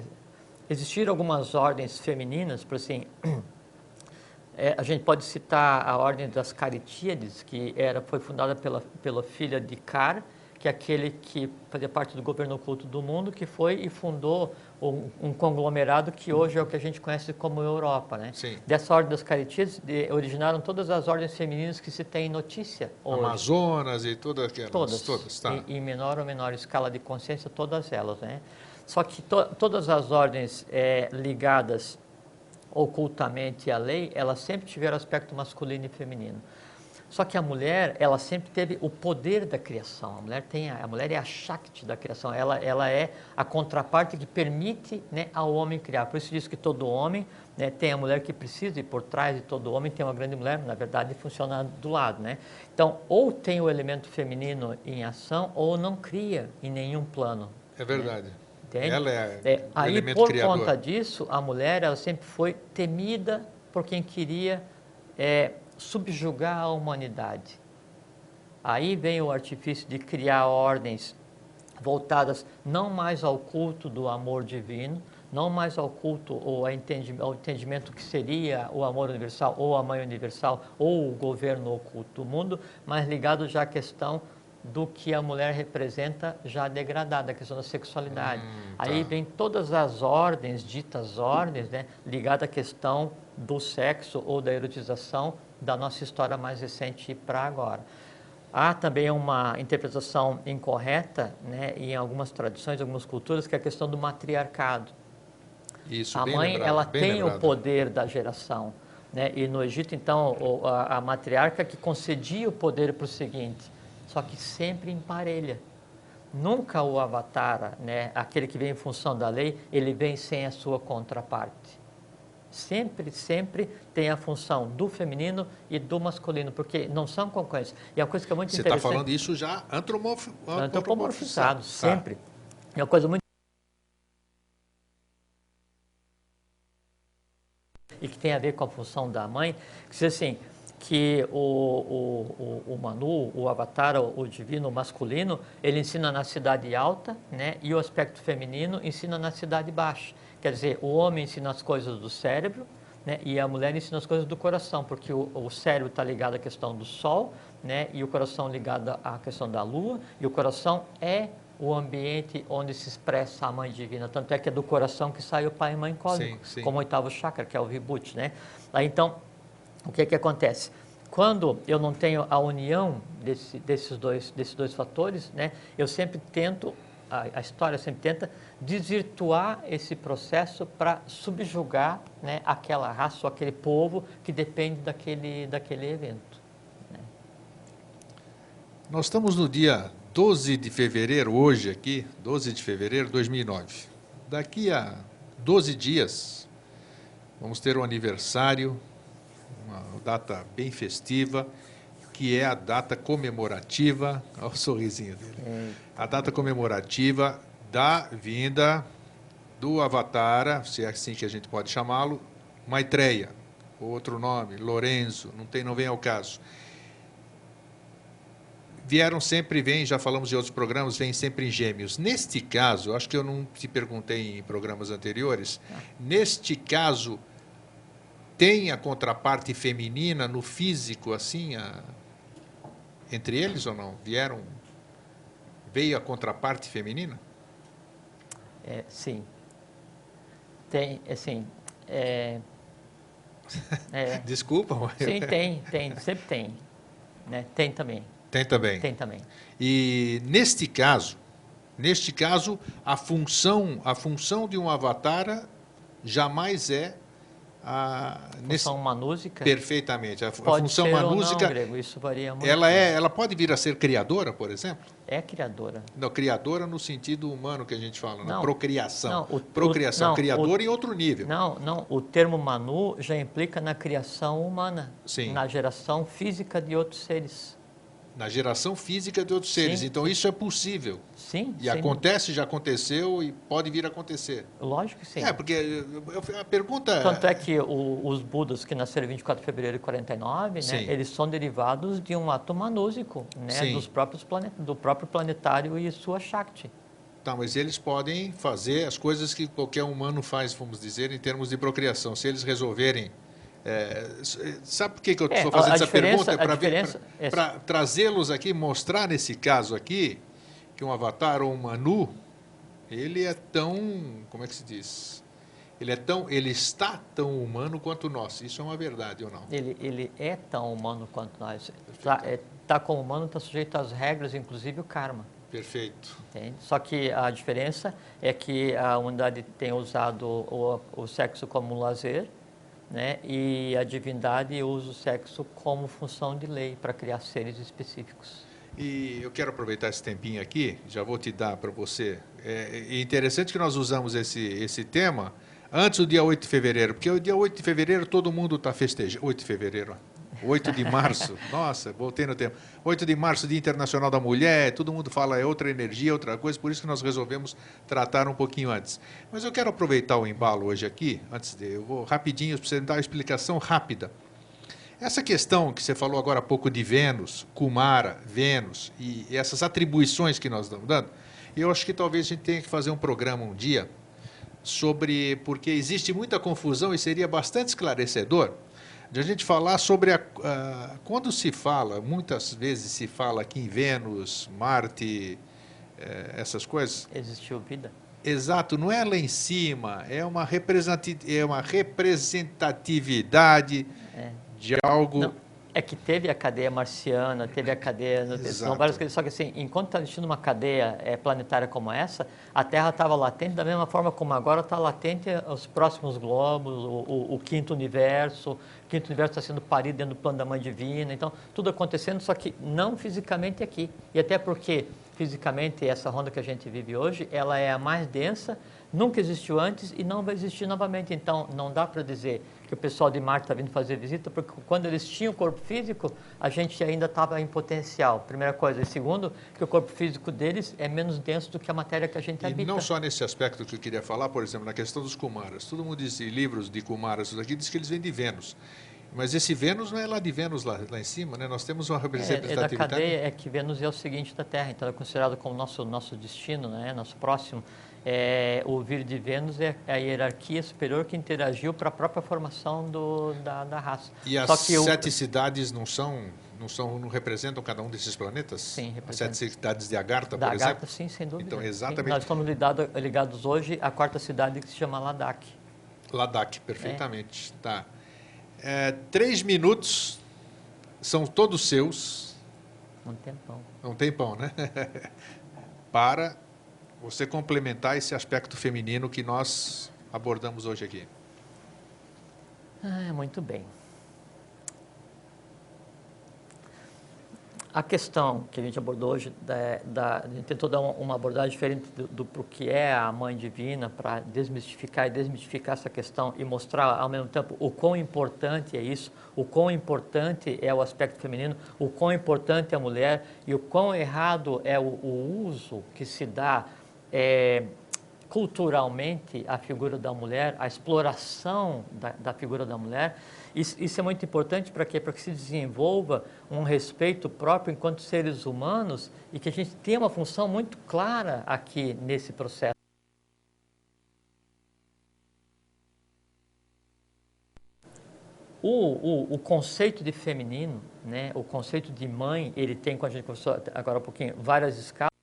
existiram algumas ordens femininas, por assim, é, a gente pode citar a ordem das Caritíades, que era, foi fundada pela, pela filha de Car, que é aquele que fazia parte do governo oculto do mundo, que foi e fundou um, um conglomerado que hoje é o que a gente conhece como Europa. Né? Sim. Dessa ordem das Caritíades de, originaram todas as ordens femininas que se tem notícia hoje. Amazonas e todas aquelas. Todas, todas tá. em, em menor ou menor escala de consciência, todas elas. Né? Só que to, todas as ordens é, ligadas ocultamente à lei, elas sempre tiveram aspecto masculino e feminino. Só que a mulher, ela sempre teve o poder da criação. A mulher tem, a, a mulher é a Shakti da criação. Ela, ela é a contraparte que permite né, ao homem criar. Por isso diz que todo homem né, tem a mulher que precisa e por trás de todo homem tem uma grande mulher. Na verdade, funciona do lado, né? Então, ou tem o elemento feminino em ação ou não cria em nenhum plano. É verdade. Né? Entende? Ela é, é aí por criador. conta disso a mulher ela sempre foi temida por quem queria é, subjugar a humanidade aí vem o artifício de criar ordens voltadas não mais ao culto do amor divino não mais ao culto ou ao entendi- ao entendimento que seria o amor universal ou a mãe universal ou o governo oculto do mundo mas ligado já à questão do que a mulher representa já degradada, a questão da sexualidade. Hum, Aí tá. vem todas as ordens, ditas ordens, né, ligadas à questão do sexo ou da erotização da nossa história mais recente para agora. Há também uma interpretação incorreta, né, em algumas tradições, algumas culturas, que é a questão do matriarcado. Isso, A mãe, lembrado, ela tem o lembrado. poder da geração. Né? E no Egito, então, o- a, a matriarca que concedia o poder para o seguinte, só que sempre em parelha. Nunca o avatar, né, aquele que vem em função da lei, ele vem sem a sua contraparte. Sempre, sempre tem a função do feminino e do masculino, porque não são concorrentes. E a coisa que é muito Você está interessante... falando isso já antropomorf... Antropomorfizado, Tá. sempre. É uma coisa muito. E que tem a ver com a função da mãe, que diz assim, que o, o, o, o Manu, o Avatar, o, o divino masculino, ele ensina na cidade alta, né? E o aspecto feminino ensina na cidade baixa. Quer dizer, o homem ensina as coisas do cérebro, né? E a mulher ensina as coisas do coração, porque o, o cérebro está ligado à questão do sol, né? E o coração ligado à questão da lua, e o coração é o ambiente onde se expressa a mãe divina. Tanto é que é do coração que sai o pai e mãe cósmico, Sim, sim. como o oitavo chakra, que é o vibhuti, né? Aí então, o que que acontece? Quando eu não tenho a união desse, desses, dois, desses dois fatores, né, eu sempre tento, a, a história sempre tenta desvirtuar esse processo para subjugar né, aquela raça ou aquele povo que depende daquele, daquele evento. Nós estamos no dia 12 de fevereiro, hoje aqui, 12 de fevereiro de 2009. Daqui a 12 dias, vamos ter um aniversário, uma data bem festiva, que é a data comemorativa, olha o sorrisinho dele, a data comemorativa da vinda do Avatara, se é assim que a gente pode chamá-lo, Maitreya, outro nome, Lorenzo, não, tem, não vem ao caso. Vieram sempre, vêm, já falamos de outros programas, vêm sempre em gêmeos. Neste caso, acho que eu não te perguntei em programas anteriores, neste caso, tem a contraparte feminina no físico, assim, a- entre eles ou não? Vieram, veio a contraparte feminina? É, sim. Tem, assim, é, é, Desculpa, mas sim, tem, tem, sempre tem. Né? Tem também, tem também. tem também. E neste caso, neste caso, a função, a função de um avatar jamais é a nesse, Função manúsica perfeitamente. A, fu- a pode função ou não, manúsica, grego, isso varia muito. ela é, ela pode vir a ser criadora, por exemplo? É criadora. Não, criadora no sentido humano que a gente fala, na Não. procriação. Não, o- procriação, não, criadora o- em outro nível. Não, não, o termo Manu já implica na criação humana, Sim. na geração física de outros seres. Na geração física de outros seres. Sim, então isso é possível. Sim, E acontece, já aconteceu e pode vir a acontecer. Lógico que sim. É, porque a pergunta Tanto é que o- os Budas que nasceram em 24 de fevereiro de 49, né, eles são derivados de um ato manúsico, né, Sim. dos próprios planet, do próprio planetário e sua Shakti. Tá, mas eles podem fazer as coisas que qualquer humano faz, vamos dizer, em termos de procriação. Se eles resolverem. é, s- sabe por que, que eu É, estou a- fazendo essa pergunta? a Para é- trazê-los aqui, mostrar nesse caso aqui, que um avatar ou um Manu, ele é tão, como é que se diz? Ele é tão, ele está tão humano quanto nós. Isso é uma verdade ou não? Ele, ele é tão humano quanto nós. Está é, tá como humano, está sujeito às regras, inclusive o karma. Perfeito. Entende? Só que a diferença é que a humanidade tem usado o, o sexo como um lazer, né? e a divindade usa o sexo como função de lei para criar seres específicos. E eu quero aproveitar esse tempinho aqui, já vou te dar para você. É, é interessante que nós usamos esse, esse tema antes do dia 8 de fevereiro, porque o dia 8 de fevereiro todo mundo está festejando. 8 de fevereiro, 8 de março, nossa, voltei no tempo. 8 de março, Dia Internacional da Mulher, todo mundo fala é outra energia, outra coisa, por isso que nós resolvemos tratar um pouquinho antes. Mas eu quero aproveitar o embalo hoje aqui, antes de. Eu vou rapidinho para você dar uma explicação rápida. Essa questão que você falou agora há pouco de Vênus, Kumara, Vênus, e essas atribuições que nós estamos dando, eu acho que talvez a gente tenha que fazer um programa um dia sobre porque existe muita confusão e seria bastante esclarecedor de a gente falar sobre a, a, quando se fala, muitas vezes se fala aqui em Vênus, Marte, é, essas coisas. Existiu vida? Exato, não é lá em cima, é uma, é representatividade. De algo. Não é que teve a cadeia marciana, teve a cadeia. São várias coisas. Só que assim, enquanto está existindo uma cadeia é, planetária como essa, a Terra estava latente da mesma forma como agora está latente os próximos globos, o, o, o, quinto universo. O quinto universo está sendo parido dentro do plano da Mãe Divina. Então, tudo acontecendo, só que não fisicamente aqui. E até porque, fisicamente, essa ronda que a gente vive hoje, ela é a mais densa, nunca existiu antes e não vai existir novamente. Então, não dá para dizer que o pessoal de Marte está vindo fazer visita, porque quando eles tinham o corpo físico, a gente ainda estava em potencial, primeira coisa. E segundo, que o corpo físico deles é menos denso do que a matéria que a gente e habita. E não só nesse aspecto que eu queria falar, por exemplo, na questão dos Kumaras. Todo mundo diz, livros de Kumaras, isso aqui diz que eles vêm de Vênus. Mas esse Vênus não é lá de Vênus lá, lá em cima, né? Nós temos uma representatividade. É, é da cadeia é que Vênus é o seguinte da Terra, então é considerado como nosso nosso destino, né? Nosso próximo é, o vir de Vênus é a hierarquia superior que interagiu para a própria formação do, da, da raça. E as sete cidades não são, não são, não representam cada um desses planetas? Sim, representam. As sete cidades de Agartha, da por Agartha, exemplo? sim, sem dúvida. Então, exatamente. Sim, nós estamos ligados, ligados hoje à quarta cidade que se chama Ladakh. Ladakh, perfeitamente. É. Tá. É, três minutos são todos seus. Um tempão. Um tempão, né? Para você complementar esse aspecto feminino que nós abordamos hoje aqui. Ah, muito bem. A questão que a gente abordou hoje, da, da, a gente tentou dar uma, abordagem diferente do, do, do que é a Mãe Divina, para desmistificar e desmistificar essa questão e mostrar ao mesmo tempo o quão importante é isso, o quão importante é o aspecto feminino, o quão importante é a mulher e o quão errado é o, o uso que se dá é, culturalmente a figura da mulher, a exploração da, da figura da mulher. Isso, isso, é muito importante para quê? Para que se desenvolva um respeito próprio enquanto seres humanos e que a gente tenha uma função muito clara aqui nesse processo. O, o, o, conceito de feminino, né, o conceito de mãe, ele tem, como a gente conversou agora um pouquinho, várias escalas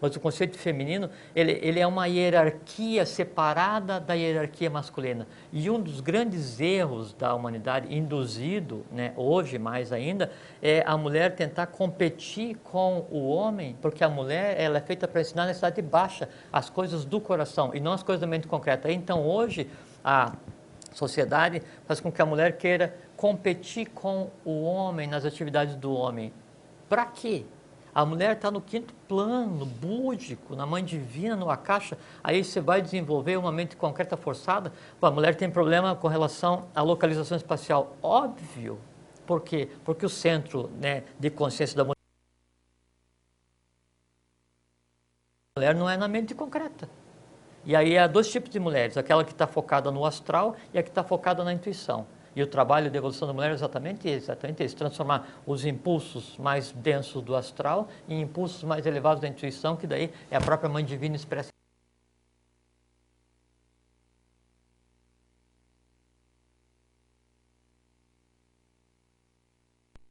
mas o conceito feminino ele, ele é uma hierarquia separada da hierarquia masculina. E um dos grandes erros da humanidade, induzido né, hoje mais ainda, é a mulher tentar competir com o homem, porque a mulher ela é feita para ensinar na cidade baixa as coisas do coração e não as coisas da mente concreta. Então hoje a sociedade faz com que a mulher queira competir com o homem nas atividades do homem. Para quê? A mulher está no quinto plano, búdico, na mãe divina, no caixa. Aí você vai desenvolver uma mente concreta forçada. a mulher tem problema com relação à localização espacial. Óbvio. Por quê? Porque o centro né, de consciência da mulher não é na mente concreta. E aí há dois tipos de mulheres: aquela que está focada no astral e a que está focada na intuição. E o trabalho de evolução da mulher é exatamente isso, exatamente isso, transformar os impulsos mais densos do astral em impulsos mais elevados da intuição, que daí é a própria mãe divina expressa.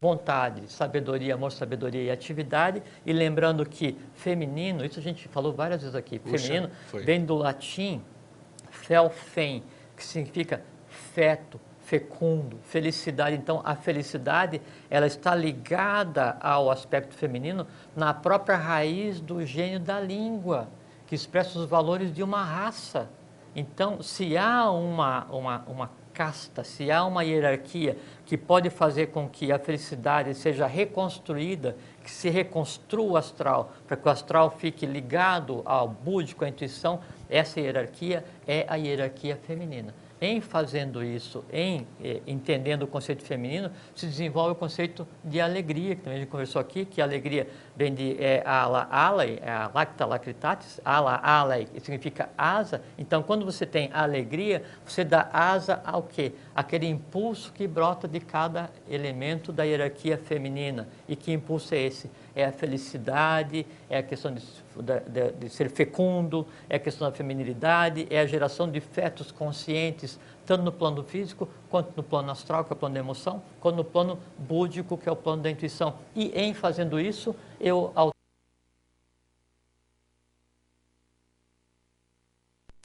vontade, sabedoria, amor, sabedoria e atividade. E lembrando que feminino, isso a gente falou várias vezes aqui, Puxa, feminino foi. vem do latim felfem, que significa feto, fecundo, felicidade. Então, a felicidade, ela está ligada ao aspecto feminino na própria raiz do gênio da língua, que expressa os valores de uma raça. Então, se há uma, uma, uma casta, se há uma hierarquia que pode fazer com que a felicidade seja reconstruída, que se reconstrua o astral, para que o astral fique ligado ao búdico, à intuição, essa hierarquia é a hierarquia feminina. Em fazendo isso, em eh, entendendo o conceito feminino, se desenvolve o conceito de alegria, que também a gente conversou aqui, que a alegria vem de é, ala, alai, é a lacta lacritatis, ala, alai, que significa asa. Então, quando você tem alegria, você dá asa ao quê? Aquele impulso que brota de cada elemento da hierarquia feminina. E que impulso é esse? É a felicidade, é a questão de, de, de ser fecundo, é a questão da feminilidade, é a geração de fetos conscientes, tanto no plano físico, quanto no plano astral, que é o plano da emoção, quanto no plano búdico, que é o plano da intuição. E em fazendo isso, eu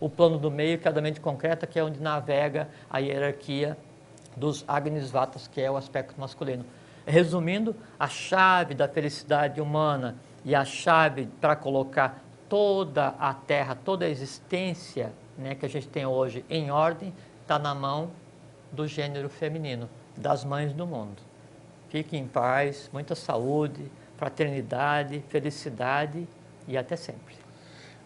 o plano do meio, que é a da mente concreta, que é onde navega a hierarquia dos Agnisvatas, que é o aspecto masculino. Resumindo, a chave da felicidade humana e a chave para colocar toda a Terra, toda a existência né, que a gente tem hoje em ordem, está na mão do gênero feminino, das mães do mundo. Fique em paz, muita saúde, fraternidade, felicidade e até sempre.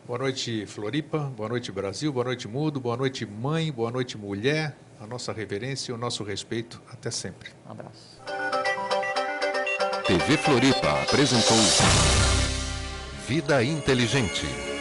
Boa noite, Floripa. Boa noite, Brasil. Boa noite, Mudo. Boa noite, mãe. Boa noite, mulher. A nossa reverência e o nosso respeito. Até sempre. Um abraço. TV Floripa apresentou Vida Inteligente.